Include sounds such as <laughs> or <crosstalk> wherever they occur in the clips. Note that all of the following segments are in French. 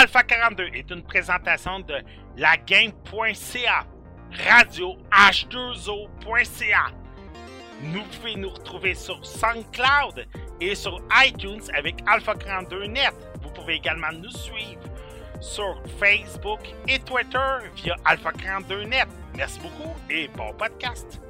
Alpha 42 est une présentation de lagame.ca, radio h2o.ca. Nous pouvez nous retrouver sur SoundCloud et sur iTunes avec Alpha 42 Net. Vous pouvez également nous suivre sur Facebook et Twitter via Alpha 42 Net. Merci beaucoup et bon podcast.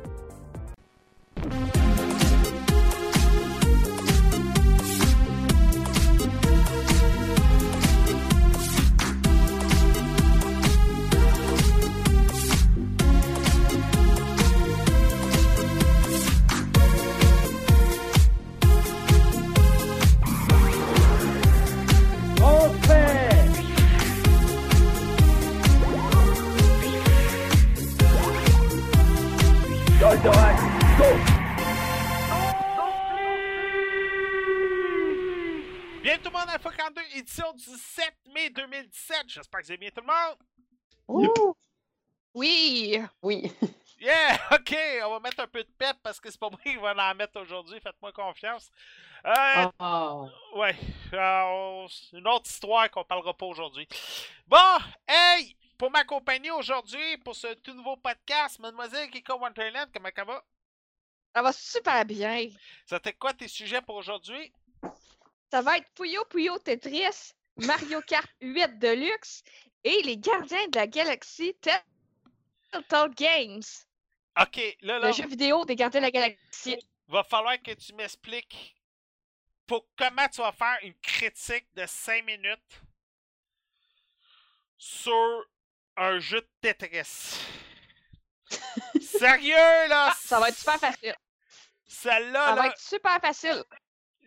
7 mai 2017. J'espère que vous allez bien tout le monde. Ouh, Oui! oui. <laughs> Yeah, ok, on va mettre un peu de pep parce que c'est pas moi qui va en mettre aujourd'hui, faites-moi confiance. Euh, Ah, Ouais, euh, on- une autre histoire qu'on parlera pas aujourd'hui. Bon, hey, pour m'accompagner aujourd'hui pour ce tout nouveau podcast, Mademoiselle Kiko Wonderland, comment ça va? Ça va super bien. C'était quoi tes sujets pour aujourd'hui? Ça va être Puyo Puyo Tetris, Mario Kart 8 Deluxe et les Gardiens de la Galaxie Telltale Games. Ok, là, là, Le jeu vidéo des Gardiens de la Galaxie. va falloir que tu m'expliques pour comment tu vas faire une critique de 5 minutes sur un jeu de Tetris. <laughs> Sérieux, là? Ah, ça va être super facile. Celle-là, Ça va être super facile.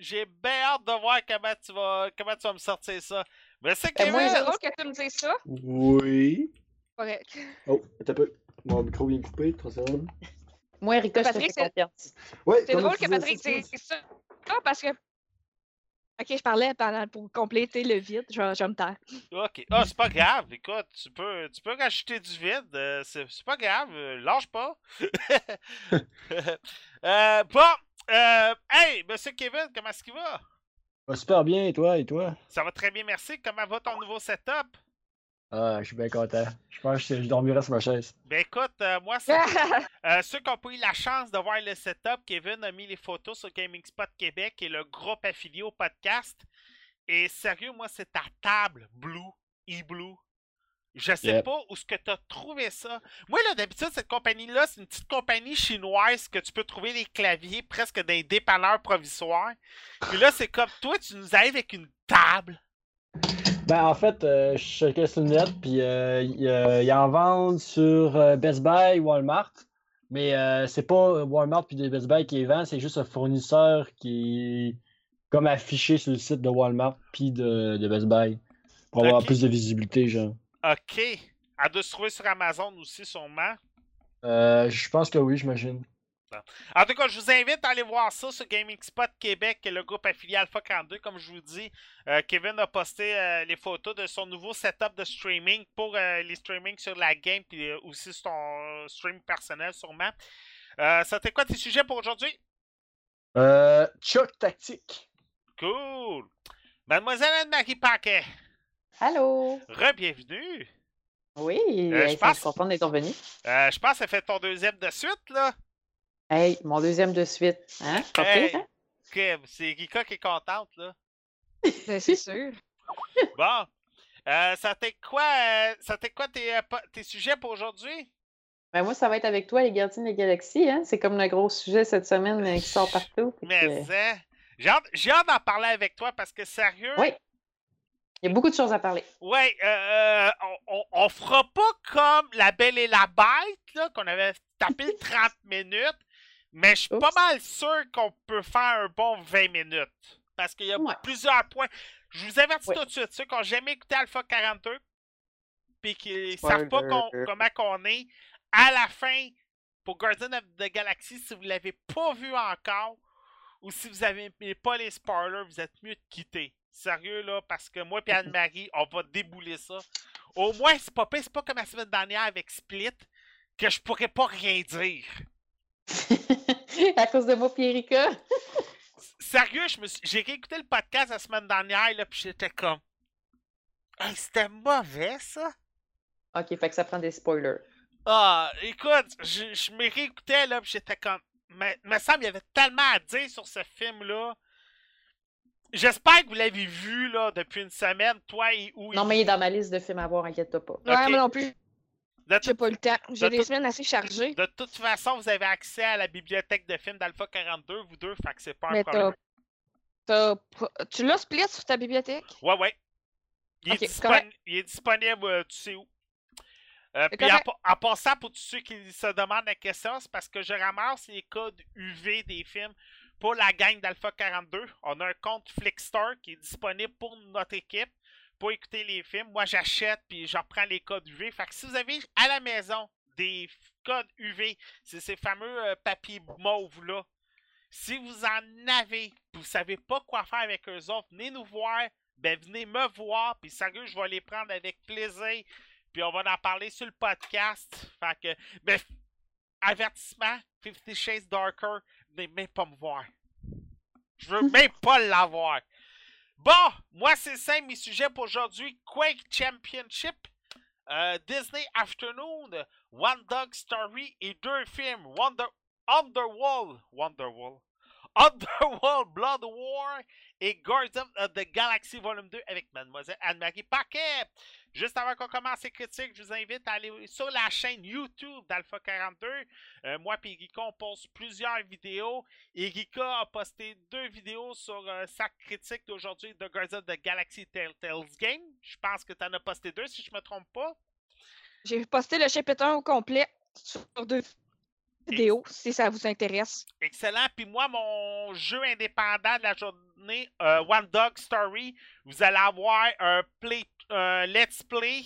J'ai bien hâte de voir comment tu vas, comment tu vas me sortir ça. Mais c'est moi, Kevin! C'est drôle que tu me dises ça. Oui. Correct. Oh, attends un peu. Mon micro vient de couper, 3 secondes. Moi, Erika, je te Patrick, fais c'est- confiance. Ouais, C'est drôle que Patrick c'est- dise ça. Ah, parce que. Ok, je parlais pendant, pour compléter le vide. Je, vais- je me taire. Ok. Ah, c'est pas grave. Écoute, tu peux, tu peux rajouter du vide. euh, c'est c'est pas grave. euh, lâche pas. <laughs> Euh, bon. Euh, hey, monsieur Kevin, comment est-ce qu'il va? Va super bien, et toi, et toi? Ça va très bien, merci. Comment va ton nouveau setup? Ah, je suis bien content. Je pense que je dormirai sur ma chaise. Ben écoute, euh, moi, <laughs> c'est- euh, ceux qui n'ont pas eu la chance de voir le setup, Kevin a mis les photos sur Gaming Spot Québec et le groupe affilié au podcast. Et sérieux, moi, c'est ta table Blue, e-Blue. Je sais Yep. pas où est-ce que tu as trouvé ça. Moi, là, d'habitude, cette compagnie-là, c'est une petite compagnie chinoise que tu peux trouver des claviers presque dans les dépanneurs provisoires. Puis là, c'est comme toi, tu nous arrives avec une table. Ben, en fait, euh, je checkais sur le net, puis euh, ils euh, ils en vendent sur euh, Best Buy, Walmart. Mais euh, c'est pas Walmart puis Best Buy qui les vend, c'est juste un fournisseur qui est comme affiché sur le site de Walmart puis de, de Best Buy. Pour avoir plus de visibilité, genre. OK. Elle doit se trouver sur Amazon aussi, sûrement. Euh, je pense que oui, j'imagine. En tout cas, je vous invite à aller voir ça sur Gaming Spot Québec, le groupe affilié Alpha 42. Comme je vous dis, euh, Kevin a posté euh, les photos de son nouveau setup de streaming pour euh, les streamings sur la game, puis aussi sur ton stream personnel, sûrement. C'était quoi tes sujets pour aujourd'hui? Euh, Chuck Tactique. Cool! Mademoiselle Anne-Marie Paquet, Allô? re-bienvenue! Oui, Euh, je pense- je suis contente d'être revenu. Euh, je pense que ça fait ton deuxième de suite, là. Hey, mon deuxième de suite. Hein? Hey. hein? Ok, C'est Rika qui est contente, là. <laughs> Ben, c'est sûr. <laughs> Bon. Euh, ça t'est quoi, euh, ça quoi tes, sujets pour aujourd'hui? Ben, moi, ça va être avec toi, les gardiens des galaxies. Hein? C'est comme le gros sujet cette semaine euh, qui sort <laughs> partout. Mais que, hein, j'ai hâte, j'ai hâte d'en parler avec toi parce que sérieux, Oui. Il y a beaucoup de choses à parler. ouais, euh, euh, on, on, on fera pas comme La Belle et la Bête, là, qu'on avait tapé <laughs> le 30 minutes, mais je suis pas mal sûr qu'on peut faire un bon 20 minutes. Parce qu'il y a Ouais. plusieurs points. Je vous avertis tout de suite, ceux qui n'ont jamais écouté Alpha 42, puis qui savent pas comment qu'on est, à la fin, pour Guardian of the Galaxy, si vous l'avez pas vu encore, ou si vous avez pas les spoilers, vous êtes mieux de quitter. Sérieux, là, parce que moi et Anne-Marie, on va débouler ça. Au moins, c'est pas c'est pas comme la semaine dernière avec Split, que je pourrais pas rien dire. <laughs> à cause de moi, Pierrica. Sérieux, je me suis- j'ai réécouté le podcast la semaine dernière, là, puis j'étais comme. Hey, c'était mauvais, ça! Ok, fait que ça prend des spoilers. Ah, écoute, je, je me réécoutais, là, pis j'étais comme. Mais, me semble, il y avait tellement à dire sur ce film-là. J'espère que vous l'avez vu, là, depuis une semaine, toi et où Non, mais il est dans ma liste de films à voir, inquiète-toi pas. Ouais, Ok. moi non plus, j'ai pas le temps. J'ai de des tout- semaines assez chargées. de toute façon, vous avez accès à la bibliothèque de films d'Alpha 42, vous deux, fait que c'est pas un Mais problème. t'as. t'as pas- Tu l'as split sur ta bibliothèque? Ouais, ouais. Il est, dispon- il disponible, euh, tu sais où. Euh, puis en, en passant, pour tous ceux qui se demandent la question, c'est parce que je ramasse les codes UV des films pour la gang d'Alpha 42. On a un compte Flickstore qui est disponible pour notre équipe pour écouter les films. Moi, j'achète puis je reprends les codes UV. Fait que si vous avez à la maison des codes UV, c'est ces fameux euh, papiers mauves là. Si vous en avez, vous savez pas quoi faire avec eux autres, venez nous voir. Ben venez me voir, puis sérieux, je vais les prendre avec plaisir. Puis on va en parler sur le podcast. Fait que, ben, avertissement, Fifty Shades Darker, venez même pas me voir. Je veux <laughs> même pas l'avoir. Bon, moi c'est simple, mes sujets pour aujourd'hui. Quake Championship, euh, Disney Afternoon, One Dog Story et deux films. Wonder, Underworld, Wonderwall, Underworld Blood War et Guardians of the Galaxy Volume 2 avec Mademoiselle Anne-Marie Paquet. Juste avant qu'on commence les critiques, je vous invite à aller sur la chaîne YouTube d'Alpha 42. Euh, moi et Erika, on poste plusieurs vidéos. Erika a posté deux vidéos sur euh, sa critique d'aujourd'hui de Guardians of the Galaxy Telltales Game. Je pense que tu en as posté deux, si je me trompe pas. J'ai posté le chapitre 1 au complet sur deux vidéos, si ça vous intéresse. Excellent. Puis moi, mon jeu indépendant de la journée, euh, One Dog Story, vous allez avoir un play, un let's play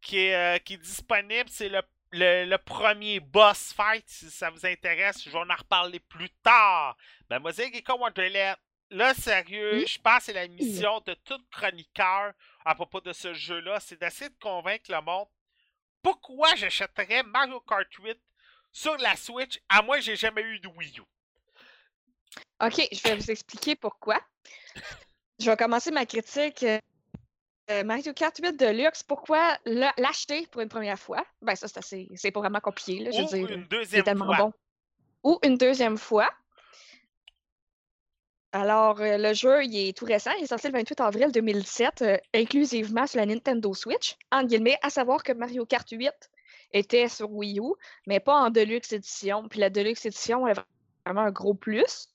qui est, euh, qui est disponible. C'est le, le, le premier boss fight, si ça vous intéresse. Je vais en reparler plus tard. Mademoiselle Geka Wonderland, là, sérieux, Oui. je pense que c'est la mission de tout chroniqueur à propos de ce jeu-là, c'est d'essayer de convaincre le monde pourquoi j'achèterais Mario Kart 8 sur la Switch, à moins que j'ai jamais eu de Wii U. OK, je vais vous expliquer pourquoi. Je vais commencer ma critique. euh, euh, Mario Kart 8 Deluxe, pourquoi l'acheter pour une première fois? Ben ça, c'est assez. C'est pas vraiment compliqué, là, je Ou veux dire. une C'est deuxième tellement fois. bon. Ou une deuxième fois. Alors, euh, le jeu, il est tout récent. Il est sorti le 28 avril 2017, euh, inclusivement sur la Nintendo Switch. En guillemets, à savoir que Mario Kart 8 était sur Wii U, mais pas en Deluxe Edition. Puis la Deluxe Edition est vraiment un gros plus.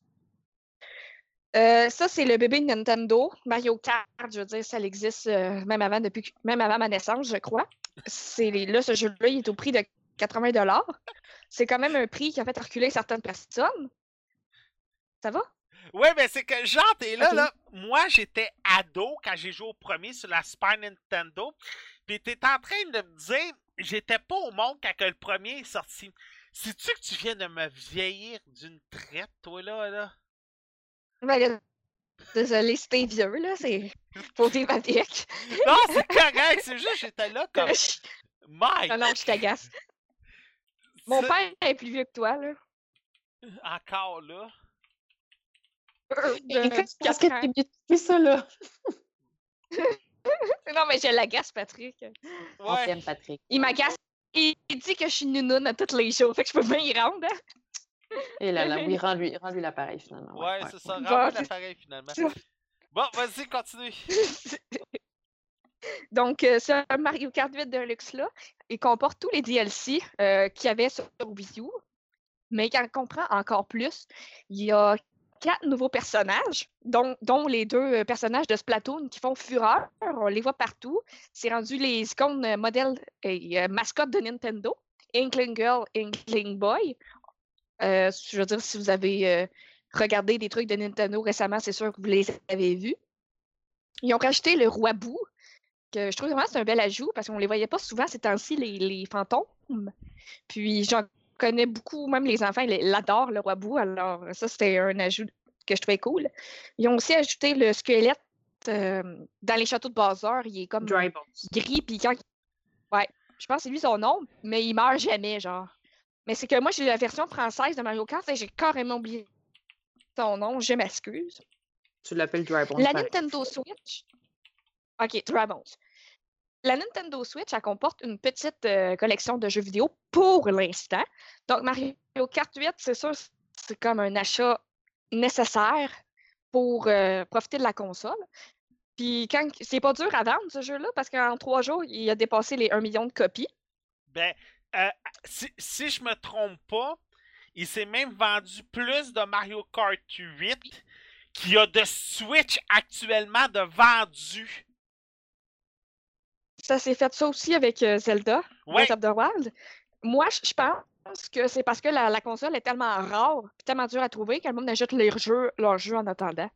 Euh, ça, c'est le bébé de Nintendo. Mario Kart, je veux dire, ça existe euh, même, avant, depuis, même avant ma naissance, je crois. Les- là, ce jeu-là, il est au prix de 80 C'est quand même un prix qui a fait reculer certaines personnes. Ça va? Ouais, mais c'est que genre, t'es là, là. Moi, j'étais ado quand j'ai joué au premier sur la Super Nintendo. Puis t'es en train de me dire, j'étais pas au monde quand que le premier est sorti. Sais-tu que tu viens de me vieillir d'une traite, toi, là, là? Ben, là, désolé, t'es vieux, là, c'est. Faut vivre avec. Non, c'est correct, c'est juste, j'étais là comme, Mike! non, non, je t'agace. Mon père est plus vieux que toi, là. Encore là? De- Écoute, de qu'est-ce que t'es mieux ça, là? <laughs> <laughs> Non, mais je l'agace, Patrick. On Ouais. t'aime, Patrick. Il m'agace. Il dit que je suis nounoune à tous les jours. Fait que je peux bien y rendre. hein. Et là, là, oui, <laughs> rends-lui rends l'appareil, finalement. Ouais, c'est ça. C'est- l'appareil, finalement. Bon, vas-y, continue. <laughs> Donc, euh, ce Mario Kart 8 Deluxe-là, il comporte tous les DLC euh, qu'il y avait sur Wii U, mais il en comprend encore plus. Il y a quatre nouveaux personnages, dont, les deux euh, personnages de Splatoon qui font fureur. On les voit partout. C'est rendu les icônes euh, modèles et euh, mascottes de Nintendo. Inkling Girl, Inkling Boy. Je veux dire, si vous avez regardé des trucs de Nintendo récemment, c'est sûr que vous les avez vus. Ils ont rajouté le roi Boo, que je trouve vraiment c'est un bel ajout parce qu'on les voyait pas souvent ces temps-ci, les, fantômes. Puis j'en connais beaucoup, même les enfants, ils l'adorent, le roi Boo. Alors ça, c'était un ajout que je trouvais cool. Ils ont aussi ajouté le squelette euh, dans les châteaux de Bowser. Il est comme Dry Bones. gris, puis quand... Ouais, je pense que c'est lui son nom, mais il meurt jamais, genre. Mais c'est que moi, j'ai la version française de Mario Kart et j'ai carrément oublié son nom, je m'excuse. Tu l'appelles Dry Bones. La. Nintendo Switch. Ok, Dragon's. La Nintendo Switch, elle comporte une petite euh, collection de jeux vidéo pour l'instant. Donc, Mario Kart 8, c'est sûr, c'est comme un achat nécessaire pour euh, profiter de la console. Puis, quand c'est pas dur à vendre ce jeu-là, parce qu'en trois jours, il a dépassé les 1 million de copies. Ben, euh, si, si je me trompe pas, il s'est même vendu plus de Mario Kart 8 qu'il y a de Switch actuellement de vendus. Ça s'est fait ça aussi avec euh, Zelda, Ouais. Breath of the Wild. Moi, je pense que c'est parce que la, la console est tellement rare et tellement dure à trouver que le monde achète leurs jeux, leurs jeux en attendant.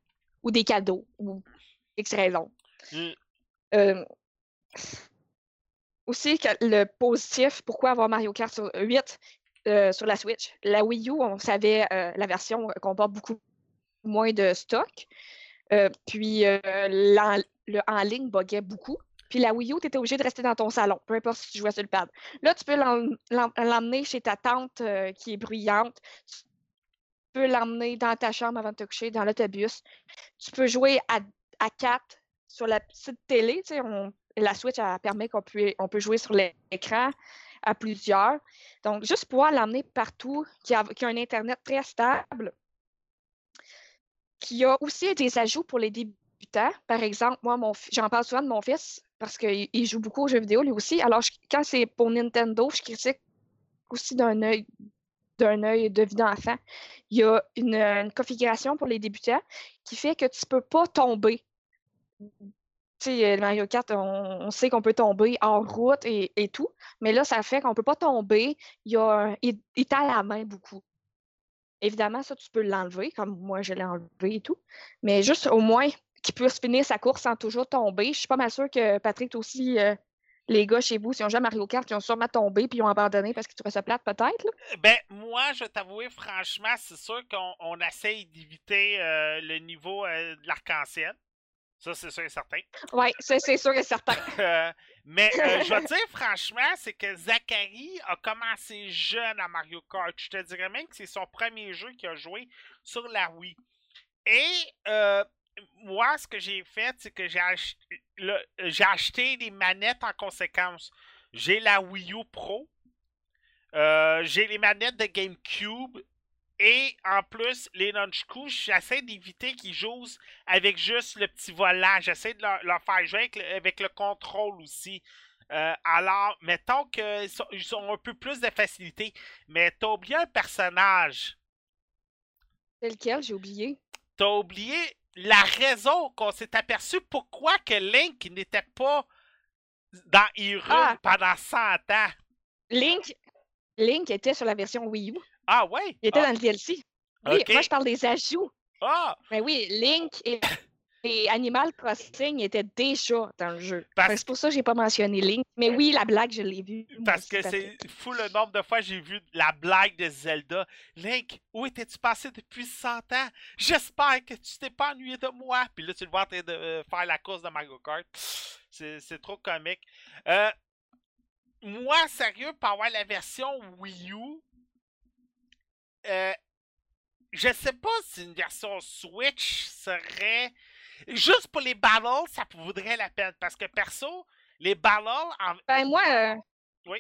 Ou des cadeaux, ou X raisons. Mm. Euh, aussi, le positif, pourquoi avoir Mario Kart sur 8 euh, sur la Switch? La Wii U, on savait, euh, la version comporte beaucoup moins de stock. Puis, le en ligne buguait beaucoup. Puis la Wii U, tu étais obligé de rester dans ton salon, peu importe si tu jouais sur le pad. Là, tu peux l'em- l'em- l'emmener chez ta tante euh, qui est bruyante. Tu peux l'emmener dans ta chambre avant de te coucher, dans l'autobus. Tu peux jouer à, 4 sur la petite télé. tu sais, la Switch, permet qu'on peut, on peut jouer sur l'écran à plusieurs. Donc, juste pouvoir l'emmener partout, qui a, qui a un Internet très stable, qui a aussi des ajouts pour les Par exemple, moi, j'en parle souvent de mon fils parce qu'il il joue beaucoup aux jeux vidéo lui aussi. Alors, quand c'est pour Nintendo, je critique aussi d'un œil d'un œil de vie d'enfant. Il y a une, configuration pour les débutants qui fait que tu ne peux pas tomber. Tu sais, euh, Mario Kart, on, sait qu'on peut tomber hors route et, tout, mais là, ça fait qu'on ne peut pas tomber. Il, y a il, la main beaucoup. Évidemment, ça, tu peux l'enlever, comme moi, je l'ai enlevé et tout. Mais juste au moins qu'il puisse finir sa course sans toujours tomber. Je suis pas mal sûre que Patrick, aussi, euh, les gars chez vous, si on joue à Mario Kart, ils ont sûrement tombé puis ils ont abandonné parce qu'ils trouvaient ça plate, peut-être. là. Ben, moi, je vais t'avouer, franchement, c'est sûr qu'on on essaye d'éviter euh, le niveau euh, de l'arc-en-ciel. Ça, c'est sûr et certain. Oui, ça, c'est sûr et certain. <laughs> Euh, mais euh, je vais te <laughs> dire, franchement, c'est que Zachary a commencé jeune à Mario Kart. Je te dirais même que c'est son premier jeu qu'il a joué sur la Wii. Et euh, moi, ce que j'ai fait, c'est que j'ai ach- acheté des manettes en conséquence. J'ai la Wii U Pro. euh, j'ai les manettes de GameCube. Et en plus, les nunchakus, j'essaie d'éviter qu'ils jouent avec juste le petit volant. J'essaie de leur, leur faire jouer avec le, avec le contrôle aussi. Euh, alors, mettons qu'ils sont, ils ont un peu plus de facilité. Mais t'as oublié un personnage. C'est lequel, j'ai oublié. T'as oublié la raison qu'on s'est aperçu pourquoi que Link n'était pas dans Hyrule Ah. pendant 100 ans. Link, Link était sur la version Wii U. Ah ouais? Il était ah, dans le DLC. Oui, moi, je parle des ajouts. ah, Mais oui, Link et, <coughs> et Animal Crossing étaient déjà dans le jeu. Parce- C'est pour ça que j'ai pas mentionné Link. Mais oui, la blague, je l'ai vue. Parce que c'est fou le nombre de fois que j'ai vu la blague de Zelda. Link, où étais-tu passé depuis 100 ans? J'espère que tu t'es pas ennuyé de moi. Puis là, tu le vois en train de euh, faire la course de Mario Kart. C'est c'est trop comique. Euh, moi, sérieux, pour avoir la version Wii U, euh, je sais pas si une version Switch serait. Juste pour les battles, ça vaudrait la peine. Parce que perso, les battles en, Ben moi. euh, Oui.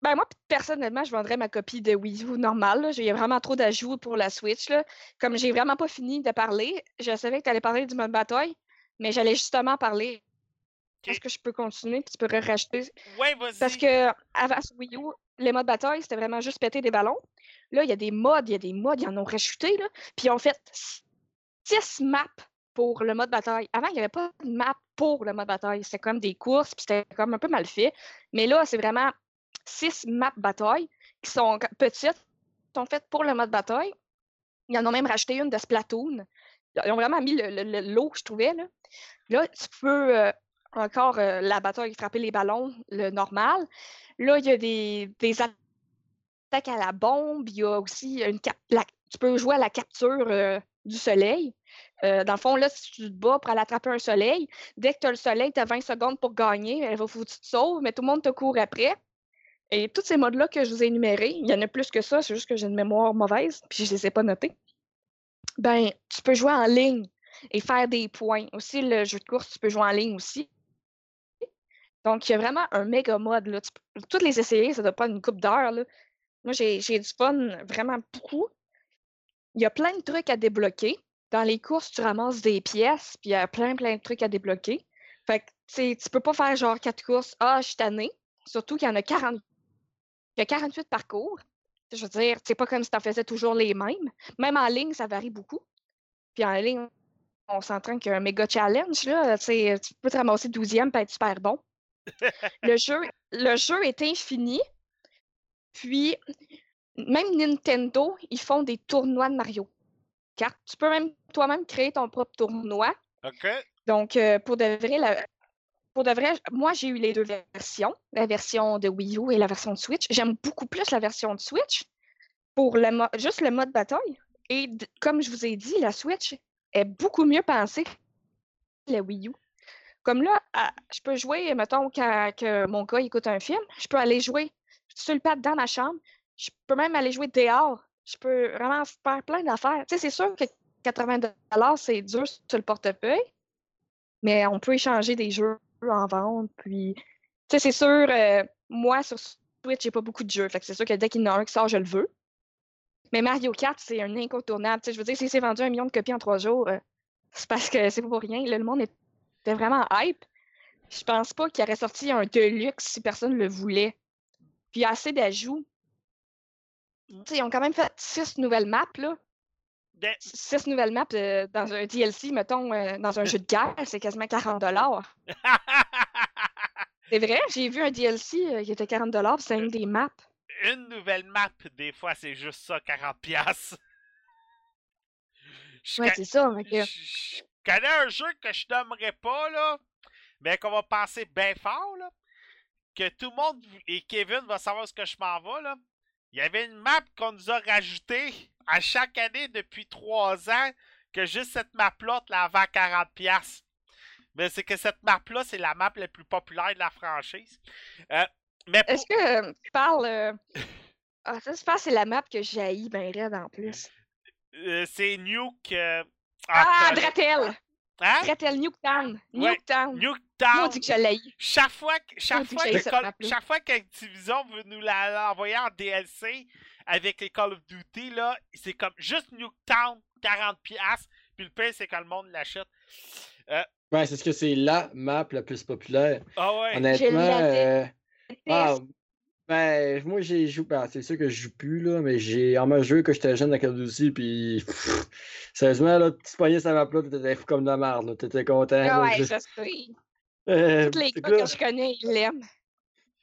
Ben moi, personnellement, je vendrais ma copie de Wii U normale. J'ai vraiment trop d'ajouts pour la Switch. Là. Comme j'ai vraiment pas fini de parler, je savais que tu allais parler du mode bataille, mais j'allais justement parler. Est-ce que je peux continuer puis tu pourrais rajouter? Ouais, vas-y. Parce que avant Wii U, les modes bataille, c'était vraiment juste péter des ballons. Là, il y a des modes, il y a des modes, ils en ont rajouté, là. Puis ils ont fait six maps pour le mode bataille. Avant, il n'y avait pas de map pour le mode bataille. C'était comme des courses, puis c'était comme un peu mal fait. Mais là, c'est vraiment six maps bataille qui sont petites, sont faites pour le mode bataille. Ils en ont même rajouté une de Splatoon. Ils ont vraiment mis le, le- le lot, je trouvais. Là, là tu peux euh, encore euh, la bataille frapper les ballons, le normal. Là, il y a des, attaques à la bombe. Il y a aussi une cap- tu peux jouer à la capture euh, du soleil. Euh, dans le fond, là, si tu te bats pour aller attraper un soleil, dès que tu as le soleil, tu as 20 secondes pour gagner. Il va falloir que tu te sauves, mais tout le monde te court après. Et tous ces modes-là que je vous ai énumérés, il y en a plus que ça, c'est juste que j'ai une mémoire mauvaise, puis je ne les ai pas notés. Ben, tu peux jouer en ligne et faire des points. Aussi, le jeu de course, tu peux jouer en ligne aussi. Donc, il y a vraiment un méga mode. Là. Toutes les essayer, ça doit pas une coupe d'heures. là. Moi, j'ai du fun vraiment beaucoup. Il y a plein de trucs à débloquer. Dans les courses, tu ramasses des pièces, puis il y a plein, plein de trucs à débloquer. Fait que, tu peux pas faire genre quatre courses. Ah, je suis tannée. Surtout qu'il y en a 40. Il y a 48 parcours. Je veux dire, c'est pas comme si tu en faisais toujours les mêmes. Même en ligne, ça varie beaucoup. Puis en ligne, on s'entraîne qu'il y a un méga challenge. Là. Tu sais, tu peux te ramasser 12e et être super bon. <laughs> le, jeu, le jeu est infini. Puis, même Nintendo, ils font des tournois de Mario Kart. Tu peux même toi-même créer ton propre tournoi. OK? Donc, euh, pour de vrai, la- pour de vrai, moi, j'ai eu les deux versions, la version de Wii U et la version de Switch. J'aime beaucoup plus la version de Switch pour le mo- juste le mode bataille. Et comme je vous ai dit, la Switch est beaucoup mieux pensée que la Wii U. Comme là, à- je peux jouer, mettons, quand que mon gars écoute un film, je peux aller jouer sur le pad dans ma chambre. Je peux même aller jouer dehors. Je peux vraiment faire plein d'affaires. Tu sais, c'est sûr que 80 c'est dur sur le portefeuille, mais on peut échanger des jeux en vente. Puis, tu sais, c'est sûr, euh, moi, sur Switch, j'ai pas beaucoup de jeux. Fait que c'est sûr que dès qu'il y en a un qui sort, je le veux. Mais Mario Kart, c'est un incontournable. Tu sais, je veux dire, si c'est vendu un million de copies en trois jours, euh, c'est parce que c'est pas pour rien. Là, le monde était vraiment hype. Je pense pas qu'il aurait sorti un Deluxe si personne le voulait. Puis il y a assez d'ajouts. Tu sais, ils ont quand même fait six nouvelles maps, là. De- Six nouvelles maps euh, dans un DLC, mettons, euh, dans un jeu de guerre, c'est quasiment 40 <laughs> C'est vrai, j'ai vu un DLC euh, qui était 40 puis c'est une des maps. Une nouvelle map, des fois, c'est juste ça, 40$. piastres. Je Ouais, c'est ça. que- Je je connais un jeu que je nommerai pas, là, mais qu'on va penser bien fort, là, que tout le monde, et Kevin va savoir ce que je m'en vais, là. Il y avait une map qu'on nous a rajoutée à chaque année depuis trois ans, que juste cette map-là, tu la vends 40$. piastres. Mais c'est que cette map-là, c'est la map la plus populaire de la franchise. Euh, mais pour- Est-ce que euh, tu parles. euh, Ah, ça, je pense que c'est la map que j'ai ben raide en plus. c'est Nuke. Ah, en- Dratel! Hein? Dratel Nuketown! Ouais, Nuketown! Moi, Nuketown. dit que je l'ai. Chaque fois, que- chaque que fois, que chaque fois qu'Activision veut nous la- l'envoyer en DLC avec les Call of Duty, là, c'est comme juste Nuketown, 40$, piastres, puis le pire, c'est que le monde l'achète. Ouais, c'est ce que c'est la map la plus populaire. Ah ouais. Honnêtement, euh, ah, ben, moi j'ai joué, ben, c'est sûr que je joue plus, là, mais j'ai en même jeu que j'étais jeune dans Call of Duty, puis pff, sérieusement, là, tu te pognais sa map là, t'étais fou comme de la merde, là, t'étais content. Ah là, ouais, je- je sais. Euh, Tous les gars que je connais, ils l'aiment.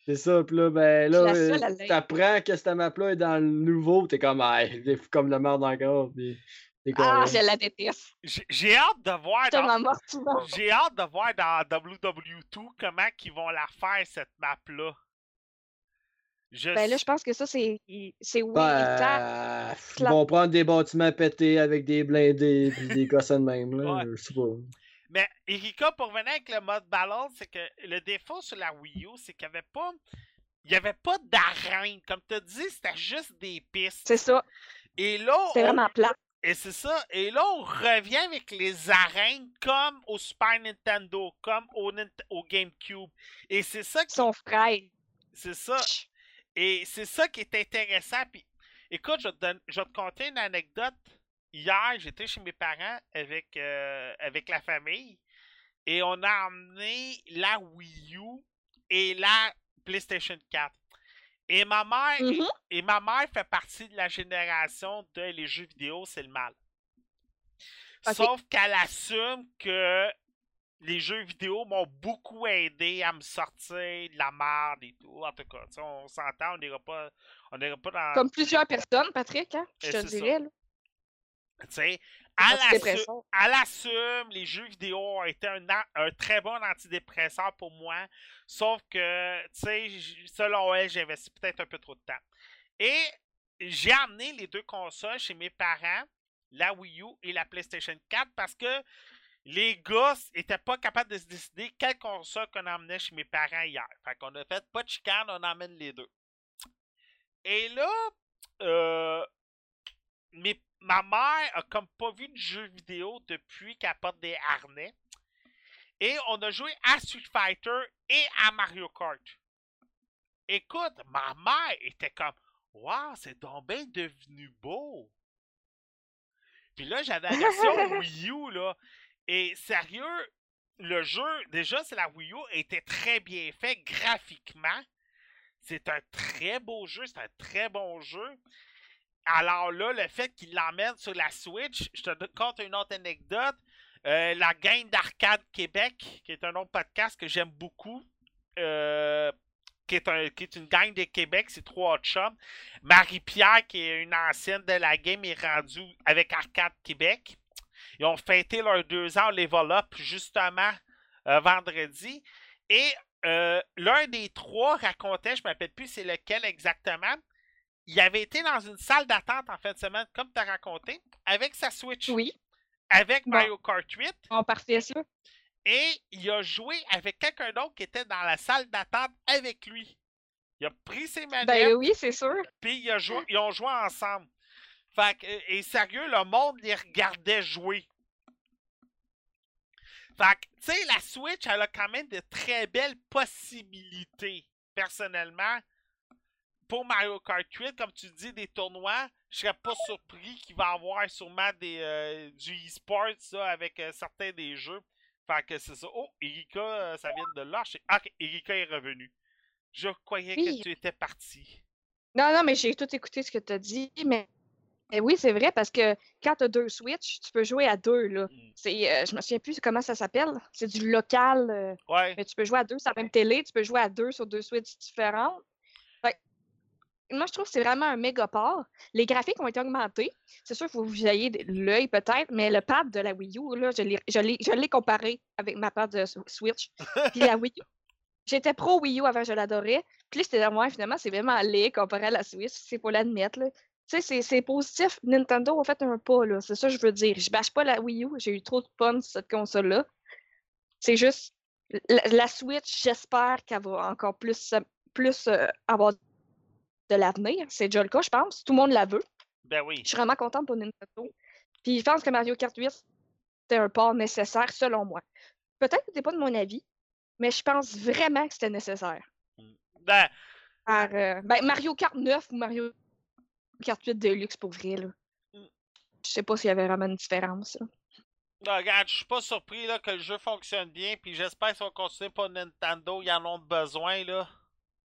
C'est ça, pis là, ben là, à euh, t'apprends que cette map-là est dans le nouveau, t'es comme, ah, <laughs> t'es fou comme de la merde encore, pis t'es Ah, je la déteste. J'ai hâte de voir dans, j'ai hâte de voir dans WW2 comment qu'ils vont la faire cette map là. Je Ben là, je pense que ça, c'est c'est oui. Ben, ils vont prendre des bâtiments pétés avec des blindés pis des cossins de même, là, Ouais. je sais pas. Mais Erika, pour revenir avec le mode battle, c'est que le défaut sur la Wii U, c'est qu'il n'y avait pas. Il y avait pas d'arène. Comme tu as dit, c'était juste des pistes. C'est ça. Et là, C'est on- vraiment plat. et c'est ça. Et là, on revient avec les arènes comme au Super Nintendo, comme au, Nint- au GameCube. Et c'est ça qui. Son frère. C'est ça. Et c'est ça qui est intéressant. Puis, écoute, je vais te, donne- je vais te conter une anecdote. Hier, j'étais chez mes parents avec, euh, avec la famille et on a emmené la Wii U et la PlayStation 4. Et ma mère, Mhm. et ma mère fait partie de la génération de les jeux vidéo, c'est le mal. Sauf qu'elle assume que les jeux vidéo m'ont beaucoup aidé à me sortir de la merde et tout. En tout cas, on s'entend, on n'ira pas, on pas dans. Comme plusieurs personnes, Patrick, hein? Je Et te le dirais, là. Tu sais, elle, Antidépresseur. assu- elle assume, les jeux vidéo ont été un, très bon antidépresseur pour moi. Sauf que, tu sais, selon elle, j'ai investi peut-être un peu trop de temps. Et j'ai amené les deux consoles chez mes parents, la Wii U et la PlayStation 4, parce que les gosses étaient pas capables de se décider quelle console qu'on emmenait chez mes parents hier. Fait qu'on a fait pas de chicane, on emmène les deux. Et là, euh, ma mère a comme pas vu de jeux vidéo depuis qu'elle porte des harnais. Et on a joué à Street Fighter et à Mario Kart. Écoute, ma mère était comme Waouh, c'est donc bien devenu beau. Puis là, j'avais la version <laughs> Wii U, là. Et sérieux, le jeu, déjà, c'est la Wii U, était très bien fait graphiquement. C'est un très beau jeu, c'est un très bon jeu. Alors là, le fait qu'il l'emmène sur la Switch, je te compte une autre anecdote. Euh, la gang d'Arcade Québec, qui est un autre podcast que j'aime beaucoup, euh, qui, est une gang de Québec, c'est trois chums. Marie-Pierre, qui est une ancienne de la game, est rendue avec Arcade Québec. Ils ont fêté leurs deux ans au Level Up, justement, euh, vendredi. Et l'un des trois racontait, je ne me rappelle plus c'est lequel exactement, il avait été dans une salle d'attente en fin de semaine, comme tu as raconté, avec sa Switch. Oui. Avec Bon. Mario Kart 8. On parfait ça. Et il a joué avec quelqu'un d'autre qui était dans la salle d'attente avec lui. Il a pris ses manettes, Ben oui, c'est sûr. puis ils ont joué ensemble. Fait que, et sérieux, le monde les regardait jouer. Fait que, tu sais, la Switch, elle a quand même de très belles possibilités, personnellement. Pour Mario Kart 8, comme tu dis, des tournois, je serais pas surpris qu'il va y avoir sûrement des, euh, du e-sport ça, avec euh, certains des jeux. Fait que c'est ça. Oh, Erika, euh, ça vient de lâcher. Ah, ok, Erika est revenue. Je croyais Oui. que tu étais parti. Non, non, mais j'ai tout écouté ce que tu as dit, mais, mais oui, c'est vrai, parce que quand tu as deux Switch, tu peux jouer à deux, là. Mm. C'est, euh, je me souviens plus comment ça s'appelle. C'est du local, euh, Ouais. mais tu peux jouer à deux sur la même télé, tu peux jouer à deux sur deux Switch différentes. Fait moi, je trouve que c'est vraiment un méga port. Les graphiques ont été augmentés. C'est sûr faut que vous ayez l'œil peut-être, mais le pad de la Wii U, là, je l'ai- je l'ai je l'ai comparé avec ma pad de Switch. Puis la Wii U. J'étais pro Wii U avant, je l'adorais. Puis là, j'étais ouais, finalement, c'est vraiment laid comparé à la Switch, c'est pour l'admettre. là. Tu sais, c'est- c'est positif. Nintendo a fait un pas, là. C'est ça que je veux dire. Je bâche pas la Wii U. J'ai eu trop de fun sur cette console-là. C'est juste. La, la Switch, j'espère qu'elle va encore plus, se- plus euh, avoir de l'avenir. C'est déjà le cas, je pense. Tout le monde la veut. Ben oui. Je suis vraiment contente pour Nintendo. Puis je pense que Mario Kart 8, c'était un pas nécessaire, selon moi. Peut-être que t'es pas de mon avis, mais je pense vraiment que c'était nécessaire. Ben, Par, euh, ben, Mario Kart 9 ou Mario Kart 8 Deluxe pour vrai. Là. Mm. Je sais pas s'il y avait vraiment une différence. là. ben, regarde, je suis pas surpris là, que le jeu fonctionne bien, puis j'espère ça va continuer pour Nintendo. Ils en ont besoin, là.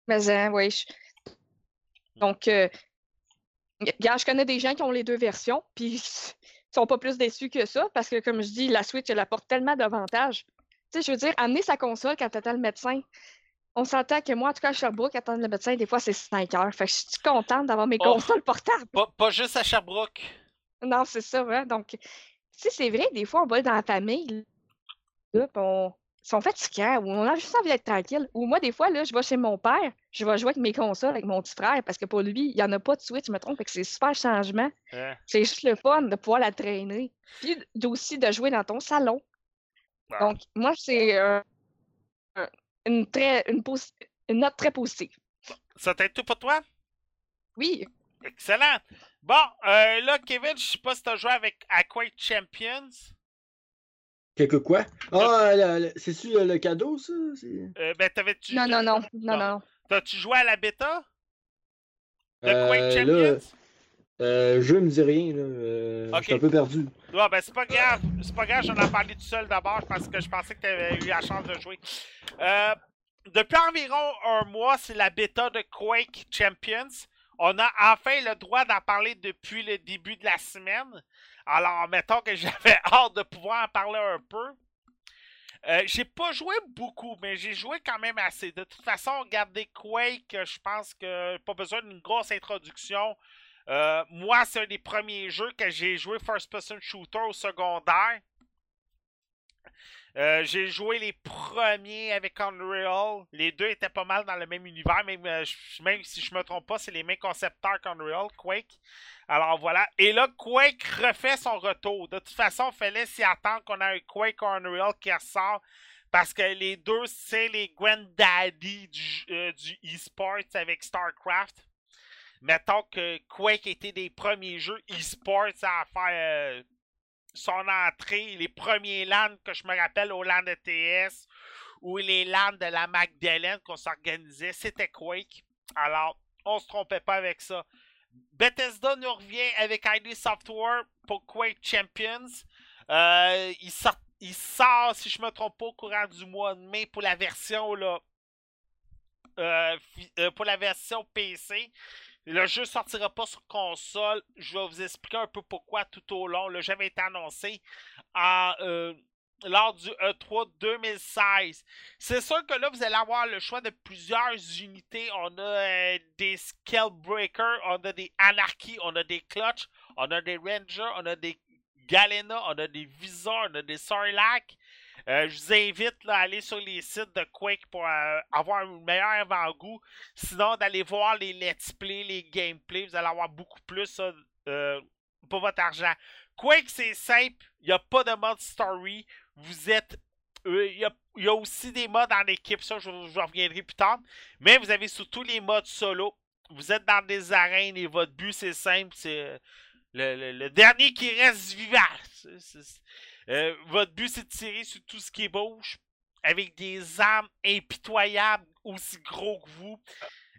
Mais hein, oui. je- Donc, euh, regarde, je connais des gens qui ont les deux versions, <laughs> puis ils sont pas plus déçus que ça, parce que, comme je dis, la Switch, elle apporte tellement d'avantages. Tu sais, je veux dire, amener sa console quand t'attends le médecin. On s'entend que moi, en tout cas, à Sherbrooke, attendre le médecin, des fois, c'est 5 heures. Fait que je suis contente d'avoir mes Oh. consoles portables. Pas, pas juste à Sherbrooke. Non, c'est ça, hein. Donc, sais, c'est vrai, des fois, on va dans la famille, là, on... ils sont fatigants, ou on a juste envie d'être tranquille. Ou moi, des fois, là, je vais chez mon père, je vais jouer avec mes consoles avec mon petit frère, parce que pour lui, il n'y en a pas de Switch, je me trompe, fait que c'est super changement. Hein? C'est juste le fun de pouvoir la traîner. Puis aussi de jouer dans ton salon. Bon. Donc, moi, c'est euh, un- une, très, une, une note très positive. Ça t'aide tout pour toi? Oui, Excellent. Bon, euh, là, Kevin, je sais pas si t'as joué avec à Quake Champions. Quelque quoi? Ah, le- c'est-tu le, le cadeau, ça? C'est- Euh, ben, t'avais-tu. non, non, non, non, Bon. non. T'as-tu joué à la bêta? De Euh, Quake là, Champions? Euh, je me dis rien, là. euh, Je suis un peu perdu. Ouais, ben c'est pas grave. C'est pas grave, j'en ai parlé tout seul d'abord parce que je pensais que tu avais eu la chance de jouer. Euh, depuis environ un mois, c'est la bêta de Quake Champions. On a enfin le droit d'en parler depuis le début de la semaine. Alors, mettons que <laughs> j'avais hâte de pouvoir en parler un peu. Euh, j'ai pas joué beaucoup, mais j'ai joué quand même assez. De toute façon, regardez Quake, je pense que pas besoin d'une grosse introduction. Euh, moi, c'est un des premiers jeux que j'ai joué First Person Shooter au secondaire. Euh, j'ai joué les premiers avec Unreal. Les deux étaient pas mal dans le même univers, même, euh, même si je me trompe pas, c'est les mêmes concepteurs qu'Unreal, Quake. Alors voilà. Et là, Quake refait son retour. De toute façon, il fallait s'y attendre qu'on ait un Quake ou Unreal qui ressort. Parce que les deux, c'est les granddaddy du, du e-sport avec StarCraft. Mettons que Quake était des premiers jeux e-sports à faire euh, son entrée, les premiers LAN que je me rappelle au LAN de TS ou les LAN de la Magdalene qu'on s'organisait, c'était Quake. Alors, on se trompait pas avec ça. Bethesda nous revient avec ID Software pour Quake Champions. Euh, il, sort, si je me trompe pas, au courant du mois de mai pour la version là, euh, pour la version PC. Le jeu sortira pas sur console. Je vais vous expliquer un peu pourquoi tout au long. Le jeu avait été annoncé en, euh, lors du E3 2016. C'est sûr que là, vous allez avoir le choix de plusieurs unités. On a des Scalebreakers, on a des Anarchy, on a des Clutch, on a des Rangers, on a des Galena, on a des Visors, on a des Sarlacc. Euh, je vous invite à aller sur les sites de Quake pour euh, avoir un meilleur avant-goût. Sinon, d'aller voir les let's play, les gameplays. Vous allez avoir beaucoup plus euh, pour votre argent. Quake, c'est simple. Il n'y a pas de mode story. Vous êtes. Il y, a, aussi des modes en équipe, ça je, reviendrai plus tard. Mais vous avez surtout les modes solo. Vous êtes dans des arènes et votre but c'est simple, c'est le, dernier qui reste vivant. Euh, votre but, c'est de tirer sur tout ce qui bouge avec des armes impitoyables aussi gros que vous,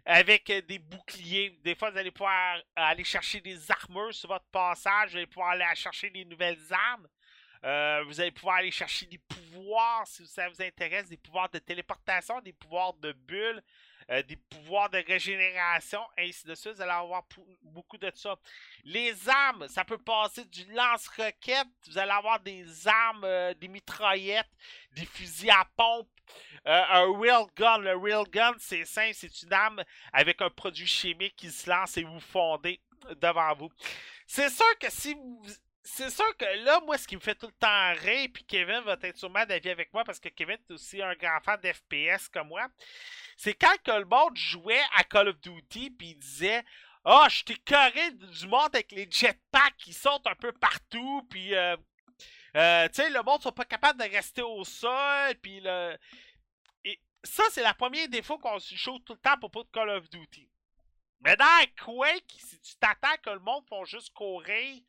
avec euh, des boucliers. Des fois, vous allez pouvoir aller chercher des armures sur votre passage, vous allez pouvoir aller chercher des nouvelles armes. Euh, vous allez pouvoir aller chercher des pouvoirs si ça vous intéresse, des pouvoirs de téléportation, des pouvoirs de bulles, euh, des pouvoirs de régénération, ainsi de suite. Vous allez avoir beaucoup de ça. Les armes, ça peut passer du lance-roquette, vous allez avoir des armes, euh, des mitraillettes, des fusils à pompe, euh, un real gun. Le real gun, c'est simple, c'est une arme avec un produit chimique qui se lance et vous fondez devant vous. C'est sûr que si vous c'est sûr que là, moi, ce qui me fait tout le temps rire, puis Kevin va être sûrement d'avis avec moi parce que Kevin est aussi un grand fan d'FPS comme moi, c'est quand que le monde jouait à Call of Duty, puis il disait oh, je t'ai carré du monde avec les jetpacks qui sautent un peu partout, puis euh, euh, tu sais, le monde sont pas capable de rester au sol, puis le. Et ça, c'est la première défaut qu'on se chaud tout le temps pour pas de Call of Duty. Mais dans Quake, si tu t'attends que le monde font juste courir,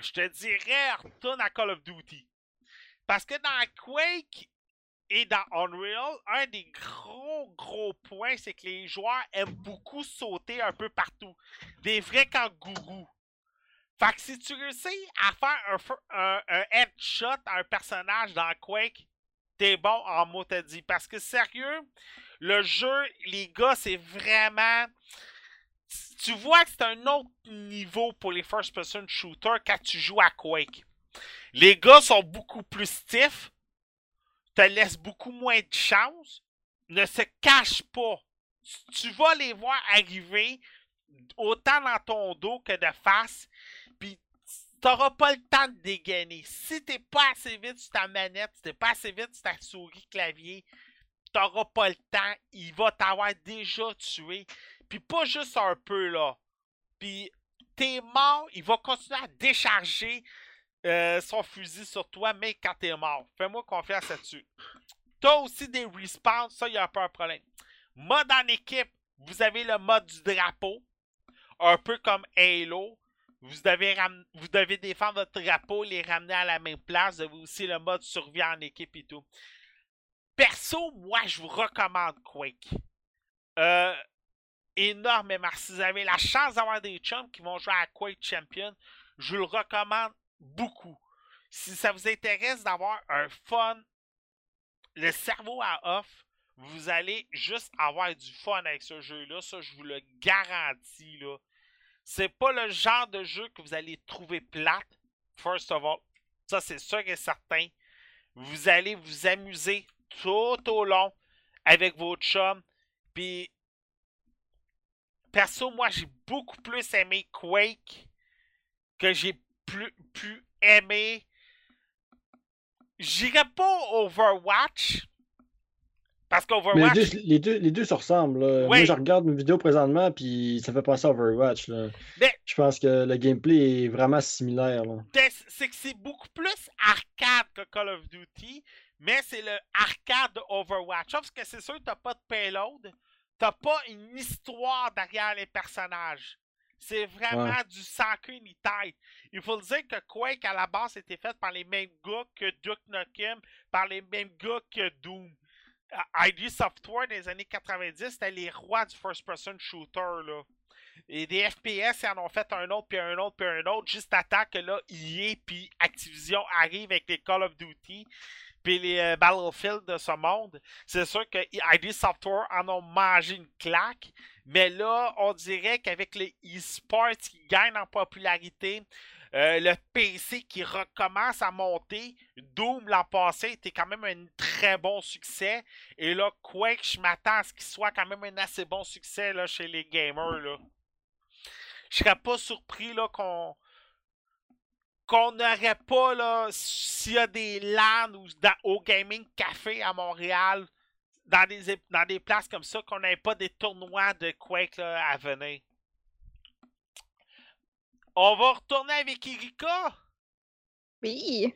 je te dirais, retourne à Call of Duty. Parce que dans Quake et dans Unreal, un des gros, gros points, c'est que les joueurs aiment beaucoup sauter un peu partout. Des vrais kangourous. Fait que si tu réussis à faire un, headshot à un personnage dans Quake, t'es bon en mot dit. Parce que sérieux, le jeu, les gars, c'est vraiment tu vois que c'est un autre niveau pour les first-person shooters quand tu joues à Quake. Les gars sont beaucoup plus stiffs, te laissent beaucoup moins de chance, ne se cachent pas. Tu vas les voir arriver autant dans ton dos que de face, puis t'auras pas le temps de dégainer. Si t'es pas assez vite sur ta manette, si t'es pas assez vite sur ta souris clavier, t'auras pas le temps. Il va t'avoir déjà tué. Puis pas juste un peu, là. Puis t'es mort, il va continuer à décharger euh, son fusil sur toi, mais quand t'es mort. Fais-moi confiance là-dessus. T'as aussi des respawns, ça, il a pas un problème. Mode en équipe, vous avez le mode du drapeau. Un peu comme Halo. Vous devez, vous devez défendre votre drapeau, les ramener à la même place. Vous avez aussi le mode survie en équipe et tout. Perso, moi, je vous recommande Quake. Euh, énormément. Si vous avez la chance d'avoir des chums qui vont jouer à Quake Champion, je le recommande beaucoup. Si ça vous intéresse d'avoir un fun, le cerveau à off, vous allez juste avoir du fun avec ce jeu-là. Ça, je vous le garantis. Là. C'est pas le genre de jeu que vous allez trouver plate. First of all. Ça, c'est sûr et certain. Vous allez vous amuser tout au long avec vos chums. Puis perso, moi, j'ai beaucoup plus aimé Quake que j'ai plus pu aimer. J'irais pas Overwatch. Parce qu'Overwatch. Les deux, les, deux, les deux se ressemblent. Là. Moi, je regarde mes vidéos présentement, puis ça fait penser à Overwatch. Là. Mais... Je pense que le gameplay est vraiment similaire. C'est que c'est beaucoup plus arcade que Call of Duty, mais c'est le arcade de Overwatch. Parce que c'est sûr que t'as pas de payload t'as pas une histoire derrière les personnages. C'est vraiment du sans queue ni tête. Il faut le dire que Quake, à la base, était fait par les mêmes gars que Duke Nukem, par les mêmes gars que Doom. ID Software des années 90, c'était les rois du first-person shooter, là. Et des FPS, ils en ont fait un autre, puis un autre, puis un autre, juste à temps que là, EA puis Activision arrivent avec les Call of Duty, puis les euh, Battlefield de ce monde. C'est sûr que ID Software en ont mangé une claque, mais là, on dirait qu'avec les e-sports qui gagnent en popularité, euh, le PC qui recommence à monter. Doom l'an passé était quand même un très bon succès. Et là, Quake, je m'attends à ce qu'il soit quand même un assez bon succès chez les gamers. Là. Je serais pas surpris qu'on qu'on n'aurait pas là s'il y a des LAN ou au gaming café à Montréal dans des, dans des places comme ça qu'on n'ait pas des tournois de Quake à venir. On va retourner avec Erika? Oui.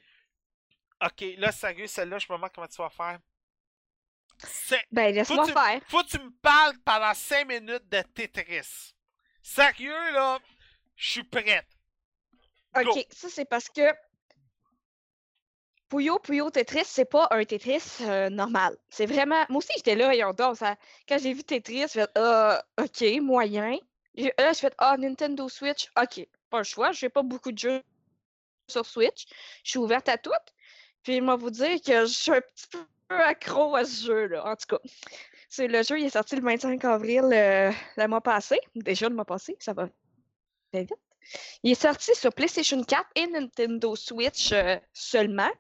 Ok, là, sérieux, celle-là, je me demande comment tu vas faire. Ben, laisse-moi faire. Faut que tu me parles pendant 5 minutes de Tetris. Sérieux, là, je suis prête. Ok, ça, c'est parce que Puyo Puyo Tetris, c'est pas un Tetris euh, normal. C'est vraiment. Moi aussi, j'étais là, et on. Quand j'ai vu Tetris, je fait Ah, ok, moyen. Là, je fais Ah, Nintendo Switch, ok pas le choix. J'ai pas beaucoup de jeux sur Switch. Je suis ouverte à toutes. Puis, moi, vous dire que je suis un petit peu accro à ce jeu-là. En tout cas, le jeu, il est sorti le 25 avril euh, le mois passé. Déjà le mois passé, ça va vite. Il est sorti sur PlayStation 4 et Nintendo Switch euh, seulement.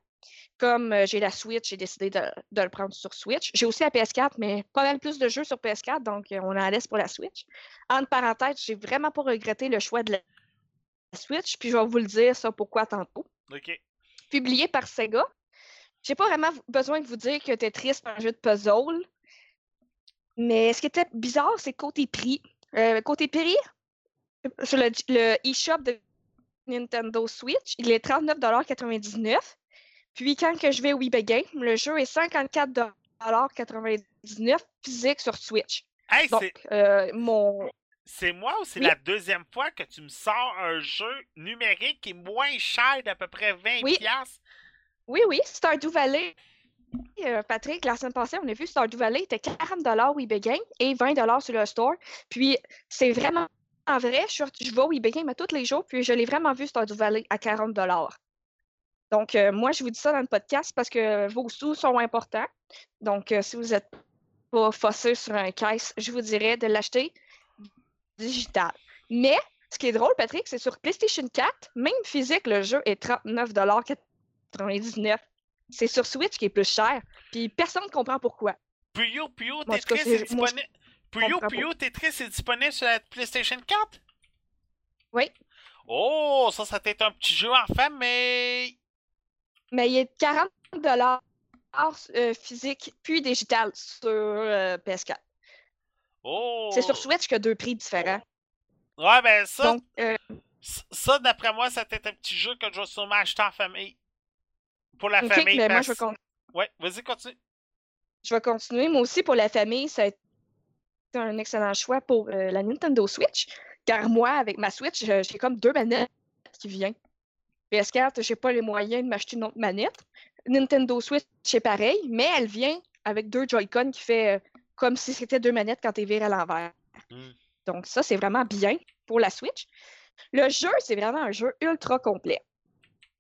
Comme euh, j'ai la Switch, j'ai décidé de, de, le prendre sur Switch. J'ai aussi la PS4, mais pas mal plus de jeux sur PS4, donc on en laisse pour la Switch. Entre parenthèses, j'ai vraiment pas regretté le choix de la Switch, puis je vais vous le dire ça pourquoi tantôt. OK. Publié par Sega. J'ai pas vraiment besoin de vous dire que Tetris c'est un jeu de puzzle. Mais ce qui était bizarre, c'est côté prix. Euh, côté prix, sur le, le eShop de Nintendo Switch, il est 39,99$. Puis quand que je vais au eBay Game, le jeu est 54,99$ physique sur Switch. Hey, Donc, euh, mon, c'est moi ou c'est la deuxième fois que tu me sors un jeu numérique qui est moins cher d'à peu près 20$? Oui, oui, oui Stardew Valley. Euh, Patrick, la semaine passée, on a vu Stardew Valley était 40$ au eBay Game et 20$ sur le store. Puis c'est vraiment en vrai, je, je vais au eBay Game tous les jours, puis je l'ai vraiment vu Stardew Valley à 40$. Donc, euh, moi, je vous dis ça dans le podcast parce que vos sous sont importants. Donc, euh, si vous n'êtes pas fossé sur un caisse, je vous dirais de l'acheter digital. Mais ce qui est drôle, Patrick, c'est sur PlayStation 4, même physique, le jeu est 39,99$. C'est sur Switch qui est plus cher. Puis personne ne comprend pourquoi. Puyo Puyo Tetris est disponible. Puyo Puyo Tetris est disponible sur la PlayStation 4? Oui. Oh, ça, ça peut un petit jeu enfin, mais. Mais il est 40$ euh, physique puis digital sur euh, PS4. C'est sur oh! Switch a deux prix différents. Ouais, ben ça. Euh, ça, d'après moi, c'était un petit jeu que je vais sûrement acheter en famille. Pour la famille. Mais moi, je vais Ouais, vas-y, continue. Je vais continuer. Moi aussi, pour la famille, ça a été un excellent choix pour euh, la Nintendo Switch. Car moi, avec ma Switch, j'ai comme deux manettes qui viennent. PS4, j'ai pas les moyens de m'acheter une autre manette. Nintendo Switch, c'est pareil, mais elle vient avec deux Joy-Con qui fait euh, comme si c'était deux manettes quand tu es à l'envers. Hmm. Donc, ça, c'est vraiment bien pour la Switch. Le jeu, c'est vraiment un jeu ultra complet.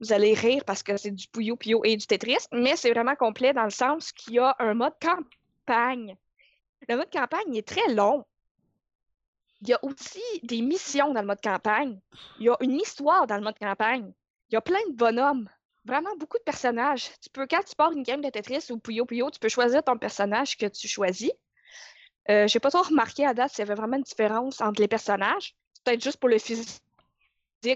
Vous allez rire parce que c'est du Puyo Puyo et du Tetris, mais c'est vraiment complet dans le sens qu'il y a un mode campagne. Le mode campagne est très long. Il y a aussi des missions dans le mode campagne. Il y a une histoire dans le mode campagne. Il y a plein de bonhommes. Vraiment beaucoup de personnages. Tu peux, quand tu pars une game de Tetris ou Puyo Puyo, tu peux choisir ton personnage que tu choisis. Euh, j'ai pas trop remarqué à date s'il y avait vraiment une différence entre les personnages. Peut-être juste pour le physique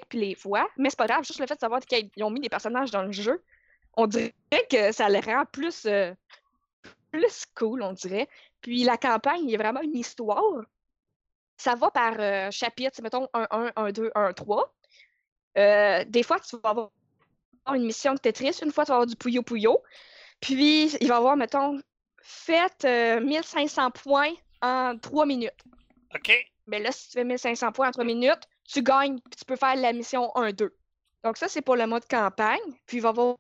puis les voix, mais c'est pas grave, juste le fait de savoir qu'ils ont mis des personnages dans le jeu, on dirait que ça les rend plus, euh, plus cool, on dirait. Puis la campagne, il y a vraiment une histoire. Ça va par euh, chapitre, mettons 1, 1, 1, 2, 1, 3. des fois, tu vas avoir une mission de Tetris, une fois, tu vas avoir du Puyo Puyo. Puis, il va y avoir, mettons, faites 1500 points en 3 minutes. OK. Mais là, si tu fais 1500 points en 3 minutes, tu gagnes, puis tu peux faire la mission 1-2. Donc ça, c'est pour le mode campagne. Puis il va y avoir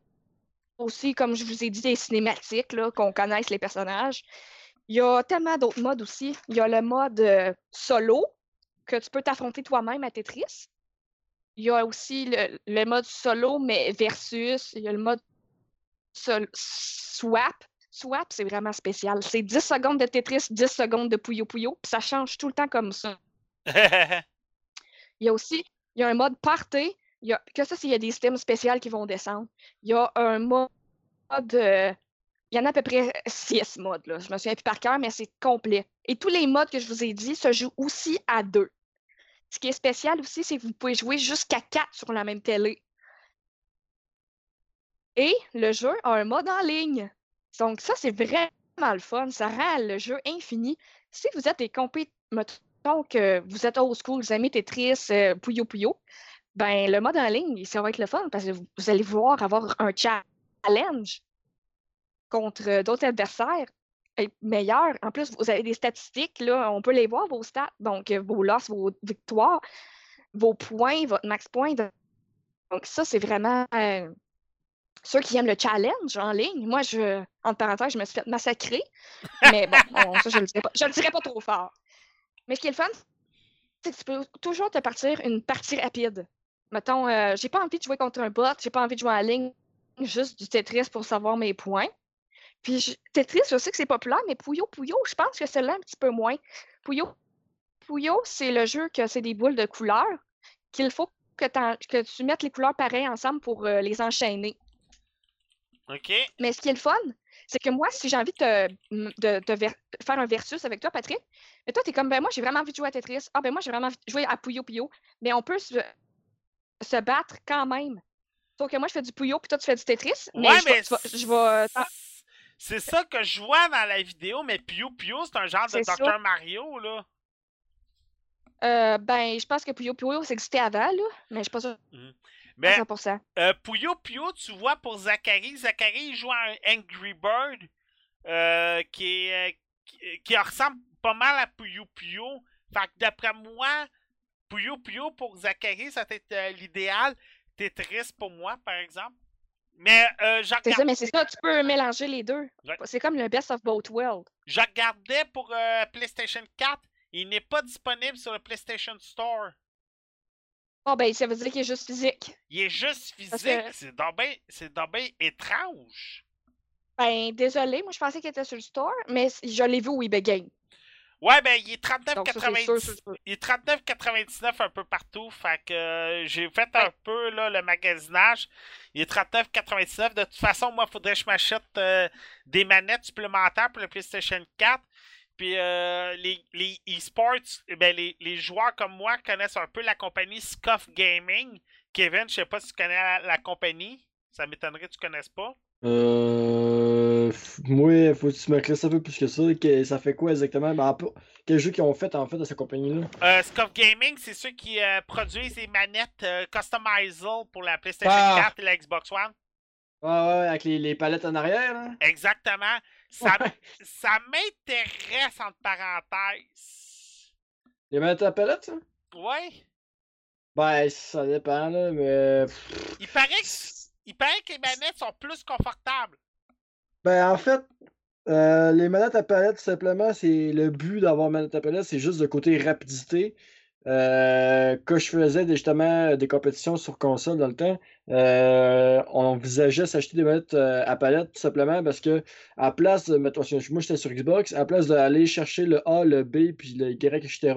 aussi, comme je vous ai dit, des cinématiques, qu'on connaisse les personnages. Il y a tellement d'autres modes aussi. Il y a le mode euh, solo, que tu peux t'affronter toi-même à Tetris. Il y a aussi le, le mode solo, mais versus. Il y a le mode sol- swap. Swap, c'est vraiment spécial. C'est 10 secondes de Tetris, 10 secondes de Puyo Puyo, puis ça change tout le temps comme ça. <laughs> Il y a aussi il y a un mode party. Y a, que ça, s'il y a des systèmes spéciaux qui vont descendre. Il y a un mode. euh, il y en a à peu près six modes. Là. Je me souviens plus par cœur, mais c'est complet. Et tous les modes que je vous ai dit se jouent aussi à deux. Ce qui est spécial aussi, c'est que vous pouvez jouer jusqu'à quatre sur la même télé. Et le jeu a un mode en ligne. Donc, ça, c'est vraiment le fun. Ça rend le jeu infini. Si vous êtes des compétiteurs, mettons que vous êtes old school, vous aimez Tetris, euh, Puyo Puyo, ben le mode en ligne, ça va être le fun parce que vous, vous allez pouvoir avoir un challenge contre euh, d'autres adversaires être meilleur. En plus, vous avez des statistiques, là, on peut les voir, vos stats, donc euh, vos losses, vos victoires, vos points, votre max point. Donc, ça, c'est vraiment euh, ceux qui aiment le challenge en ligne. Moi, je, entre parenthèses, je me suis fait massacrer. Mais bon, <laughs> on- ça, je ne le le dirai pas trop fort. Mais ce qui est le fun, c'est que tu peux toujours te partir une partie rapide. Mettons, euh, j'ai pas envie de jouer contre un bot, j'ai pas envie de jouer en ligne, juste du Tetris pour savoir mes points. Puis je- Tetris, je sais que c'est populaire, mais Puyo Puyo, je pense que c'est là un petit peu moins. Puyo Puyo, c'est le jeu que c'est des boules de couleurs qu'il faut que, tu mettes les couleurs pareilles ensemble pour euh, les enchaîner. OK. Mais ce qui est le fun, c'est que moi, si j'ai envie de, faire un versus avec toi, Patrick, mais toi, tu es comme, ben moi, j'ai vraiment envie de jouer à Tetris. Ah, ben moi, j'ai vraiment envie de jouer à Puyo Puyo. Mais on peut se, se battre quand même. Sauf que moi, je fais du Puyo, puis toi, tu fais du Tetris. Mais ouais, je mais je vais. t'en- C'est ça que je vois dans la vidéo, mais Puyo Puyo, c'est un genre de ça. Dr. Mario, là. Euh, ben, je pense que Puyo Puyo, ça existait avant, là, mais je suis pas sûre Mais à 100%. euh, Puyo Puyo, tu vois pour Zachary, Zachary il joue à un Angry Bird euh, qui, est, euh, qui, qui ressemble pas mal à Puyo Puyo. Fait que d'après moi, Puyo Puyo pour Zachary, ça va être l'idéal. Tetris pour moi, par exemple. Mais euh, je C'est ça, mais c'est ça, tu peux mélanger les deux. Ouais. C'est comme le best of both worlds. je regardais pour euh, PlayStation 4. Il n'est pas disponible sur le PlayStation Store. Oh, ben, ça veut dire qu'il est juste physique. Il est juste physique. que- C'est donc donc ben étrange. Ben, désolé, moi, je pensais qu'il était sur le store, mais je l'ai vu au eBay Game. Ouais, ben il est Donc, ça, c'est sûr, 39,90 sûr, sûr. il est 39,99 un peu partout. Fait que euh, j'ai fait un peu là, le magasinage. Il est 39,99. De toute façon, moi, faudrait que je m'achète euh, des manettes supplémentaires pour le PlayStation 4. Puis euh, les, les e-sports, eh ben, les, les joueurs comme moi connaissent un peu la compagnie Scuff Gaming. Kevin, je sais pas si tu connais la, la compagnie. Ça m'étonnerait que tu connaisses pas. Euh, f- moi, faut que tu m'éclaires un peu plus que ça. que- ça fait quoi exactement? Ben, quel jeu qu'ils ont fait en fait de cette compagnie-là? Euh, Scuff Gaming, c'est ceux qui euh, produisent des manettes euh, customizables pour la PlayStation Ah! 4 et la Xbox One. Ouais, ouais, avec les, les palettes en arrière, là. Exactement. Ça, m'intéresse entre parenthèses. Les manettes à palettes, ça? Ouais. Ben, ça dépend, là, mais. Il paraît, que, il paraît que les manettes sont plus confortables. Ben, en fait, euh, les manettes à palette, tout simplement, c'est le but d'avoir manette à palette, c'est juste le côté rapidité. Euh, quand je faisais justement des compétitions sur console dans le temps, euh, on envisageait s'acheter des manettes euh, à palette tout simplement parce que à place de, moi j'étais sur Xbox, à place d'aller chercher le A, le B, puis le Y, etc.,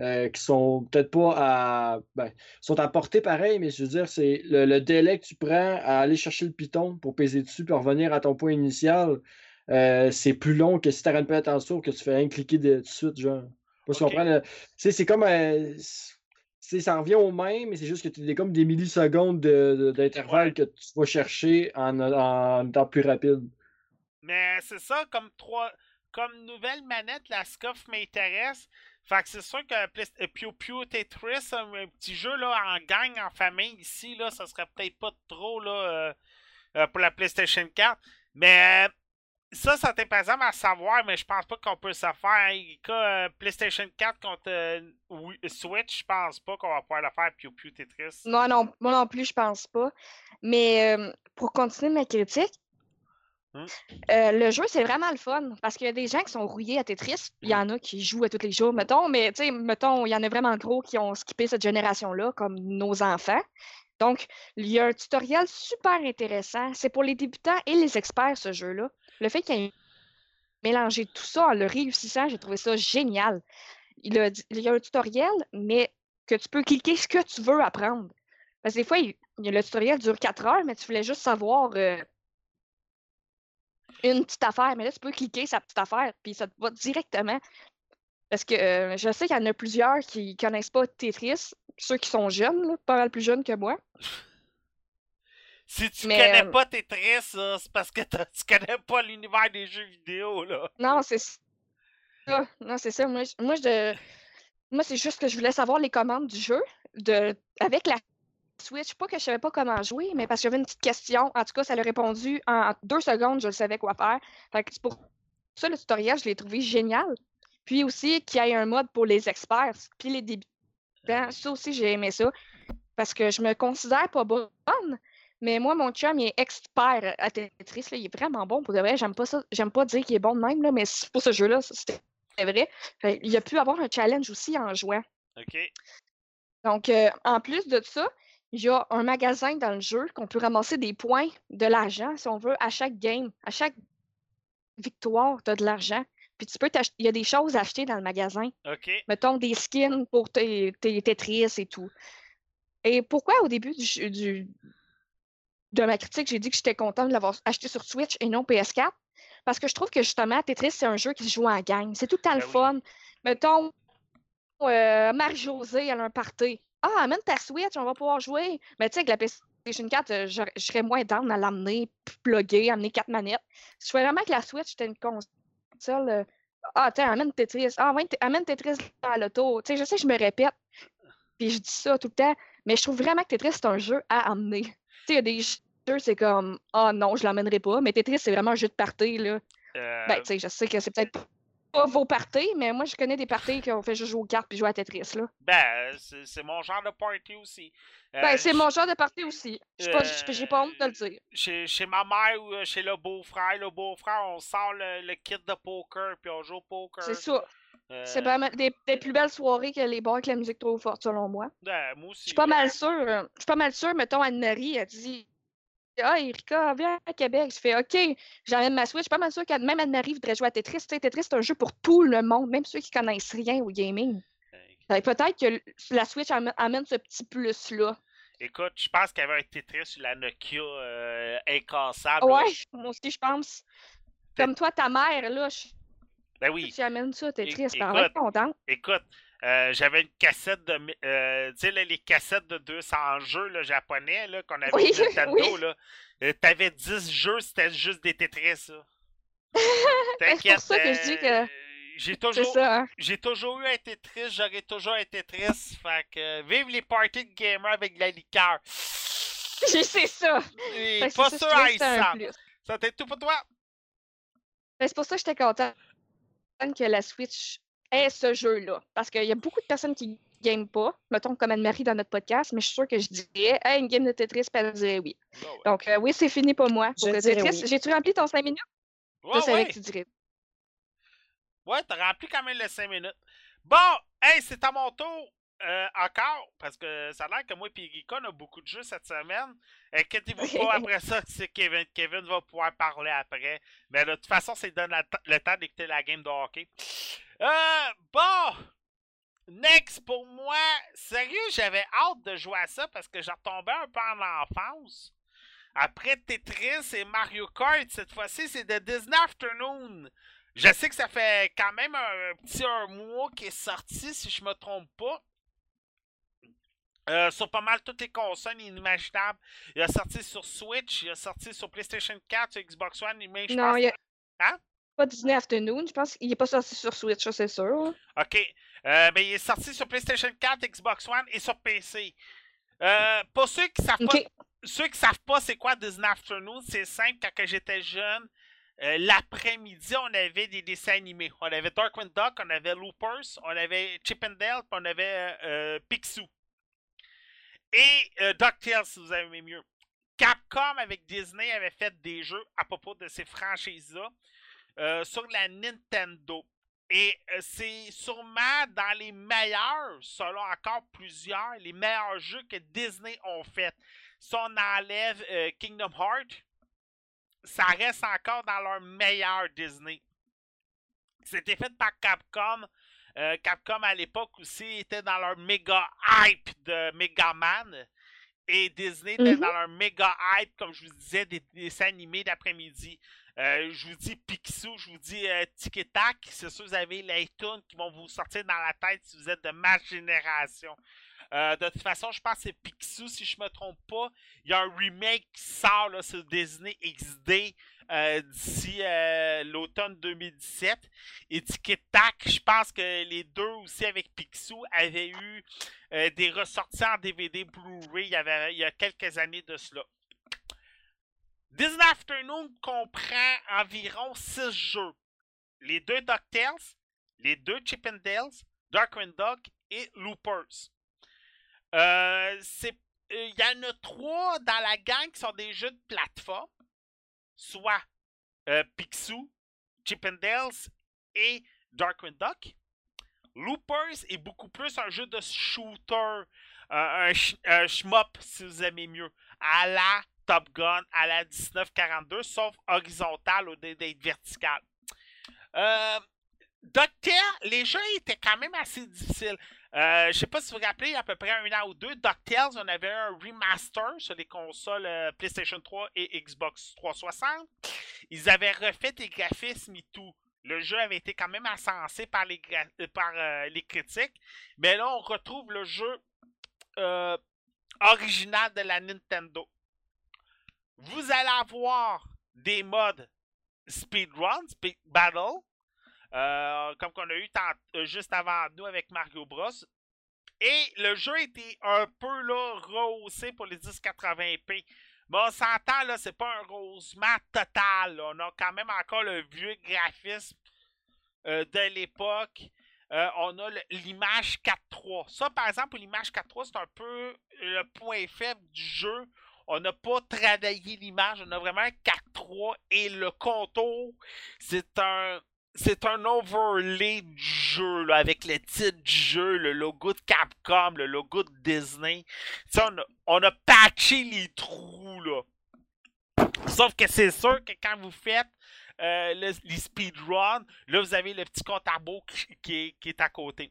euh, qui sont peut-être pas à. Ben, sont à portée pareil, mais je veux dire, c'est le, le délai que tu prends à aller chercher le piton pour peser dessus puis revenir à ton point initial, c'est plus long que si tu une palette en dessous que tu fais rien cliquer de, de suite, genre. Pas si le- tu sais, c'est comme. euh, ça revient au même, mais c'est juste que tu as comme des millisecondes de- de- d'intervalle Ouais. que tu vas chercher en, en temps plus rapide. Mais c'est ça, comme trois. Comme nouvelle manette, la Scuff m'intéresse. Fait que c'est sûr que euh, Pew Pew Tetris, un, un petit jeu là, en gang, en famille, ici, là, ça serait peut-être pas trop là, euh, euh, pour la PlayStation 4. Mais ça, ça exemple à savoir, mais je pense pas qu'on peut se faire. Euh, PlayStation 4 contre euh, Switch, je pense pas qu'on va pouvoir le faire Pew Pew Tetris. Non, non, moi non plus, je pense pas. Mais euh, pour continuer ma critique, hum? le jeu, c'est vraiment le fun. Parce qu'il y a des gens qui sont rouillés à Tetris. Il y en a qui jouent à tous les jours, mettons. Mais, tu sais, mettons, il y en a vraiment gros qui ont skippé cette génération-là, comme nos enfants. Donc, il y a un tutoriel super intéressant. C'est pour les débutants et les experts, ce jeu-là. Le fait qu'il ait mélangé tout ça en le réussissant, j'ai trouvé ça génial. Il, y a un tutoriel, mais que tu peux cliquer ce que tu veux apprendre. Parce que des fois, le tutoriel dure 4 heures, mais tu voulais juste savoir euh, une petite affaire. Mais là, tu peux cliquer sa petite affaire, puis ça te va directement. Parce que euh, je sais qu'il y en a plusieurs qui ne connaissent pas Tetris, ceux qui sont jeunes, pas mal plus jeunes que moi. Si tu connais euh, pas Tetris, c'est parce que tu connais pas l'univers des jeux vidéo, là. Non, c'est ça. Non, c'est ça. Moi, moi, moi c'est juste que je voulais savoir les commandes du jeu de... avec la Switch. Pas que je savais pas comment jouer, mais parce que j'avais une petite question. En tout cas, ça l'a répondu en deux secondes, je le savais quoi faire. Fait que c'est pour ça, le tutoriel, je l'ai trouvé génial. Puis aussi, qu'il y ait un mode pour les experts, puis les débutants. Ça aussi, j'ai aimé ça. Parce que je me considère pas bonne, mais moi, mon chum, il est expert à Tetris. Là. Il est vraiment bon. Pour de vrai, j'aime pas ça. J'aime pas dire qu'il est bon de même, là, mais pour ce jeu-là, c'était vrai. il a pu avoir un challenge aussi en jouant. OK. Donc, euh, en plus de ça, il y a un magasin dans le jeu qu'on peut ramasser des points de l'argent, si on veut, à chaque game. À chaque victoire, tu as de l'argent. Puis tu peux il y a des choses à acheter dans le magasin. OK. Mettons des skins pour tes, Tetris et tout. Et pourquoi au début du, de ma critique, j'ai dit que j'étais contente de l'avoir acheté sur Switch et non PS4. Parce que je trouve que justement, Tetris, c'est un jeu qui se joue en gang. C'est tout le temps le ben fun. Mettons, euh, Marie-Josée, elle a un party. Ah, amène ta Switch, on va pouvoir jouer. Mais tu sais, avec la PlayStation 4, euh, je, serais moins down à l'amener, plugger, amener quatre manettes. Je fais vraiment que la Switch était une console. Euh, ah, tiens, amène Tetris. Ah, ouais, amène Tetris à l'auto. Tu sais, je sais que je me répète. Puis je dis ça tout le temps. Mais je trouve vraiment que Tetris, c'est un jeu à amener il y a des jeux, c'est comme Ah oh, non, je l'emmènerai pas. Mais Tetris, c'est vraiment un jeu de party. Là. Ben, tu sais, je sais que c'est peut-être pas vos parties, mais moi, je connais des parties qui ont fait juste jouer aux cartes puis jouer à Tetris. Là. Ben, c'est mon genre de party aussi. Euh, ben, c'est mon genre de party aussi. J'ai pas, pas honte de le dire. Chez, chez ma mère ou euh, chez le beau-frère, le beau-frère, on sort le, kit de poker puis on joue au poker. C'est ça. C'est vraiment des, des, plus belles soirées que les bars avec la musique trop forte, selon moi. Ben, moi aussi. Je suis pas mal sûre. Je suis pas mal sûre, mettons, Anne-Marie, elle dit Ah, Erika, viens à Québec. Je fais OK, j'emmène ma Switch. Je suis pas mal sûre que même Anne-Marie voudrait jouer à Tetris. Tetris, c'est un jeu pour tout le monde, même ceux qui connaissent rien au gaming. Peut-être que la Switch amène ce petit plus-là. Écoute, je pense qu'il y avait un Tetris sur la Nokia euh, incassable. Ouais, <laughs> moi aussi, je pense. Comme toi, ta mère, là, je ben oui. Tu amènes ça, triste, être content. Écoute, euh, j'avais une cassette de. Euh, tu sais, les cassettes de 200 jeux là, japonais là, qu'on avait oui, <laughs> Nintendo. Oui. Là. Euh, t'avais 10 jeux, c'était juste des Tetris. T'inquiète. <laughs> c'est pour ça que je dis que. J'ai <laughs> toujours, hein. j'ai toujours eu un Tetris, j'aurai toujours un Tetris. Fait que vive les parties de gamer avec la liqueur. C'est ça. pas sûr à ça. Ça t'est tout pour toi? Ben, c'est pour ça que j'étais content que la Switch ce jeu-là? Parce qu'il y a beaucoup de personnes qui ne game pas, mettons comme Anne-Marie dans notre podcast, mais je suis sûre que je dirais hey, une game de Tetris, elle dirait oui. Ah Donc, euh, oui, c'est fini pour moi. Pour Tetris, j'ai-tu rempli ton 5 minutes? Ouais, je savais que tu dirais. Ouais, t'as rempli quand même les 5 minutes. Bon, hey, c'est à mon tour. Euh, encore, parce que ça a l'air que moi et Rika, on a beaucoup de jeux cette semaine. Inquiétez-vous pas, <laughs> après ça, c'est Kevin. Kevin va pouvoir parler après. Mais de toute façon, c'est donne le temps d'écouter la game de hockey. Euh, bon! Next, pour moi, sérieux, j'avais hâte de jouer à ça parce que j'ai retombé un peu en enfance. Après Tetris et Mario Kart, cette fois-ci, c'est de Disney Afternoon. Je sais que ça fait quand même un petit un mois qui est sorti, si je me trompe pas. Euh, sur pas mal toutes les consoles inimaginables. Il a sorti sur Switch, il a sorti sur PlayStation 4, sur Xbox One, mais je non, pense... il a... Hein? Pas Disney Afternoon, je pense qu'il n'est pas sorti sur Switch, ça c'est sûr. OK. Euh, ben, il est sorti sur PlayStation 4, Xbox One et sur PC. Euh, pour ceux qui savent pas, ceux qui savent pas c'est quoi Disney Afternoon, c'est simple. Quand j'étais jeune, euh, l'après-midi, on avait des dessins animés. On avait Darkwing Duck, on avait Loopers, on avait Chip and Dale, puis on avait Picsou. Et DuckTales, si vous aimez mieux. Capcom avec Disney avait fait des jeux à propos de ces franchises-là euh, sur la Nintendo. Et euh, c'est sûrement dans les meilleurs, selon encore plusieurs, les meilleurs jeux que Disney ont fait. Si on enlève euh, Kingdom Hearts, ça reste encore dans leur meilleur Disney. C'était fait par Capcom. Euh, Capcom à l'époque aussi était dans leur méga hype de Mega Man. Et Disney était Mhm. dans leur méga hype, comme je vous disais, des dessins animés d'après-midi. Euh, je vous dis Picsou, je vous dis euh, Tac. C'est sûr, vous avez les tunes qui vont vous sortir dans la tête si vous êtes de ma génération. Euh, de toute façon, je pense que c'est Picsou, si je me trompe pas. Il y a un remake qui sort là, sur Disney XD euh, d'ici l'automne 2017. Et Tic et Tac, je pense que les deux aussi avec Picsou avaient eu des ressorties en DVD Blu-ray il y a quelques années de cela. Disney Afternoon comprend environ 6 jeux. Les deux DuckTales, les deux Chip and Dales, Darkwing Duck et Loopers. Euh, c'est- euh, Il y en a trois dans la gang qui sont des jeux de plateforme, soit euh, Picsou, Chip and Dales et Darkwing Duck. Loopers est beaucoup plus un jeu de shooter, euh, un, sh- un shmup si vous aimez mieux, à la Top Gun, à la 1942, sauf horizontal au lieu d'être vertical. Euh, les jeux étaient quand même assez difficiles. Euh, je sais pas si vous vous rappelez, il y a à peu près un an ou deux, DuckTales, on avait un remaster sur les consoles euh, PlayStation 3 et Xbox 360. Ils avaient refait les graphismes et tout. Le jeu avait été quand même encensé par les, euh, euh, critiques. Mais là, on retrouve le jeu original de la Nintendo. Vous allez avoir des modes speedrun, speed battle, euh, comme qu'on a eu euh, juste avant nous avec Mario Bros. Et le jeu était un peu là, rehaussé pour les 1080p. Mais on s'entend, là, c'est pas un rehaussement total. On a quand même encore le vieux graphisme euh, de l'époque. On a l'image 4.3. Ça, par exemple, l'image 4.3, c'est un peu le point faible du jeu. On n'a pas travaillé l'image, on a vraiment un 4.3 et le contour, c'est un c'est un overlay du jeu, là, avec le titre du jeu, le logo de Capcom, le logo de Disney. On, a, patché les trous, là. Sauf que c'est sûr que quand vous faites euh, le- les speedruns, là, vous avez le petit compte qui est à côté.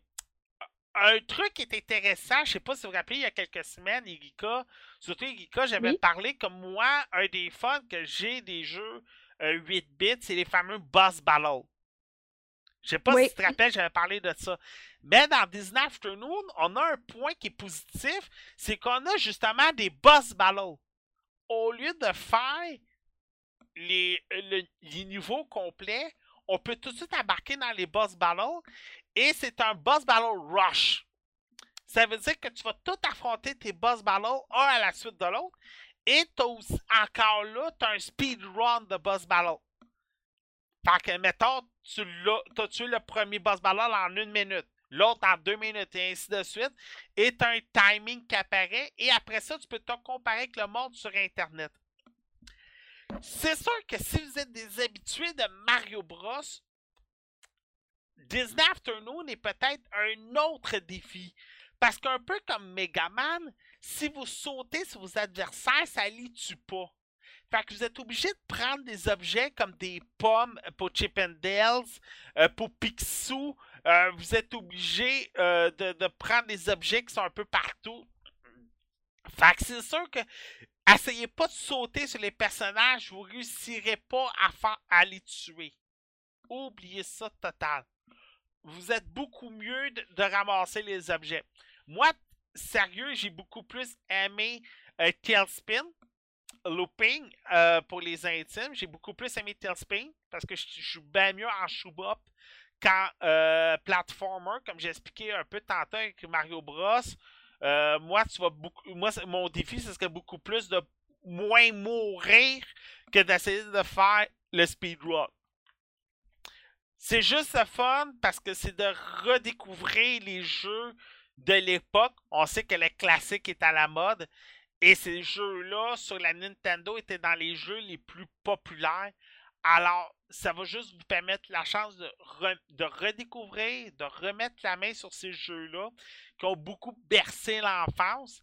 Un truc qui est intéressant, je sais pas si vous vous rappelez, il y a quelques semaines, Erika, surtout Erika, j'avais Oui. parlé comme moi, un des fun que j'ai des jeux euh, 8 bits, c'est les fameux boss battles. Je sais pas Oui. si tu te rappelles, j'avais parlé de ça. Mais dans Disney Afternoon, on a un point qui est positif, c'est qu'on a justement des boss battles. Au lieu de faire les, le- les niveaux complets, on peut tout de suite embarquer dans les boss battles et c'est un boss battle rush. Ça veut dire que tu vas tout affronter tes boss battles un à la suite de l'autre et encore là, tu as un speedrun de boss battle. Fait que, mettons, tu as tué le premier boss battle en une minute, l'autre en deux minutes, et ainsi de suite. Et tu as un timing qui apparaît, et après ça, tu peux te comparer avec le monde sur Internet. C'est sûr que si vous êtes des habitués de Mario Bros, Disney Afternoon est peut-être un autre défi. Parce qu'un peu comme Mega Man, si vous sautez sur vos adversaires, ça les tue pas. Fait que vous êtes obligé de prendre des objets comme des pommes pour Chip and Dales, euh, pour Picsou. Euh, vous êtes obligé euh, de, prendre des objets qui sont un peu partout. Fait que c'est sûr que essayez pas de sauter sur les personnages, vous réussirez pas à, à les tuer. Oubliez ça total. Vous êtes beaucoup mieux de, ramasser les objets. Moi, sérieux, j'ai beaucoup plus aimé euh, Tailspin, Looping euh, pour les intimes. J'ai beaucoup plus aimé Tailspin parce que je, suis bien mieux en shoot-up qu'en euh, platformer, comme j'ai expliqué un peu tantôt avec Mario Bros. Moi, tu beaucoup. Moi, mon défi, ce serait beaucoup plus de moins mourir que d'essayer de faire le speedrun. C'est juste le fun parce que c'est de redécouvrir les jeux de l'époque. On sait que le classique est à la mode. Et ces jeux-là sur la Nintendo étaient dans les jeux les plus populaires. Alors, ça va juste vous permettre la chance de, redécouvrir, de remettre la main sur ces jeux-là qui ont beaucoup bercé l'enfance.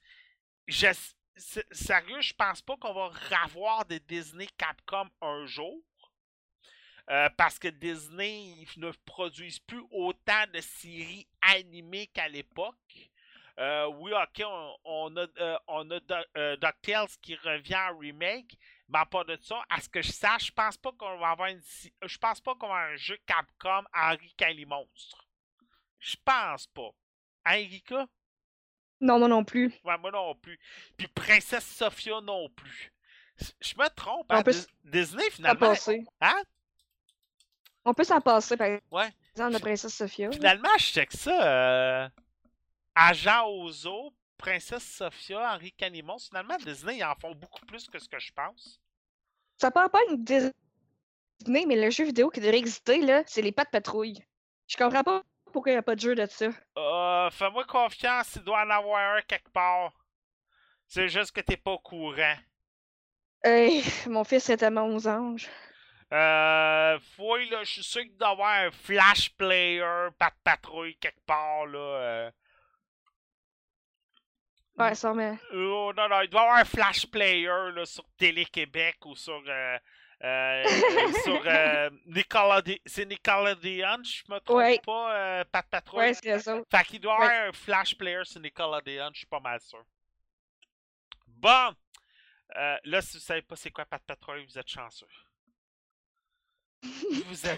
Sérieux, je pense pas qu'on va revoir des Disney Capcom un jour. Euh, parce que Disney ne produisent plus autant de séries animées qu'à l'époque. Euh, oui, ok, on, a, euh, on a DuckTales qui revient en remake, mais à part de ça, à ce que je sache, je pense pas qu'on va avoir une, je pense pas qu'on va avoir un jeu Capcom Henri Cali Monstre. Je pense pas. Hein, Erika? Non, moi non plus. Ouais, moi non plus. Puis Princesse Sophia non plus. Je me trompe, hein? Disney finalement. Hein? On peut s'en passer, par ouais. exemple, la Princesse Sophia. Finalement, je check ça. Euh... Agent Ozo, Princesse Sophia, Henri Canimon. Finalement, Disney, ils en font beaucoup plus que ce que je pense. Ça parle pas une Disney, mais le jeu vidéo qui devrait exister, là, c'est les pattes patrouilles. Je comprends pas pourquoi il n'y a pas de jeu de ça. Euh, fais-moi confiance, il doit en avoir un quelque part. C'est juste que t'es pas au courant. Hey, mon fils est tellement aux anges. Euh, fouille, là, je suis sûr qu'il doit y avoir un Flash Player, pas de patrouille quelque part, là. Euh. Ouais, ça, mais. Oh, non, non, il doit y avoir un Flash Player, là, sur Télé-Québec ou sur. Euh, euh, <laughs> sur euh. C'est Nickelodeon, je me trompe pas, euh, Pat Patrouille. Ouais, c'est ça. Fait qu'il doit y avoir un Flash Player sur Nickelodeon, je suis pas mal sûr. Bon! Euh, là, si vous savez pas c'est quoi Pat Patrouille, vous êtes chanceux.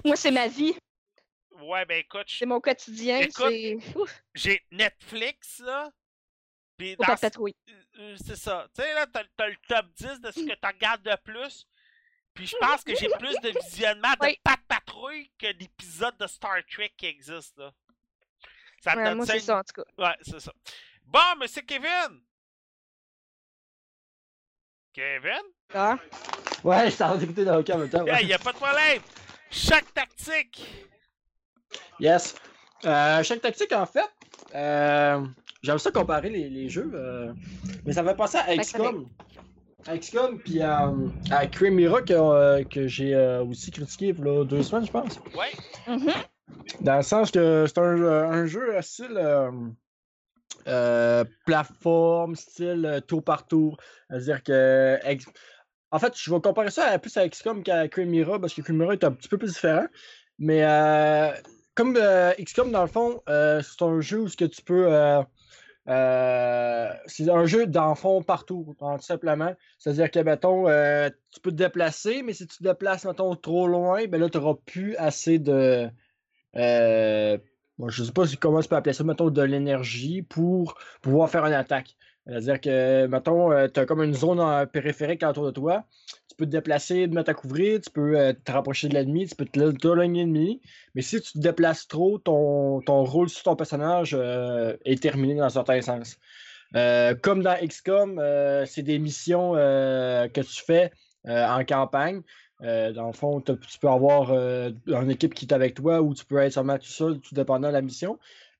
Moi, c'est ma vie. Ouais, ben écoute. C'est mon quotidien. J'ai Netflix, là. Puis dans... Euh, euh, c'est ça. Tu sais, là, t'as, as le top 10 de ce que tu regardes de plus. Puis je pense que j'ai plus de visionnement de Pat Patrouille que d'épisodes de Star Trek qui existent, là. Ça ouais, moi, c'est ça, en tout cas. Ouais, c'est ça. Bon, monsieur Kevin! Kevin? Ah? Ouais, je t'en écouté dans le en même temps. Il n'y a pas de problème. Chaque tactique. Yes. Euh, chaque tactique, en fait, euh, j'aime ça comparer les, les jeux, euh, mais ça va passer à XCOM. À XCOM, puis à, à Crimera que, euh, que j'ai euh, aussi critiqué il y a deux semaines, je pense. Ouais. Mm-hmm. Dans le sens que c'est un, un, jeu style plateforme, style tour par tour. C'est-à-dire que en fait, je vais comparer ça plus à XCOM qu'à Chimera parce que Chimera est un petit peu plus différent. Mais euh, comme euh, XCOM, dans le fond, euh, c'est un jeu où ce que tu peux. c'est un jeu d'enfant partout, tout simplement. C'est-à-dire que, mettons, tu peux te déplacer, mais si tu te déplaces, mettons, trop loin, ben là, tu n'auras plus assez de. Bon, je ne sais pas comment tu peux appeler ça, mettons, de l'énergie pour pouvoir faire une attaque. C'est-à-dire que, mettons, euh, tu as comme une zone périphérique autour de toi. Tu peux te déplacer, te mettre à couvrir, tu peux euh, te rapprocher de l'ennemi, tu peux te l'ennemi. Mais si tu te déplaces trop, ton, ton rôle sur ton personnage euh, est terminé dans un certain sens. comme dans XCOM, c'est des missions que tu fais en campagne. dans le fond, tu peux avoir une équipe qui est avec toi ou tu peux être seulement tout seul, tout dépendant de la mission.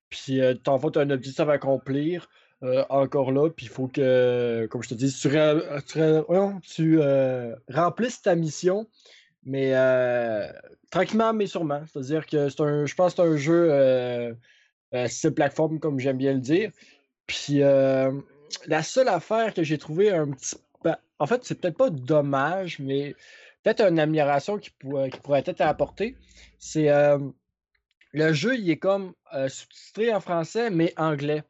Puis, dans le fond, tu as un objectif à accomplir. Euh, encore là. Puis il faut que, comme je te dis, tu, euh, remplisses ta mission, mais euh, tranquillement, mais sûrement. C'est-à-dire que c'est un, je pense que c'est un jeu c'est plateforme, comme j'aime bien le dire. Puis la seule affaire que j'ai trouvé un petit en fait, c'est peut-être pas dommage, mais peut-être une amélioration qui, qui pourrait être apportée. C'est le jeu, il est comme sous-titré en français, mais anglais.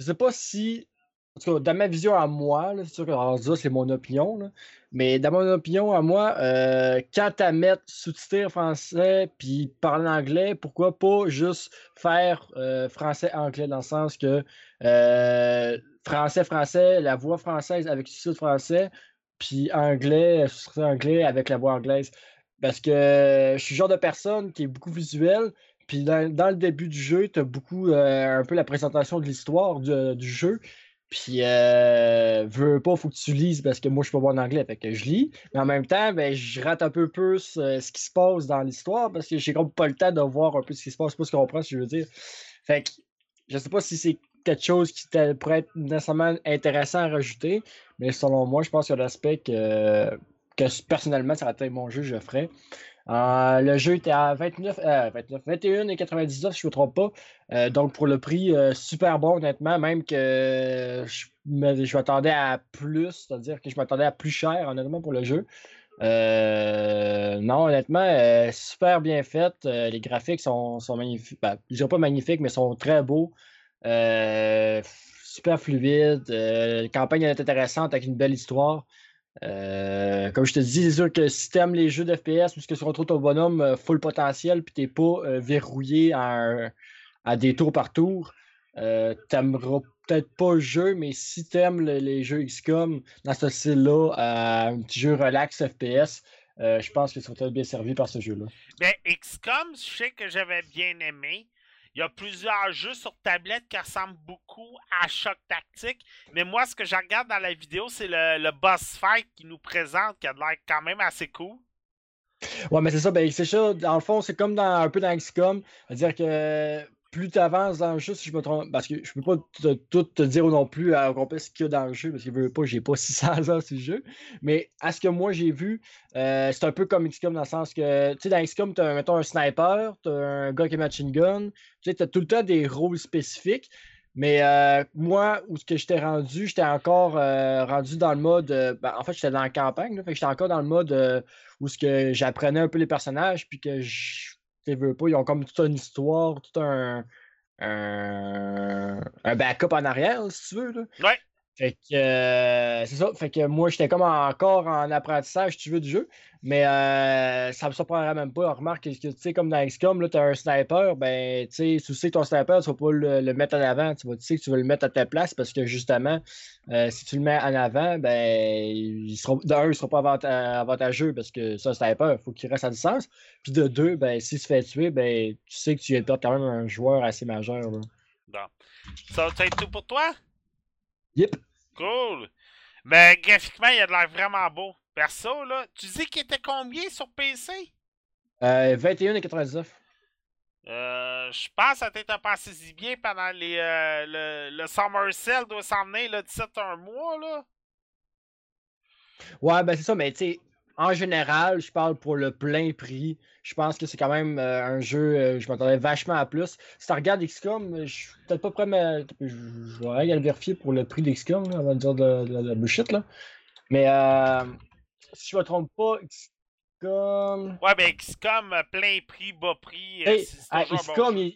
Je sais pas si. En tout cas, dans ma vision à moi, c'est sûr que ça, c'est mon opinion, mais dans mon opinion à moi, euh, quand tu mettre sous-titré français puis parler anglais, pourquoi pas juste faire euh, français-anglais dans le sens que français-français, euh, la voix française avec sous-titre français, puis anglais, sous-titré anglais avec la voix anglaise. Parce que je suis le genre de personne qui est beaucoup visuelle, puis dans, le début du jeu, tu as beaucoup euh, un peu la présentation de l'histoire du, jeu. Puis, euh, veux pas, faut que tu lises parce que moi, je suis pas bon en anglais, fait que je lis. Mais en même temps, ben, je rate un peu plus euh, ce qui se passe dans l'histoire parce que j'ai comme pas le temps de voir un peu ce qui se passe, pas ce qu'on comprend, ce que je veux dire. Fait que, je sais pas si c'est quelque chose qui pourrait être nécessairement intéressant à rajouter, mais selon moi, je pense que l'aspect que, que personnellement, ça été mon jeu, je ferais. Euh, le jeu était à 29, 29 21 et 99, si je ne me trompe pas. Euh, donc, pour le prix, euh, super bon, honnêtement, même que je, m'attendais à plus, c'est-à-dire que je m'attendais à plus cher, honnêtement, pour le jeu. non, honnêtement, super bien fait. les graphiques sont, magnifiques. Ben, pas magnifiques, mais sont très beaux. super fluide. la campagne est intéressante avec une belle histoire. Euh, comme je te dis, c'est sûr que si t'aimes les jeux d'FPS puisque tu retrouves ton bonhomme euh, full potentiel puis t'es pas euh, verrouillé à, des tours par tour, t'aimeras peut-être pas le jeu, mais si t'aimes les jeux XCOM dans ce style-là, un petit jeu relax FPS, je pense que tu seras bien servi par ce jeu-là. Ben, XCOM, je sais que j'avais bien aimé. Il y a plusieurs jeux sur tablette qui ressemblent beaucoup à Choc Tactique. Mais moi, ce que je regarde dans la vidéo, c'est le, boss fight qui nous présente, qui a l'air quand même assez cool. Ouais, mais c'est ça, ben, c'est ça. Dans le fond, c'est comme dans, un peu dans XCOM. C'est-à-dire que plus tu avances dans le jeu, si je me trompe, parce que je peux pas tout te, dire non plus à complet ce qu'il y a dans le jeu, parce que je veux pas, j'ai pas <laughs> 600 heures sur le jeu. Mais à ce que moi j'ai vu, euh, c'est un peu comme XCOM dans le sens que, tu sais, dans XCOM, tu as, mettons, un sniper, tu as un gars qui est machine gun, tu sais, tu as tout le temps des rôles spécifiques. Mais euh, moi, où ce que j'étais rendu, j'étais encore euh, rendu dans le mode. Ben, en fait, j'étais dans la campagne, là, fait j'étais encore dans le mode où ce que j'apprenais un peu les personnages, puis que je veux pas, ils ont comme toute une histoire, tout un, un, backup en arrière, si tu veux. Là. Ouais. Fait que euh, c'est ça. Fait que moi, j'étais comme encore en apprentissage, tu veux, du jeu. Mais euh, ça me surprendrait même pas. remarque que, tu sais, comme dans XCOM, là, tu as un sniper, ben, tu sais, tu sais ton sniper, tu vas pas le, mettre en avant. Tu tu sais que tu veux le mettre à ta place parce que justement, euh, si tu le mets en avant, ben, il de il sera pas avantageux parce que c'est un sniper, faut qu'il reste à distance. Puis de deux, ben, s'il se fait tuer, ben, tu sais que tu perdre quand même un joueur assez majeur. Là. Ça va être tout pour toi? Yep. Cool. Mais graphiquement, il a de l'air vraiment beau. Perso, là, tu dis qu'il était combien sur PC? Euh, 21 et 99. Euh, je pense que ça t'a passé si bien pendant les, euh, le, le Summer Sale doit s'en venir le 17 un mois, là. Ouais, ben c'est ça, mais tu sais, en général, je parle pour le plein prix. Je pense que c'est quand même euh, un jeu, euh, je m'attendais vachement à plus. Si tu regardes XCOM, je suis peut-être pas prêt, mais je, vais aller le vérifier pour le prix d'XCOM, avant de dire de, la bullshit. Là. Mais euh, si je me trompe pas, XCOM. Ouais, ben XCOM, plein prix, bas prix. Ah, XCOM,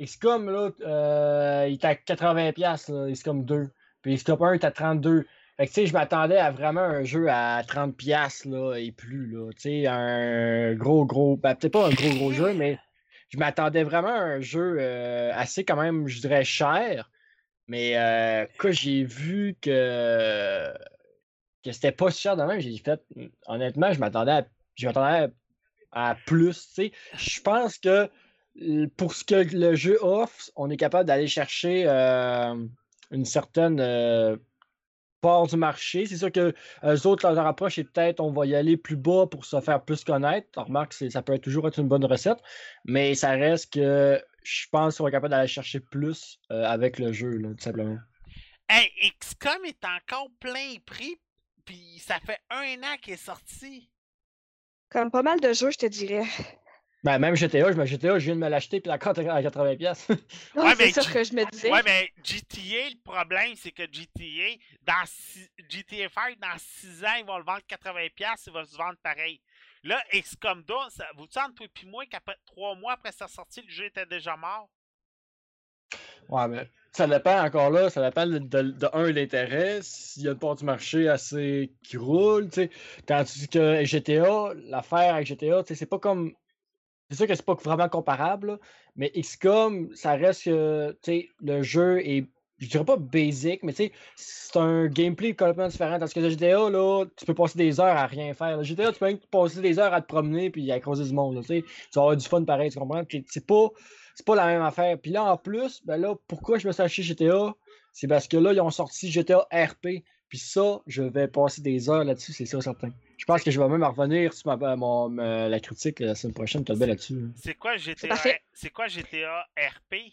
XCOM, là, il est à 80$, là, XCOM 2. Puis XCOM 1 est à 32$. Je m'attendais à vraiment un jeu à 30$ là, et plus, là. Un gros, gros. Ben, peut-être pas un gros, gros jeu, mais je m'attendais vraiment à un jeu euh, assez, quand même, je dirais, cher. Mais euh, quand j'ai vu que, que c'était pas cher de même, j'ai fait, honnêtement, je m'attendais à, à, plus. Je pense que pour ce que le jeu offre, on est capable d'aller chercher euh, une certaine part du marché. C'est sûr que eux autres, leur approche est peut-être on va y aller plus bas pour se faire plus connaître. remarque, ça peut toujours être une bonne recette, mais ça reste que je pense qu'on est capable d'aller chercher plus euh, avec le jeu, tout simplement. Hey, XCOM est encore plein prix, puis ça fait un an qu'il est sorti. Comme pas mal de jeux, je te dirais. Ben, même GTA, je, GTA, je viens de me l'acheter puis la carte est à 80$. <laughs> ouais, c'est ça que je me disais. Ouais, mais GTA, le problème, c'est que GTA, dans GTA 5, dans 6 ans, ils vont le vendre 80$, il va se vendre pareil. Là, XCOM 2, ça, vous sentez, toi et moi, qu'après 3 mois après sa sortie, le jeu était déjà mort? Ouais, mais ça dépend encore là, ça dépend de, de, un, l'intérêt, s'il y a une part du marché assez qui roule, tu sais. Quand tu dis que GTA, l'affaire avec GTA, tu sais, c'est pas comme c'est sûr que c'est pas vraiment comparable, mais XCOM, ça reste que le jeu est, je dirais pas basic, mais c'est un gameplay complètement différent. Parce que le GTA, là, tu peux passer des heures à rien faire. Le GTA, tu peux même passer des heures à te promener puis à creuser du monde. tu vas avoir du fun pareil, tu comprends? C'est pas, pas la même affaire. Puis là, en plus, ben là, pourquoi je me suis acheté GTA? c'est parce que là, ils ont sorti GTA RP. Puis ça, je vais passer des heures là-dessus, c'est ça certain. Je pense que je vais même revenir sur ma, mon- ma- la critique la semaine prochaine, t'as bien là-dessus. C'est quoi GTA. C'est quoi GTA RP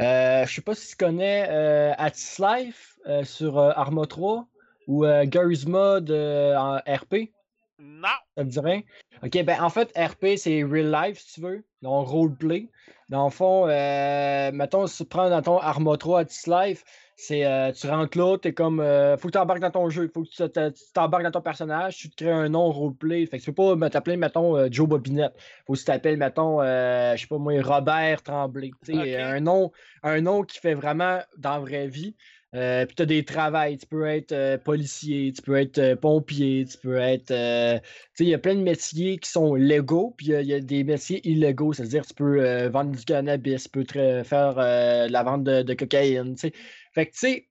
Euh, je sais pas si tu connais euh, Atis Life euh, sur euh, Arma 3 ou euh, Garry's Mod euh, en RP. Non. Ça te dirait? Ok, ben en fait, RP, c'est real life, si tu veux. Donc, roleplay. Dans le fond, euh, mettons, si tu prends dans ton Arma 3 à This Life, c'est euh, tu rentres là, t'es comme. euh, faut que tu embarques dans ton jeu, faut que tu te- tu t'embarques dans ton personnage, tu te crées un nom roleplay. Fait que tu peux pas t'appeler, mettons, euh, Joe Bobinette. Faut que tu t'appelles, mettons, euh, je sais pas moi, Robert Tremblay. Un, nom, un nom qui fait vraiment dans la vraie vie. Euh, puis tu as des travails, tu peux être euh, policier, tu peux être euh, pompier, tu peux être. tu sais, il y a plein de métiers qui sont légaux, puis il y a- il y, a des métiers illégaux, c'est-à-dire tu peux vendre du cannabis, tu peux faire la vente de, de cocaïne, tu sais. Fait que tu sais,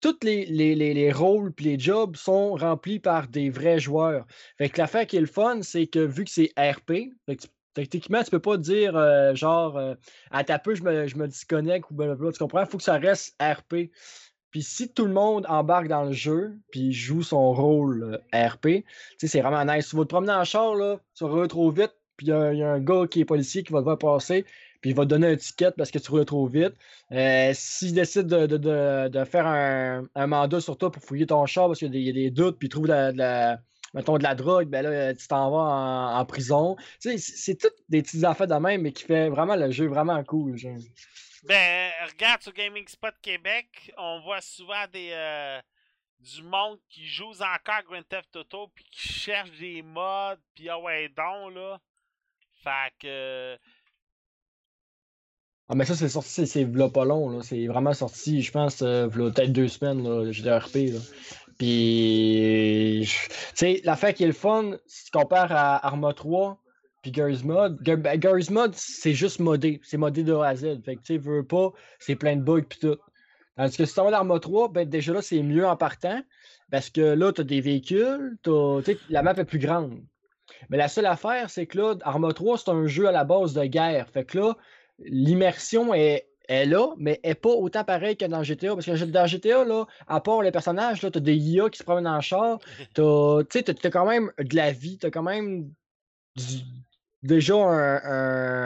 tous les, les, les, les rôles puis les jobs sont remplis par des vrais joueurs. Fait que l'affaire qui est le fun, c'est que vu que c'est RP, fait techniquement, tu peux pas dire euh, genre euh, à ta peu, je me, je me disconnecte ou blablabla, tu comprends? Il faut que ça reste RP. Puis si tout le monde embarque dans le jeu, puis joue son rôle euh, RP, c'est vraiment nice. Tu vas te promener en char, là, tu roules trop vite, puis il y, a il y a un gars qui est policier qui va te voir passer, puis il va te donner un ticket parce que tu roules trop vite. Euh, S'il décide de, de- de- faire un, un mandat sur toi pour fouiller ton char parce qu'il y a des, doutes, puis il trouve de la, mettons, de la drogue, ben là, tu t'en vas en, prison. Tu sais, c'est toutes des petites affaires de même, mais qui fait vraiment le jeu vraiment cool. Ben, regarde sur Gaming Spot Québec, on voit souvent des euh, du monde qui joue encore Grand Theft Auto puis qui cherche des mods puis ah ouais donc là. Fait que Ah, mais ça, c'est sorti, c'est- pas long, là. C'est vraiment sorti, je pense, euh, peut-être deux semaines, là, GDRP, là. Puis, tu sais, l'affaire qui est le fun, si tu compares à Arma 3 puis Garry's Mod, ben, Garry's Mod, c'est juste modé. C'est modé de A à Z. Fait que, tu sais, veux pas, c'est plein de bugs puis tout. Tandis que si tu dans Arma 3, ben, déjà là, c'est mieux en partant. Parce que là, tu as des véhicules, sais, la map est plus grande. Mais la seule affaire, c'est que là, Arma 3, c'est un jeu à la base de guerre. Fait que là, l'immersion est, est là, mais est pas autant pareil que dans GTA. Parce que dans GTA, là, à part les personnages, tu as des IA qui se promènent en char. <laughs> t'as- t'as- t'as quand même de la vie, tu as quand même du- déjà un,